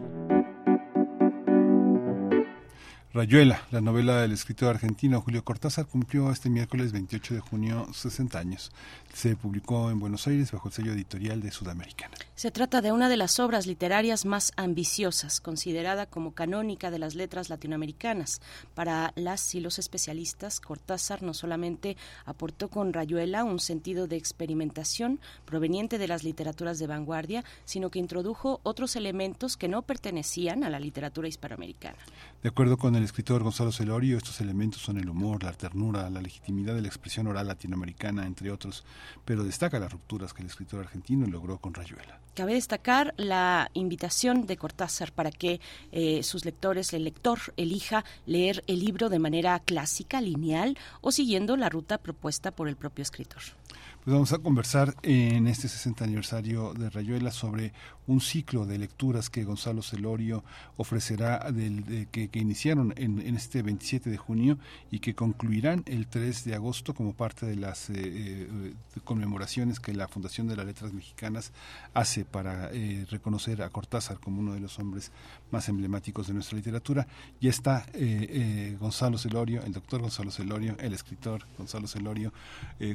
Rayuela, la novela del escritor argentino Julio Cortázar, cumplió este miércoles 28 de junio 60 años. Se publicó en Buenos Aires bajo el sello editorial de Sudamericana. Se trata de una de las obras literarias más ambiciosas, considerada como canónica de las letras latinoamericanas. Para las y los especialistas, Cortázar no solamente aportó con Rayuela un sentido de experimentación proveniente de las literaturas de vanguardia, sino que introdujo otros elementos que no pertenecían a la literatura hispanoamericana. De acuerdo con el escritor Gonzalo Celorio, estos elementos son el humor, la ternura, la legitimidad de la expresión oral latinoamericana, entre otros, pero destaca las rupturas que el escritor argentino logró con Rayuela. Cabe destacar la invitación de Cortázar para que eh, sus lectores, el lector, elija leer el libro de manera clásica, lineal o siguiendo la ruta propuesta por el propio escritor. Pues vamos a conversar en este 60 aniversario de Rayuela sobre un ciclo de lecturas que Gonzalo Celorio ofrecerá del, de, que, que, iniciaron en, en, este 27 de junio y que concluirán el 3 de agosto como parte de las eh, eh, conmemoraciones que la Fundación de las Letras Mexicanas hace para eh, reconocer a Cortázar como uno de los hombres más emblemáticos de nuestra literatura. Ya está Gonzalo Celorio, el doctor Gonzalo Celorio, el escritor Gonzalo Celorio.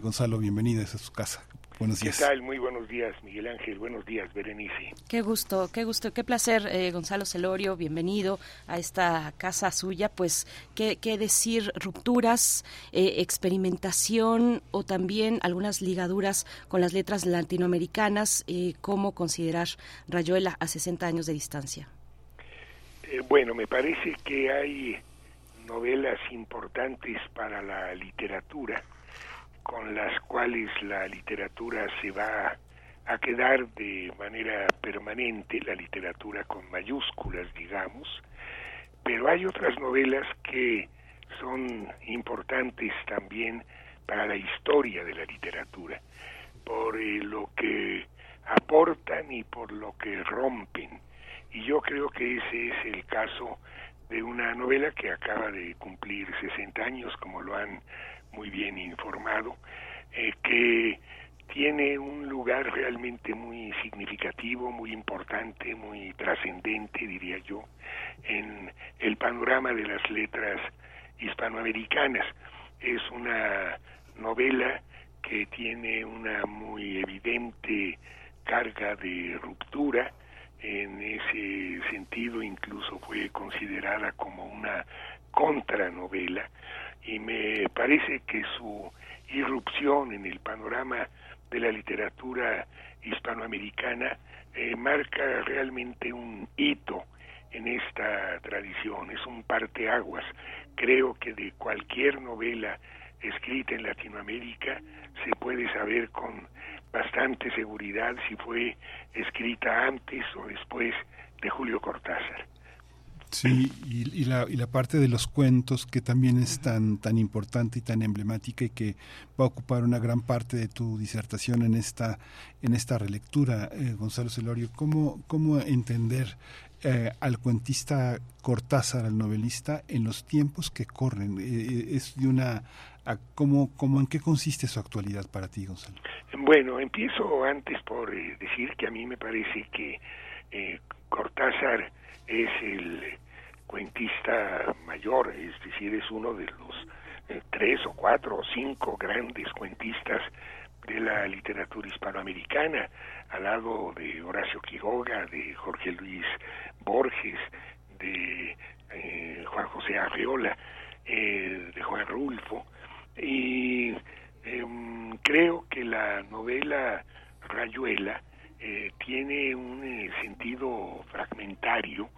Gonzalo, bienvenido a su casa. Buenos días. ¿Qué tal? Muy buenos días, Miguel Ángel. Buenos días, Berenice. Qué gusto, qué gusto, qué placer, eh, Gonzalo Celorio. Bienvenido a esta casa suya. Pues, ¿qué, qué decir? Rupturas, eh, experimentación o también algunas ligaduras con las letras latinoamericanas. Eh, ¿Cómo considerar Rayuela a 60 años de distancia? Bueno, me parece que hay novelas importantes para la literatura con las cuales la literatura se va a quedar de manera permanente, la literatura con mayúsculas, digamos, pero hay otras novelas que son importantes también para la historia de la literatura, por eh, lo que aportan y por lo que rompen. Y yo creo que ese es el caso de una novela que acaba de cumplir 60 años, como lo han muy bien informado, eh, que tiene un lugar realmente muy significativo, muy importante, muy trascendente, diría yo, en el panorama de las letras hispanoamericanas. Es una novela que tiene una muy evidente carga de ruptura, en ese sentido incluso fue considerada como una contranovela, y me parece que su irrupción en el panorama de la literatura hispanoamericana eh, marca realmente un hito en esta tradición, es un parteaguas. Creo que de cualquier novela escrita en Latinoamérica se puede saber con bastante seguridad si fue escrita antes o después de Julio Cortázar. Sí, y, la, y la parte de los cuentos que también es tan, tan importante y tan emblemática y que va a ocupar una gran parte de tu disertación en esta, en esta relectura, eh, Gonzalo Celorio. ¿Cómo, cómo entender eh, al cuentista Cortázar, al novelista, en los tiempos que corren? Eh, es de una... A, ¿cómo, ¿En qué consiste su actualidad para ti, Gonzalo? Bueno, empiezo antes por decir que a mí me parece que Cortázar es el cuentista mayor, es decir, es uno de los eh, tres o cuatro o cinco grandes cuentistas de la literatura hispanoamericana, al lado de Horacio Quiroga, de Jorge Luis Borges, de eh, Juan José Arreola, eh, de Juan Rulfo, y em, creo que la novela Rayuela eh, tiene un eh, sentido fragmentario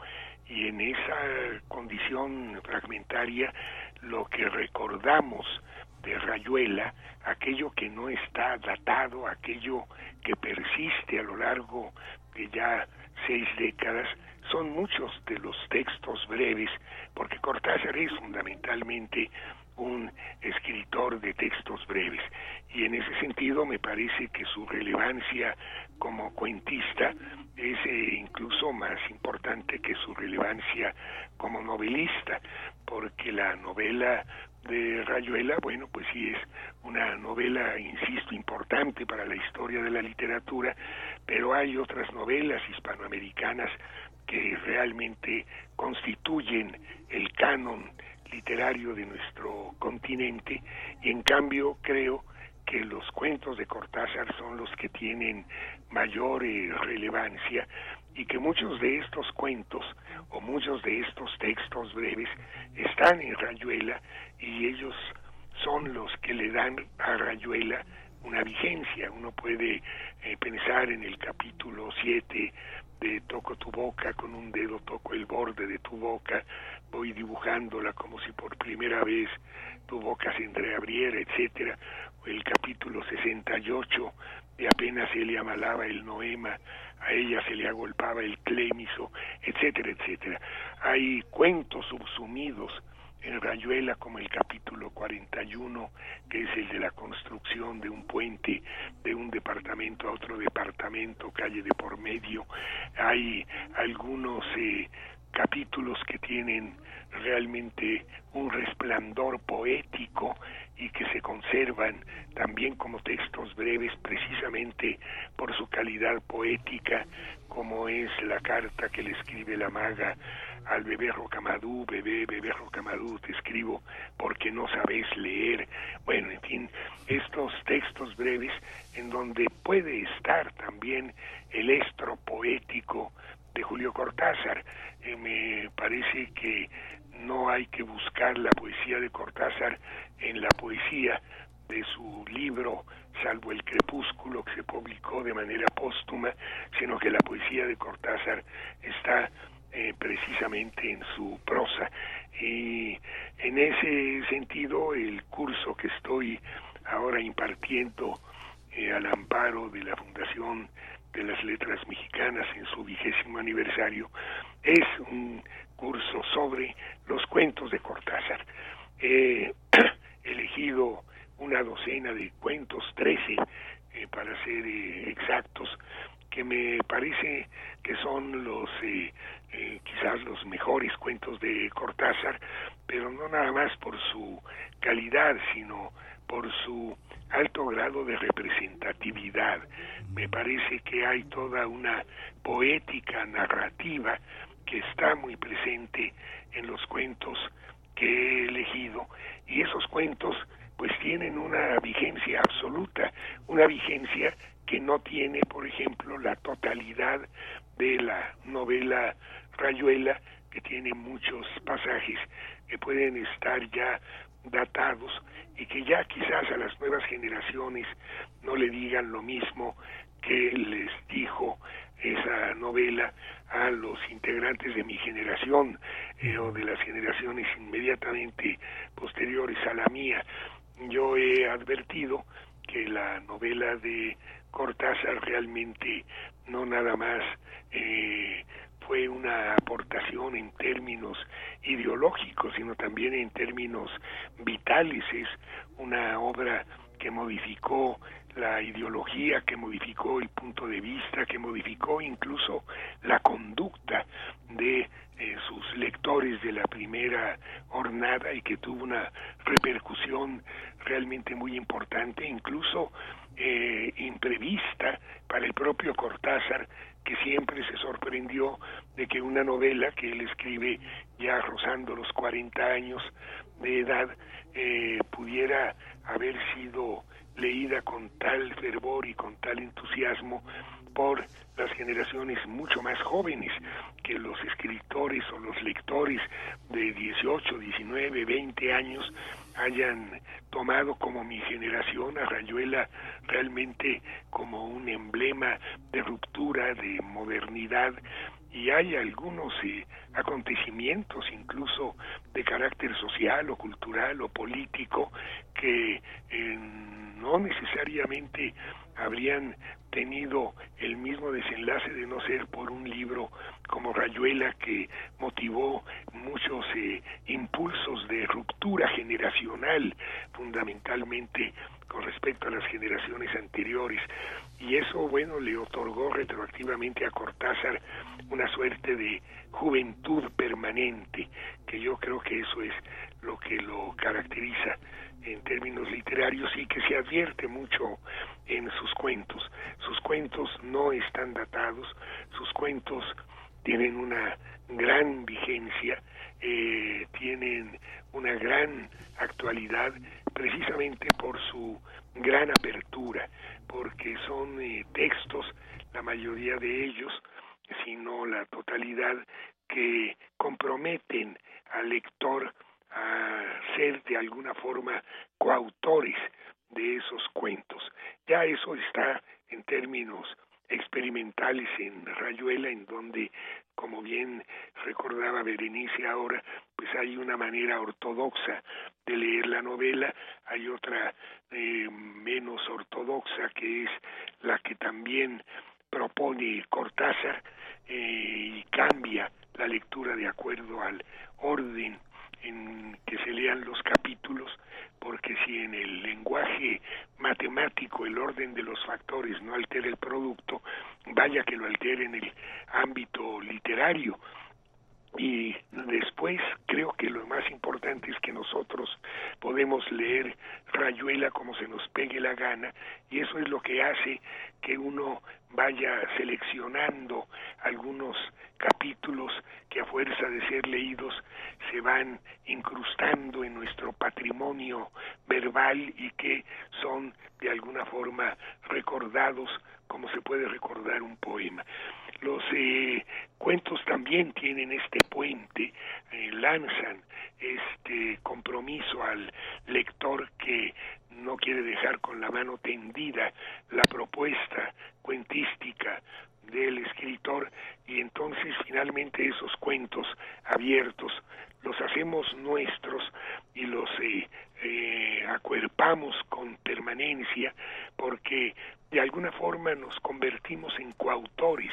y en esa condición fragmentaria lo que recordamos de Rayuela, aquello que no está datado, aquello que persiste a lo largo de ya seis décadas, son muchos de los textos breves, porque Cortázar es fundamentalmente un escritor de textos breves. Y en ese sentido me parece que su relevancia como cuentista es eh, incluso más importante que su relevancia como novelista, porque la novela de Rayuela, bueno, pues sí es una novela, insisto, importante para la historia de la literatura, pero hay otras novelas hispanoamericanas que realmente constituyen el canon literario de nuestro continente y en cambio creo que los cuentos de Cortázar son los que tienen mayor eh, relevancia y que muchos de estos cuentos o muchos de estos textos breves están en Rayuela y ellos son los que le dan a Rayuela una vigencia. Uno puede eh, pensar en el capítulo 7 de Toco tu boca, con un dedo toco el borde de tu boca, voy dibujándola como si por primera vez tu boca se entreabriera, etcétera, el capítulo 68 de apenas se le amalaba el noema, a ella se le agolpaba el clémiso, etcétera, etcétera. Hay cuentos subsumidos en Rayuela como el capítulo 41, que es el de la construcción de un puente de un departamento a otro departamento, calle de por medio. Hay algunos eh, capítulos que tienen realmente un resplandor poético y que se conservan también como textos breves precisamente por su calidad poética, como es la carta que le escribe la maga al bebé Rocamadú, bebé, bebé Rocamadú, te escribo porque no sabes leer. Bueno, en fin, estos textos breves en donde puede estar también el estro poético de Julio Cortázar. Eh, me parece que no hay que buscar la poesía de Cortázar en la poesía de su libro Salvo el Crepúsculo, que se publicó de manera póstuma, sino que la poesía de Cortázar está eh, precisamente en su prosa. Y en ese sentido, el curso que estoy ahora impartiendo eh, al amparo de la Fundación de las Letras Mexicanas en su vigésimo aniversario es un curso sobre los cuentos de Cortázar. He elegido una docena de cuentos, trece eh, para ser exactos, que me parece que son los eh, eh, quizás los mejores cuentos de Cortázar, pero no nada más por su calidad, sino por su alto grado de representatividad. Me parece que hay toda una poética narrativa que está muy presente en los cuentos que he elegido y esos cuentos pues tienen una vigencia absoluta, una vigencia que no tiene, por ejemplo, la totalidad de la novela Rayuela, que tiene muchos pasajes que pueden estar ya datados y que ya quizás a las nuevas generaciones no le digan lo mismo que les dijo esa novela a los integrantes de mi generación eh, o de las generaciones inmediatamente posteriores a la mía. Yo he advertido que la novela de Cortázar realmente no nada más eh, fue una aportación en términos ideológicos, sino también en términos vitales. Es una obra que modificó la ideología, que modificó el punto de vista, que modificó incluso la conducta de eh, sus lectores de la primera jornada y que tuvo una repercusión realmente muy importante, incluso eh, imprevista para el propio Cortázar, que siempre se sorprendió de que una novela que él escribe ya rozando los 40 años de edad eh, pudiera haber sido leída con tal fervor y con tal entusiasmo por las generaciones mucho más jóvenes que los escritores o los lectores de 18, 19, 20 años hayan tomado como mi generación a Rayuela realmente como un emblema de ruptura, de modernidad, y hay algunos eh, acontecimientos incluso de carácter social o cultural o político que eh, no necesariamente habrían tenido el mismo desenlace de no ser por un libro como Rayuela que motivó muchos eh, impulsos de ruptura generacional fundamentalmente con respecto a las generaciones anteriores. y eso, bueno, le otorgó retroactivamente a Cortázar una suerte de juventud permanente, que yo creo que eso es lo que lo caracteriza en términos literarios y que se advierte mucho en sus cuentos. Sus cuentos no están datados, sus cuentos tienen una gran vigencia, eh, tienen una gran actualidad precisamente por su gran apertura, porque son eh, textos, la mayoría de ellos, sino la totalidad, que comprometen al lector a ser de alguna forma coautores de esos cuentos. Ya eso está en términos experimentales en Rayuela, en donde, como bien recordaba Berenice ahora, pues hay una manera ortodoxa de leer la novela, hay otra eh, menos ortodoxa que es la que también propone Cortázar eh, y cambia la lectura de acuerdo al orden en que se lean los capítulos, porque si en el lenguaje matemático el orden de los factores no altera el producto, vaya que lo altere en el ámbito literario. Y después creo que lo más importante es que nosotros podemos leer Rayuela como se nos pegue la gana y eso es lo que hace que uno vaya seleccionando algunos capítulos que a fuerza de ser leídos se van incrustando en nuestro patrimonio verbal y que son de alguna forma recordados como se puede recordar un poema. Los eh, cuentos también tienen este puente, eh, lanzan este compromiso al lector que no quiere dejar con la mano tendida la propuesta cuentística del escritor. Y entonces finalmente esos cuentos abiertos los hacemos nuestros y los eh, eh, acuerpamos con permanencia porque de alguna forma nos convertimos en coautores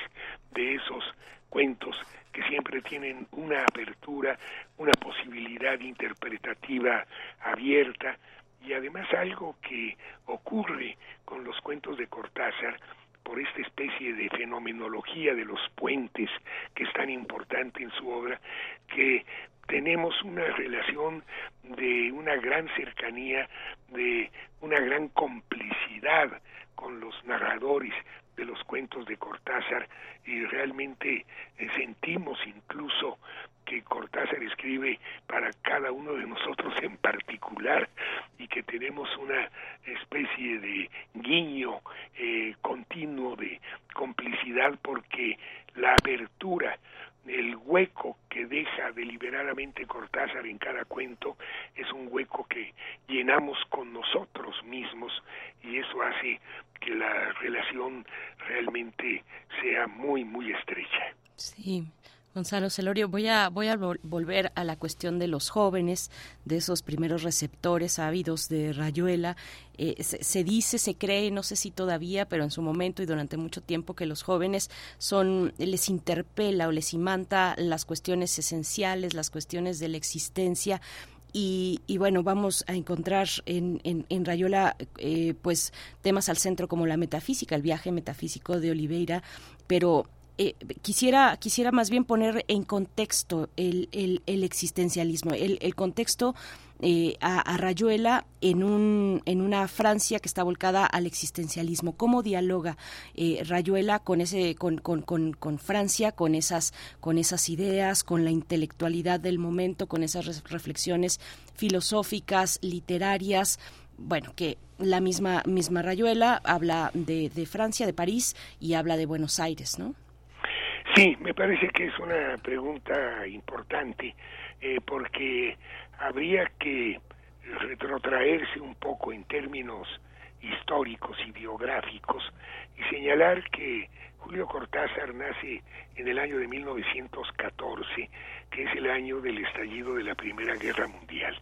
de esos cuentos que siempre tienen una apertura, una posibilidad interpretativa abierta. Y además algo que ocurre con los cuentos de Cortázar por esta especie de fenomenología de los puentes que es tan importante en su obra, que tenemos una relación de una gran cercanía, de una gran complicidad con los narradores de los cuentos de Cortázar y realmente eh, sentimos incluso que Cortázar escribe para cada uno de nosotros en particular y que tenemos una especie de guiño eh, continuo de complicidad porque la apertura el hueco que deja deliberadamente Cortázar en cada cuento es un hueco que llenamos con nosotros mismos y eso hace que la relación realmente sea muy muy estrecha. Sí, Gonzalo Celorio, voy a, voy a volver a la cuestión de los jóvenes, de esos primeros receptores ávidos de Rayuela. Eh, se, dice, se cree, no sé si todavía, pero en su momento y durante mucho tiempo que los jóvenes son, les interpela o les imanta las cuestiones esenciales, las cuestiones de la existencia. Y, bueno, vamos a encontrar en, en, Rayuela eh, pues temas al centro como la metafísica, el viaje metafísico de Oliveira, pero eh, quisiera, quisiera más bien poner en contexto el, el, existencialismo, el, el contexto eh, a, Rayuela en, un, en una Francia que está volcada al existencialismo. ¿Cómo dialoga eh, Rayuela con, ese, con, con, con, con, Francia, con esas, con esas ideas, con la intelectualidad del momento, con esas reflexiones filosóficas, literarias? Bueno, que la misma, misma Rayuela habla de, de Francia, de París, y habla de Buenos Aires, ¿no? Sí, me parece que es una pregunta importante eh, porque habría que retrotraerse un poco en términos históricos y biográficos y señalar que Julio Cortázar nace en el año de 1914, que es el año del estallido de la Primera Guerra Mundial,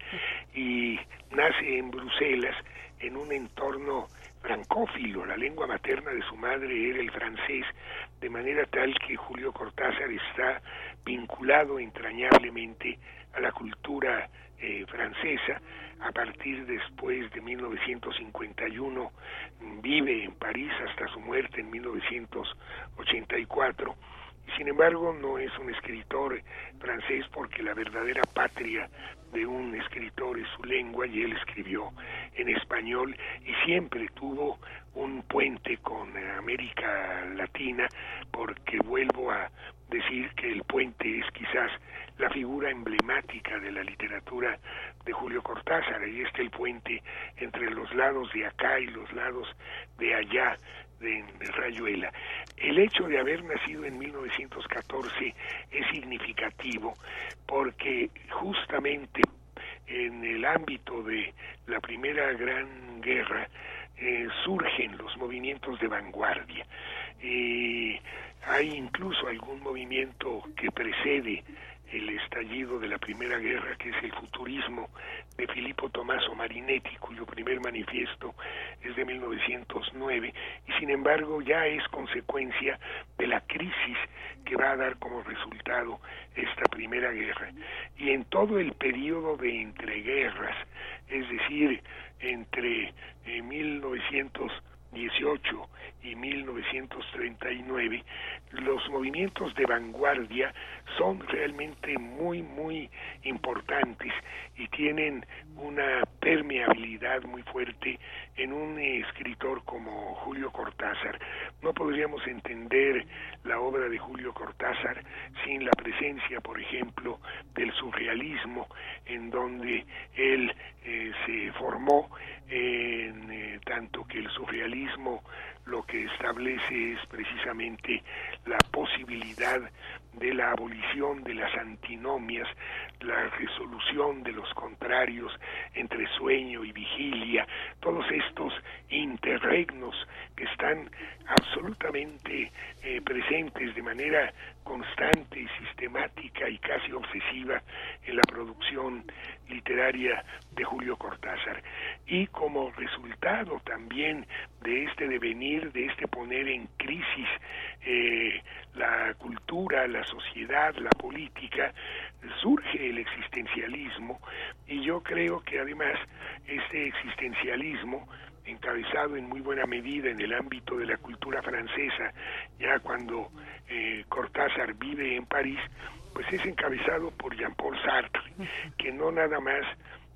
y nace en Bruselas en un entorno francófilo, la lengua materna de su madre era el francés, de manera tal que Julio Cortázar está vinculado entrañablemente a la cultura eh, francesa. A partir después de 1951 vive en París hasta su muerte en 1984 sin embargo, no es un escritor francés porque la verdadera patria de un escritor es su lengua y él escribió en español y siempre tuvo un puente con América Latina porque vuelvo a decir que el puente es quizás la figura emblemática de la literatura de Julio Cortázar, y este el puente entre los lados de acá y los lados de allá de, Rayuela. El hecho de haber nacido en 1914 es significativo porque justamente en el ámbito de la Primera Gran Guerra eh, surgen los movimientos de vanguardia. Eh, hay incluso algún movimiento que precede el estallido de la Primera Guerra, que es el futurismo de Filippo Tommaso Marinetti, cuyo primer manifiesto es de 1909, y sin embargo ya es consecuencia de la crisis que va a dar como resultado esta Primera Guerra. Y en todo el periodo de entreguerras, es decir, entre 1918 eh, y 1939, los movimientos de vanguardia son realmente muy, muy importantes y tienen una permeabilidad muy fuerte en un escritor como Julio Cortázar. No podríamos entender la obra de Julio Cortázar sin la presencia, por ejemplo, del surrealismo, en donde él eh, se formó, en eh, tanto que el surrealismo lo que establece es precisamente la posibilidad de la abolición de las antinomias, la resolución de los contrarios entre sueño y vigilia, todos estos interregnos que están absolutamente eh, presentes de manera constante sistemática y casi obsesiva en la producción literaria de Julio Cortázar. Y como resultado también de este devenir, de este poner en crisis eh, la cultura, la sociedad, la política, surge el existencialismo y yo creo que además este existencialismo encabezado en muy buena medida en el ámbito de la cultura francesa, ya cuando eh, Cortázar vive en París, pues es encabezado por Jean-Paul Sartre, que no nada más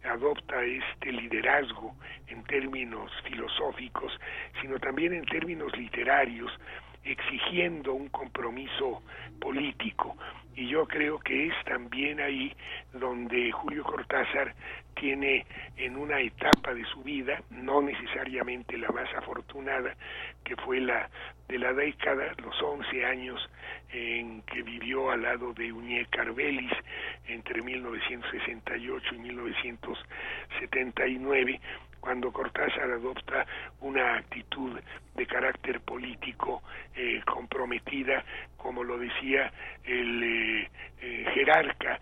adopta este liderazgo en términos filosóficos, sino también en términos literarios, exigiendo un compromiso político. Y yo creo que es también ahí donde Julio Cortázar tiene en una etapa de su vida, no necesariamente la más afortunada, que fue la de la década, los 11 años en que vivió al lado de Uñé Carvelis entre 1968 y 1979, cuando Cortázar adopta una actitud de carácter político eh, comprometida, como lo decía el eh, eh, jerarca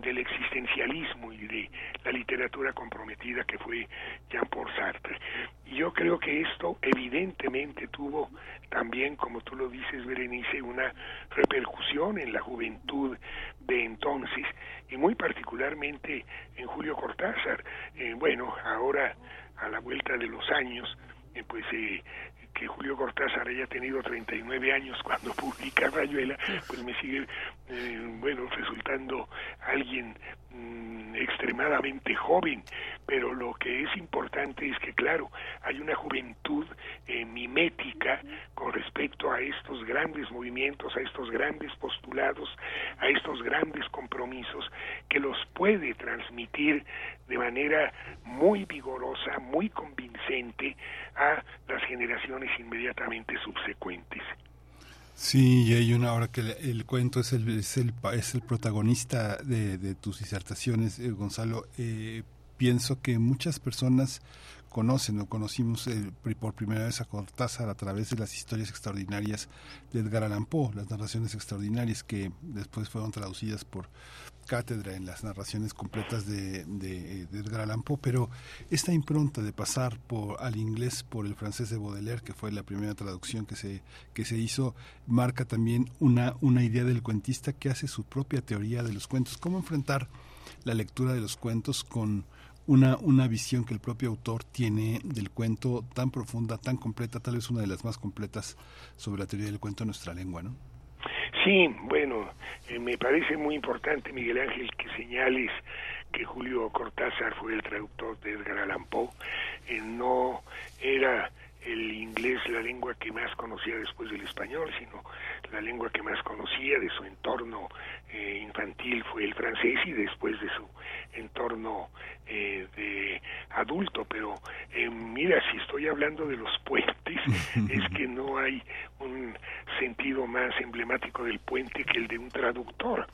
del existencialismo y de la literatura comprometida que fue Jean-Paul Sartre. Y yo creo que esto evidentemente tuvo también, como tú lo dices, Berenice, una repercusión en la juventud de entonces y muy particularmente en Julio Cortázar. Eh, bueno, ahora a la vuelta de los años, eh, pues eh, que Julio Cortázar haya tenido 39 años cuando publica Rayuela, pues me sigue, eh, bueno, resultando alguien mm, extremadamente joven, pero lo que es importante es que, claro, hay una juventud eh, mimética con respecto a estos grandes movimientos, a estos grandes postulados, a estos grandes compromisos, que los puede transmitir de manera muy vigorosa, muy convincente a las generaciones inmediatamente subsecuentes. Sí, y hay una hora que el, cuento es el, es el, es el protagonista de, tus disertaciones, eh, Gonzalo. Eh, pienso que muchas personas conocen o conocimos eh, por primera vez a Cortázar a través de las historias extraordinarias de Edgar Allan Poe, las narraciones extraordinarias que después fueron traducidas por cátedra en las narraciones completas de, de, Edgar Allan pero esta impronta de pasar por al inglés por el francés de Baudelaire, que fue la primera traducción que se, que se hizo, marca también una, una idea del cuentista que hace su propia teoría de los cuentos. ¿Cómo enfrentar la lectura de los cuentos con una, una visión que el propio autor tiene del cuento tan profunda, tan completa, tal vez una de las más completas sobre la teoría del cuento en nuestra lengua, ¿no? Sí, bueno, eh, me parece muy importante, Miguel Ángel, que señales que Julio Cortázar fue el traductor de Edgar Allan Poe. Eh, no era el inglés la lengua que más conocía después del español, sino la lengua que más conocía de su entorno eh, infantil fue el francés y después de su entorno eh, de adulto. Pero eh, mira, si estoy hablando de los puentes, es que no hay sentido más emblemático del puente que el de un traductor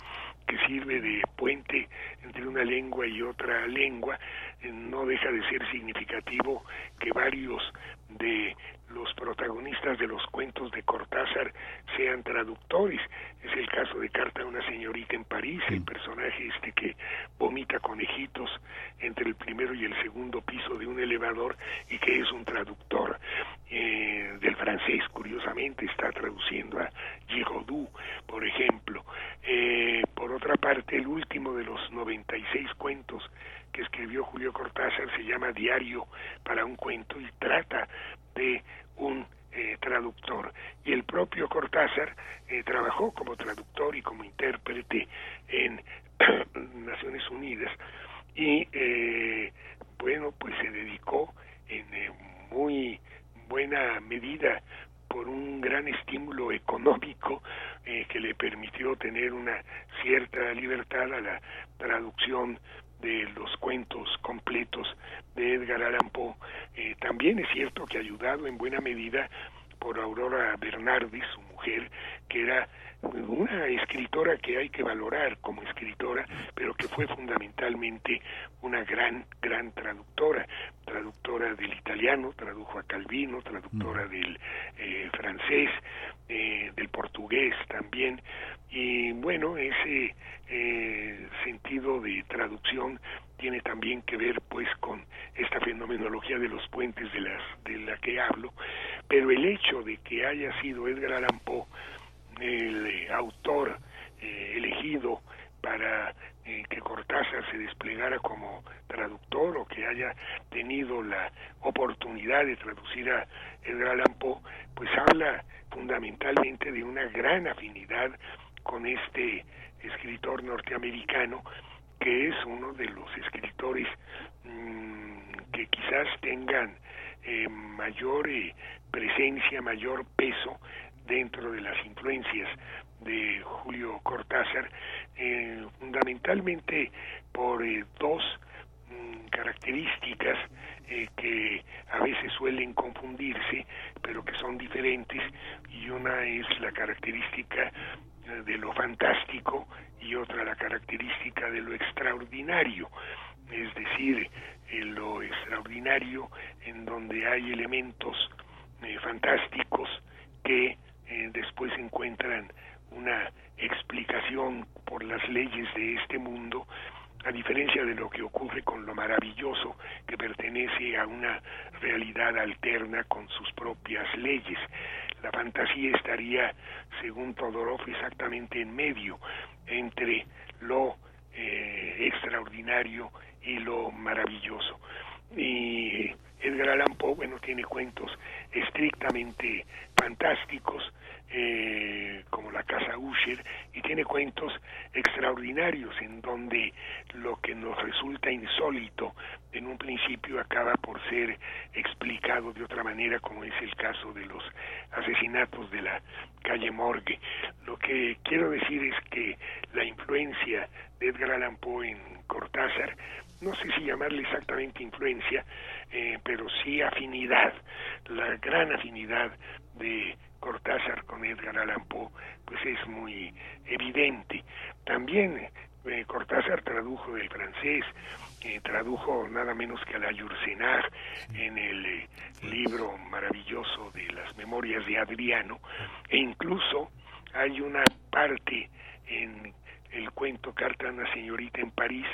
que sirve de puente entre una lengua y otra lengua, no deja de ser significativo que varios de los protagonistas de los cuentos de Cortázar sean traductores. Es el caso de Carta a una señorita en París, el personaje este que vomita conejitos entre el primero y el segundo piso de un elevador y que es un traductor eh, del francés, curiosamente está traduciendo a Giraudoux, por ejemplo. Eh, por otra parte, el último de los 96 cuentos que escribió Julio Cortázar se llama Diario para un cuento y trata de un eh, traductor. Y el propio Cortázar eh, trabajó como traductor y como intérprete en Naciones Unidas y bueno, pues se dedicó en muy buena medida por un gran estímulo económico que le permitió tener una cierta libertad a la traducción de los cuentos completos de Edgar Allan Poe. Eh, también es cierto que ayudado en buena medida por Aurora Bernardi, su mujer, que era una escritora que hay que valorar como escritora, pero que fue fundamentalmente una gran, gran traductora, traductora del italiano, tradujo a Calvino, traductora mm. del eh, francés, eh, del portugués también, y bueno, ese eh, sentido de traducción tiene también que ver pues con esta fenomenología de los puentes de las de la que hablo. Pero el hecho de que haya sido Edgar Allan Poe el eh, autor eh, elegido para que Cortázar se desplegara como traductor o que haya tenido la oportunidad de traducir a Edgar Allan Poe, pues habla fundamentalmente de una gran afinidad con este escritor norteamericano que es uno de los escritores mm, que quizás tengan eh, mayor eh, presencia, mayor peso dentro de las influencias de Julio Cortázar, eh, fundamentalmente por dos mm, características que a veces suelen confundirse, pero que son diferentes, y una es la característica de lo fantástico y otra la característica de lo extraordinario, es decir, lo extraordinario en donde hay elementos eh, fantásticos que eh, después encuentran una explicación por las leyes de este mundo, a diferencia de lo que ocurre con lo maravilloso que pertenece a una realidad alterna con sus propias leyes. La fantasía estaría, según Todorov, exactamente en medio entre lo eh, extraordinario y lo maravilloso. Y Edgar Allan Poe, bueno, tiene cuentos estrictamente fantásticos, eh, como La Casa Usher, y tiene cuentos extraordinarios en donde lo que nos resulta insólito en un principio acaba por ser explicado de otra manera, como es el caso de los asesinatos de la calle Morgue. Lo que quiero decir es que la influencia de Edgar Allan Poe en Cortázar, no sé si llamarle exactamente influencia, eh, pero sí afinidad, la gran afinidad de Cortázar con Edgar Allan Poe, pues es muy evidente. También eh, Cortázar tradujo del francés, eh, tradujo nada menos que a la Yursenar en el eh, libro maravilloso de las memorias de Adriano, e incluso hay una parte en el cuento Carta a una señorita en París,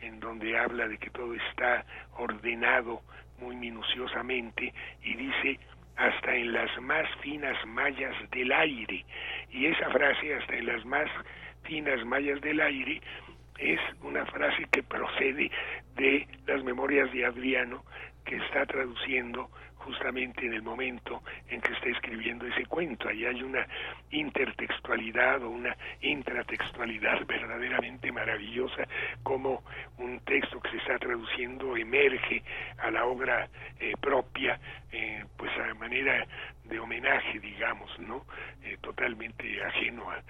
en donde habla de que todo está ordenado muy minuciosamente y dice hasta en las más finas mallas del aire. Y esa frase, hasta en las más finas mallas del aire, es una frase que procede de las memorias de Adriano, que está traduciendo justamente en el momento en que está escribiendo ese cuento. Ahí hay una intertextualidad o una intratextualidad verdaderamente maravillosa, como un texto que se está traduciendo emerge a la obra eh, propia, eh, pues a manera de homenaje, digamos, ¿no? Eh, totalmente ajeno a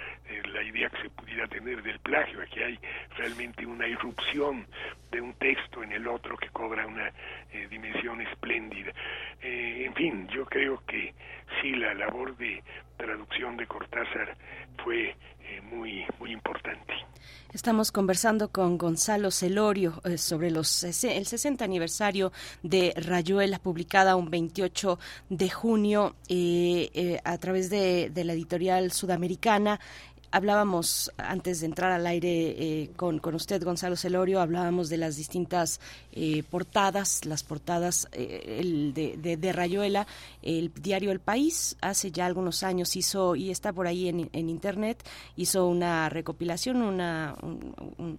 la idea que se pudiera tener del plagio. Aquí hay realmente una irrupción de un texto en el otro que cobra una dimensión espléndida. Eh, en fin, yo creo que sí, la labor de traducción de Cortázar fue eh, muy, muy importante. Estamos conversando con Gonzalo Celorio eh, sobre los, el 60 aniversario de Rayuela, publicada un 28 de junio a través de la editorial sudamericana hablábamos antes de entrar al aire eh, con, con, usted, Gonzalo Celorio, hablábamos de las distintas eh, portadas, las portadas eh, el de, de, Rayuela, el diario El País, hace ya algunos años hizo, y está por ahí en, en internet, hizo una recopilación, una,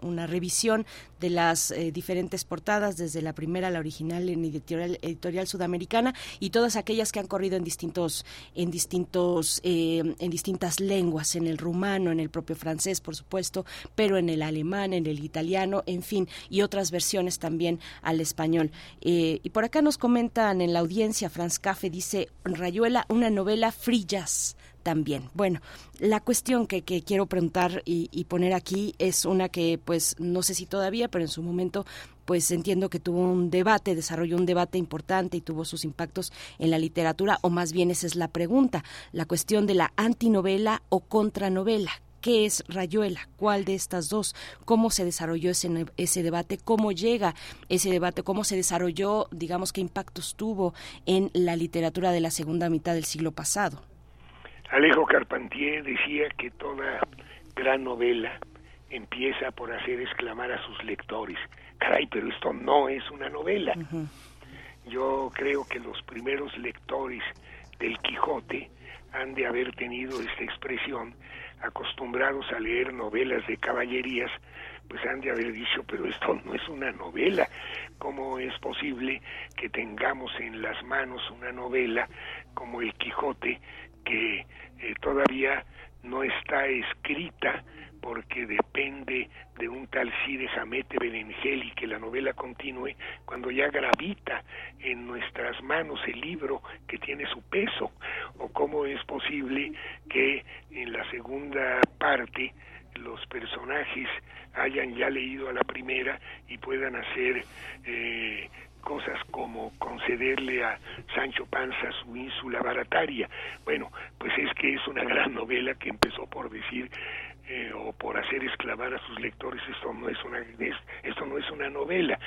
una revisión de las diferentes portadas, desde la primera a la original en editorial, editorial sudamericana, y todas aquellas que han corrido en distintos, en distintos, en distintas lenguas, en el rumano, en el propio francés, por supuesto, pero en el alemán, en el italiano, en fin, y otras versiones también al español. Eh, y por acá nos comentan en la audiencia, Franz Café dice, Rayuela, una novela free también. Bueno, la cuestión que, quiero preguntar y, y, poner aquí es una que, pues, no sé si todavía, pero en su momento, pues entiendo que tuvo un debate, desarrolló un debate importante y tuvo sus impactos en la literatura, o más bien esa es la pregunta, la cuestión de la antinovela o contranovela. ¿Qué es Rayuela? ¿Cuál de estas dos? ¿Cómo se desarrolló ese, ese debate? ¿Cómo llega ese debate? ¿Cómo se desarrolló, digamos, qué impactos tuvo en la literatura de la segunda mitad del siglo pasado? Alejo Carpentier decía que toda gran novela empieza por hacer exclamar a sus lectores, caray, pero esto no es una novela. Yo creo que los primeros lectores del Quijote han de haber tenido esta expresión, acostumbrados a leer novelas de caballerías, pues han de haber dicho, pero esto no es una novela. ¿Cómo es posible que tengamos en las manos una novela como El Quijote que eh, todavía no está escrita porque depende de un tal Cide Jamete Benengeli que la novela continúe cuando ya gravita en nuestras manos el libro que tiene su peso o cómo es posible que en la segunda parte los personajes hayan ya leído a la primera y puedan hacer eh, cosas como concederle a Sancho Panza su ínsula barataria. Bueno, pues es que es una gran novela que empezó por decir eh, o por hacer esclavar a sus lectores esto no es una esto no es una novela.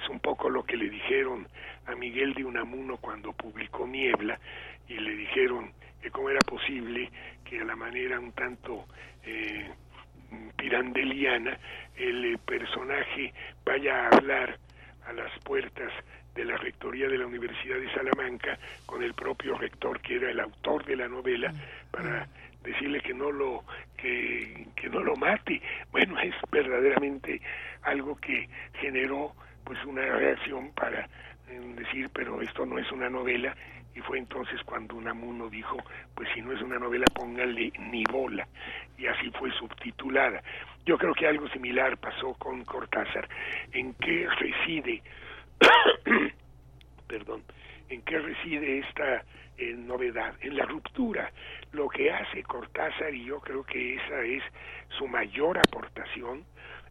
Es un poco lo que le dijeron a Miguel de Unamuno cuando publicó Niebla y le dijeron que cómo era posible que a la manera un tanto eh, pirandeliana el personaje vaya a hablar a las puertas de la rectoría de la Universidad de Salamanca con el propio rector que era el autor de la novela para decirle que no lo que, que no lo mate. Bueno es verdaderamente algo que generó pues una reacción para eh, decir pero esto no es una novela. Y fue entonces cuando Unamuno dijo pues si no es una novela póngale ni bola. Y así fue subtitulada. Yo creo que algo similar pasó con Cortázar. En qué reside perdón. En qué reside esta eh, novedad en la ruptura. Lo que hace Cortázar y yo creo que esa es su mayor aportación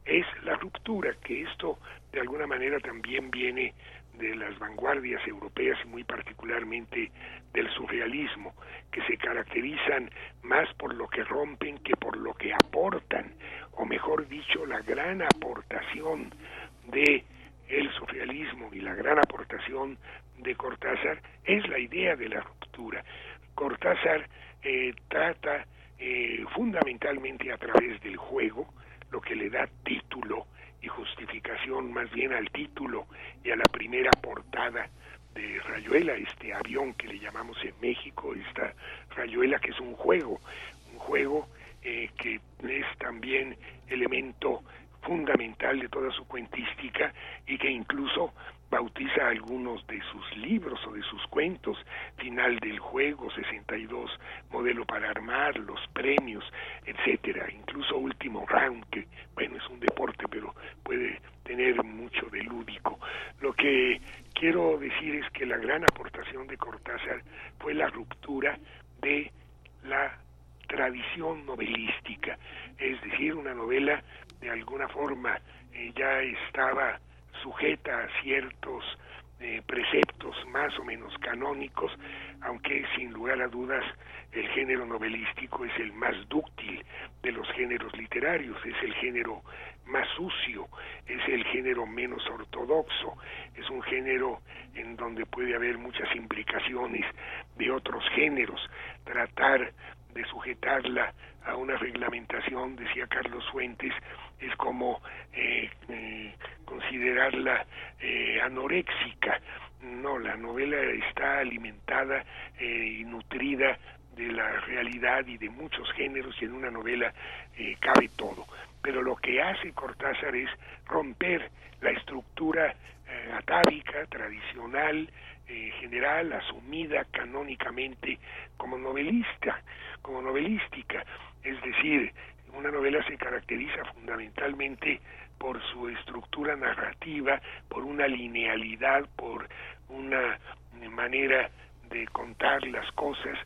es la ruptura que esto de alguna manera también viene de las vanguardias europeas y muy particularmente del surrealismo, que se caracterizan más por lo que rompen que por lo que aportan, o mejor dicho, la gran aportación de el surrealismo y la gran aportación de Cortázar es la idea de la ruptura. Cortázar eh, trata eh, fundamentalmente a través del juego, lo que le da título y justificación más bien al título y a la primera portada de Rayuela, este avión que le llamamos en México, esta Rayuela que es un juego, un juego eh, que es también elemento fundamental de toda su cuentística y que incluso bautiza algunos de sus libros o de sus cuentos, Final del Juego, 62, Modelo para Armar, Los Premios, etcétera, incluso Último Round, que bueno, es un deporte, pero puede tener mucho de lúdico. Lo que quiero decir es que la gran aportación de Cortázar fue la ruptura de la tradición novelística, es decir, una novela de alguna forma eh, ya estaba sujeta a ciertos eh, preceptos más o menos canónicos, aunque sin lugar a dudas el género novelístico es el más dúctil de los géneros literarios, es el género más sucio, es el género menos ortodoxo, es un género en donde puede haber muchas implicaciones de otros géneros, tratar de sujetarla a una reglamentación, decía Carlos Fuentes, es como eh, eh, considerarla eh, anoréxica. No, la novela está alimentada y nutrida de la realidad y de muchos géneros y en una novela cabe todo. Pero lo que hace Cortázar es romper la estructura atávica, tradicional, general, asumida canónicamente como novelista, como novelística. Es decir, una novela se caracteriza fundamentalmente por su estructura narrativa, por una linealidad, por una manera de contar las cosas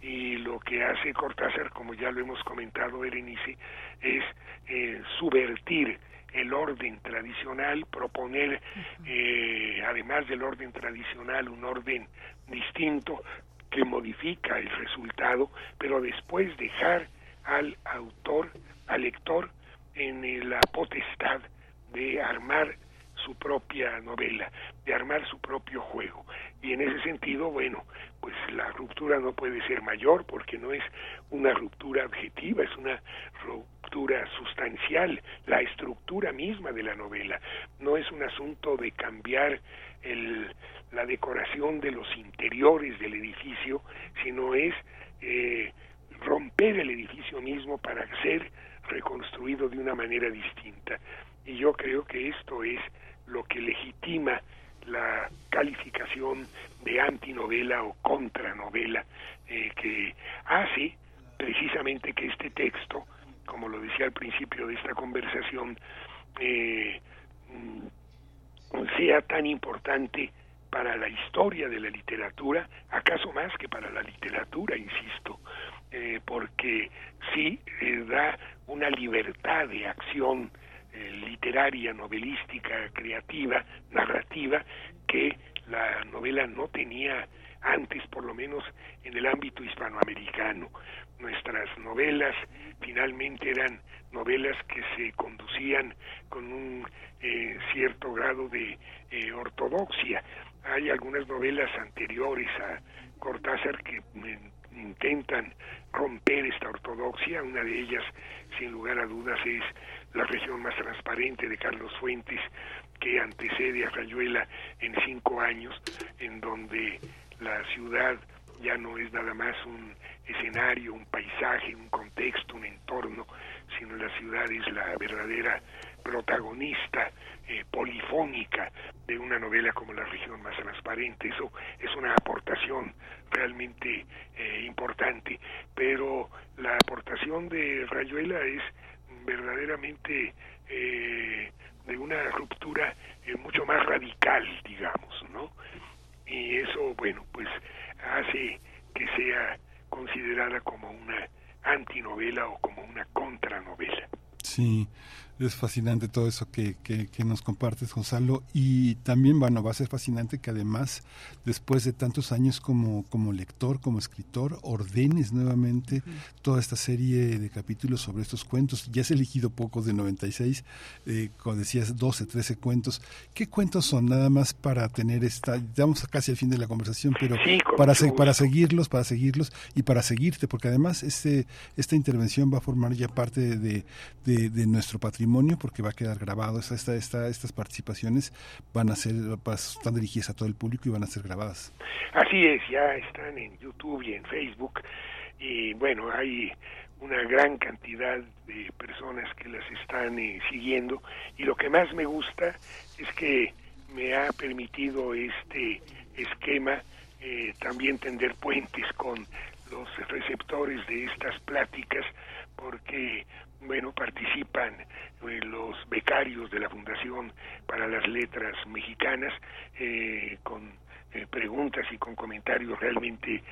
y lo que hace Cortázar, como ya lo hemos comentado Berenice, es eh, subvertir el orden tradicional, proponer, eh, además del orden tradicional, un orden distinto que modifica el resultado, pero después dejar al autor, al lector, en la potestad de armar su propia novela, de armar su propio juego. Y en ese sentido, bueno, pues la ruptura no puede ser mayor porque no es una ruptura objetiva, es una ruptura sustancial, la estructura misma de la novela. No es un asunto de cambiar el, la decoración de los interiores del edificio, sino es eh, romper el edificio mismo para ser reconstruido de una manera distinta. Y yo creo que esto es lo que legitima la calificación de antinovela o contranovela eh, que hace precisamente que este texto, como lo decía al principio de esta conversación, eh, sea tan importante para la historia de la literatura, acaso más que para la literatura, insisto, eh, porque sí eh, da una libertad de acción eh, literaria, novelística, creativa, narrativa, que la novela no tenía antes, por lo menos en el ámbito hispanoamericano. Nuestras novelas finalmente eran novelas que se conducían con un cierto grado de ortodoxia. Hay algunas novelas anteriores a Cortázar que intentan romper esta ortodoxia. Una de ellas, sin lugar a dudas, es La región más transparente de Carlos Fuentes, que antecede a Rayuela en cinco años, en donde la ciudad ya no es nada más un escenario, un paisaje, un contexto, un entorno, sino la ciudad es la verdadera protagonista eh, polifónica de una novela como La región más transparente. Eso es una aportación realmente eh, importante, pero la aportación de Rayuela es verdaderamente eh, de una ruptura mucho más radical, digamos, ¿no? Y eso, bueno, pues hace que sea considerada como una antinovela o como una contranovela. Sí, es fascinante todo eso que, que, nos compartes, Gonzalo. Y también, bueno, va a ser fascinante que además, después de tantos años como, como lector, como escritor, ordenes nuevamente toda esta serie de capítulos sobre estos cuentos. Ya has elegido pocos de 96, eh, como decías, 12, 13 cuentos. ¿Qué cuentos son? Nada más para tener esta, vamos casi al fin de la conversación, pero para, para seguirlos, para seguirlos y para seguirte, porque además este, esta intervención va a formar ya parte de, de nuestro patrimonio porque va a quedar grabado. Esta, esta, estas participaciones van a ser, están dirigidas a todo el público y van a ser grabadas. Así es, ya están en YouTube y en Facebook y bueno, hay una gran cantidad de personas que las están eh, siguiendo y lo que más me gusta es que me ha permitido este esquema eh, también tender puentes con los receptores de estas pláticas porque bueno participan los becarios de la Fundación para las Letras Mexicanas eh, con preguntas y con comentarios realmente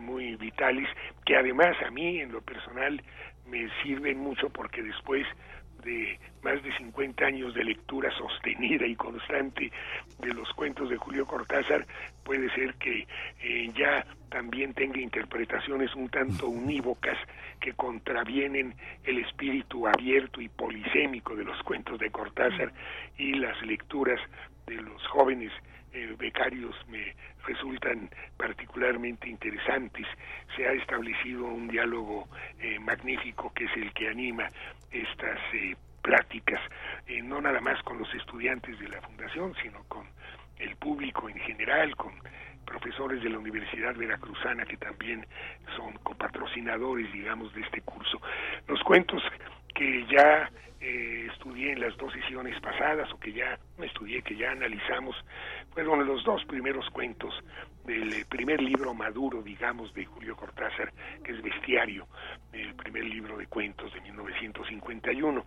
muy vitales que además a mí en lo personal me sirven mucho porque después de más de 50 años de lectura sostenida y constante de los cuentos de Julio Cortázar, puede ser que eh, ya también tenga interpretaciones un tanto unívocas que contravienen el espíritu abierto y polisémico de los cuentos de Cortázar y las lecturas de los jóvenes eh, becarios me resultan particularmente interesantes. Se ha establecido un diálogo eh, magnífico que es el que anima estas eh, pláticas, eh, no nada más con los estudiantes de la fundación, sino con el público en general, con profesores de la Universidad Veracruzana que también son copatrocinadores, digamos, de este curso. Los cuentos que ya eh, estudié en las dos sesiones pasadas o que ya estudié, que ya analizamos, fueron los dos primeros cuentos del eh, primer libro maduro, digamos, de Julio Cortázar, que es Bestiario, el primer libro de cuentos de 1951.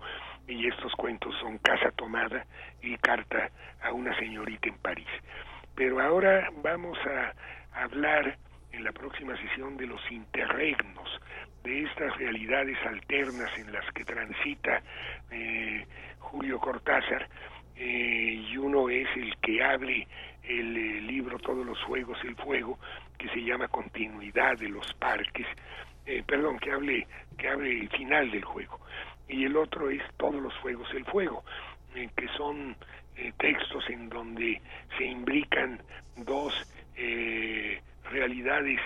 Y estos cuentos son Casa Tomada y Carta a una señorita en París. Pero ahora vamos a hablar en la próxima sesión de los interregnos, de estas realidades alternas en las que transita eh, Julio Cortázar, eh, y uno es el que hable el, eh, libro Todos los Fuegos, el Fuego, que se llama Continuidad de los Parques, perdón, que hable, que hable el final del juego, y el otro es Todos los Fuegos, el Fuego, que son textos en donde se imbrican dos realidades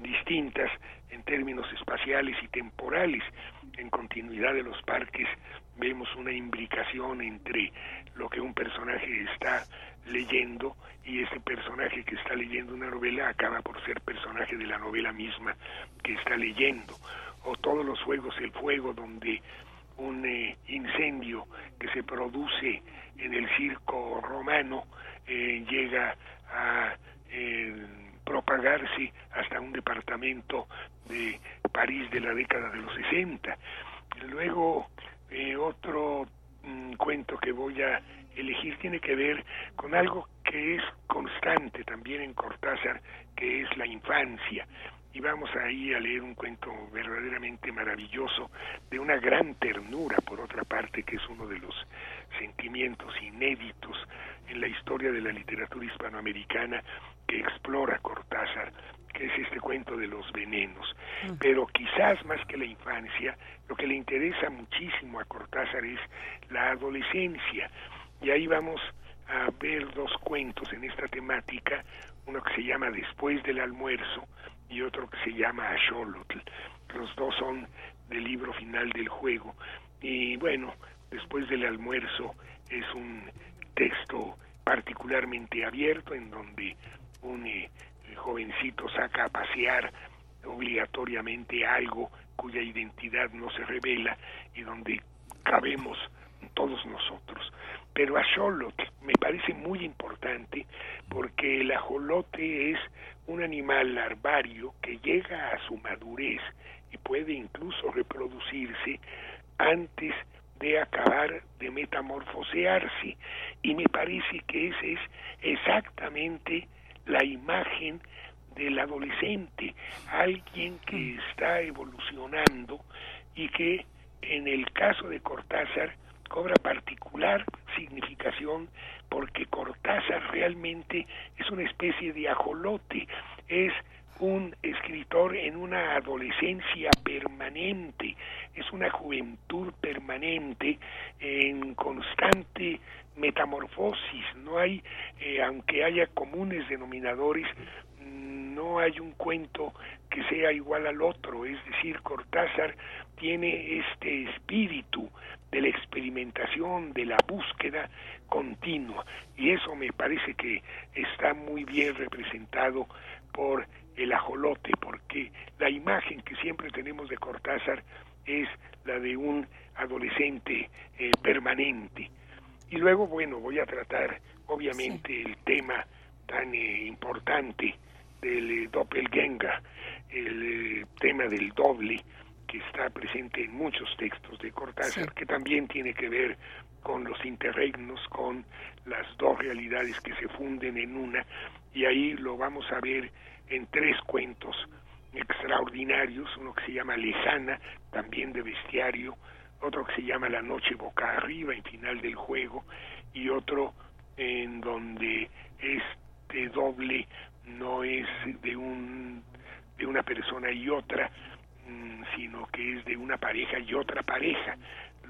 distintas en términos espaciales y temporales. En continuidad de los parques vemos una imbricación entre lo que un personaje está leyendo y ese personaje que está leyendo una novela acaba por ser personaje de la novela misma que está leyendo. O todos los juegos, el fuego donde un eh, incendio que se produce en el circo romano eh, llega a eh, propagarse hasta un departamento de París de la década de los 60. Luego, otro mm, cuento que voy a elegir tiene que ver con algo que es constante también en Cortázar, que es la infancia. Y vamos ahí a leer un cuento verdaderamente maravilloso, de una gran ternura, por otra parte, que es uno de los sentimientos inéditos en la historia de la literatura hispanoamericana que explora Cortázar, que es este cuento de los venenos. Mm. Pero quizás más que la infancia, lo que le interesa muchísimo a Cortázar es la adolescencia. Y ahí vamos a ver dos cuentos en esta temática, uno que se llama Después del almuerzo y otro que se llama Axolotl. Los dos son del libro final del juego. Y bueno, Después del almuerzo es un texto particularmente abierto en donde un eh, jovencito saca a pasear obligatoriamente algo cuya identidad no se revela y donde cabemos todos nosotros. Pero ajolote me parece muy importante porque el ajolote es un animal larvario que llega a su madurez y puede incluso reproducirse antes de acabar de metamorfosearse. Y me parece que ese es exactamente la imagen del adolescente, alguien que mm. está evolucionando y que en el caso de Cortázar cobra particular significación porque Cortázar realmente es una especie de ajolote, es un escritor en una adolescencia permanente, es una juventud permanente en constante metamorfosis, no hay, eh, aunque haya comunes denominadores, no hay un cuento que sea igual al otro, es decir, Cortázar tiene este espíritu de la experimentación, de la búsqueda continua, y eso me parece que está muy bien representado por el ajolote, porque la imagen que siempre tenemos de Cortázar es la de un adolescente eh, permanente. Y luego, bueno, voy a tratar obviamente el tema tan eh, importante del eh, doppelganger, el tema del doble que está presente en muchos textos de Cortázar, que también tiene que ver con los interregnos, con las dos realidades que se funden en una, y ahí lo vamos a ver en tres cuentos extraordinarios, uno que se llama Lejana, también de bestiario, otro que se llama La noche boca arriba, en final del juego, y otro en donde este doble no es de un de una persona y otra, sino que es de una pareja y otra pareja,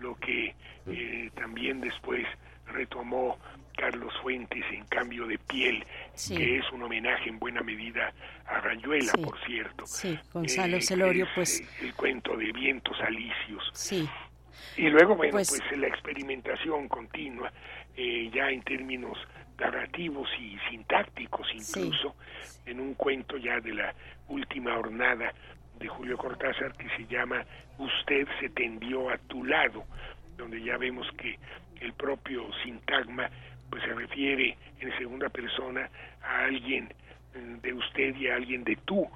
lo que eh, también después retomó Carlos Fuentes en cambio de piel, que es un homenaje en buena medida a Rayuela, por cierto. Sí, Gonzalo eh, Celorio, pues... El cuento de vientos alicios. Sí. Y luego, bueno, pues, pues la experimentación continua, eh, ya en términos narrativos y sintácticos incluso, en un cuento ya de la última jornada de Julio Cortázar que se llama Usted se tendió a tu lado, donde ya vemos que el propio sintagma pues se refiere en segunda persona a alguien eh, de usted y a alguien de tú,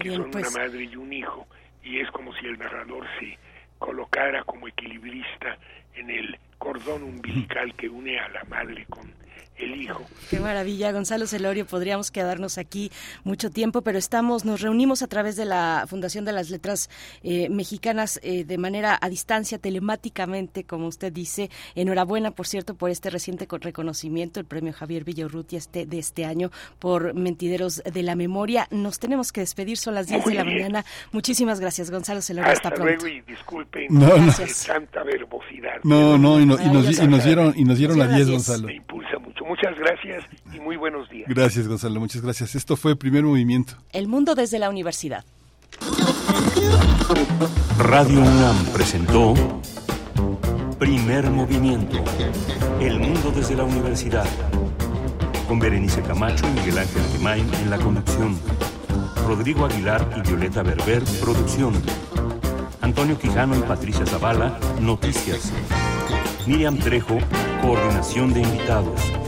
que son una pues. madre y un hijo, y es como si el narrador se colocara como equilibrista en el cordón umbilical que une a la madre con el hijo. Qué maravilla, Gonzalo Celorio, podríamos quedarnos aquí mucho tiempo, pero estamos, nos reunimos a través de la Fundación de las Letras eh, Mexicanas eh, de manera a distancia, telemáticamente, como usted dice. Enhorabuena, por cierto, por este reciente reconocimiento, el premio Javier Villarrutia este, de este año por Mentideros de la Memoria. Nos tenemos que despedir, son las 10 de la mañana. Muchísimas gracias, Gonzalo Celorio. Hasta, hasta luego y disculpen no, tanta verbosidad. No, no, y, nos, dieron, y nos dieron las 10, Gonzalo. Me impulsa mucho. Muchas gracias y muy buenos días. Gracias, Gonzalo. Muchas gracias. Esto fue Primer Movimiento. El mundo desde la universidad. Radio UNAM presentó Primer Movimiento. El mundo desde la universidad. Con Berenice Camacho y Miguel Ángel Gemain en la conducción. Rodrigo Aguilar y Violeta Berber, producción. Antonio Quijano y Patricia Zavala, noticias. Miriam Trejo, coordinación de invitados.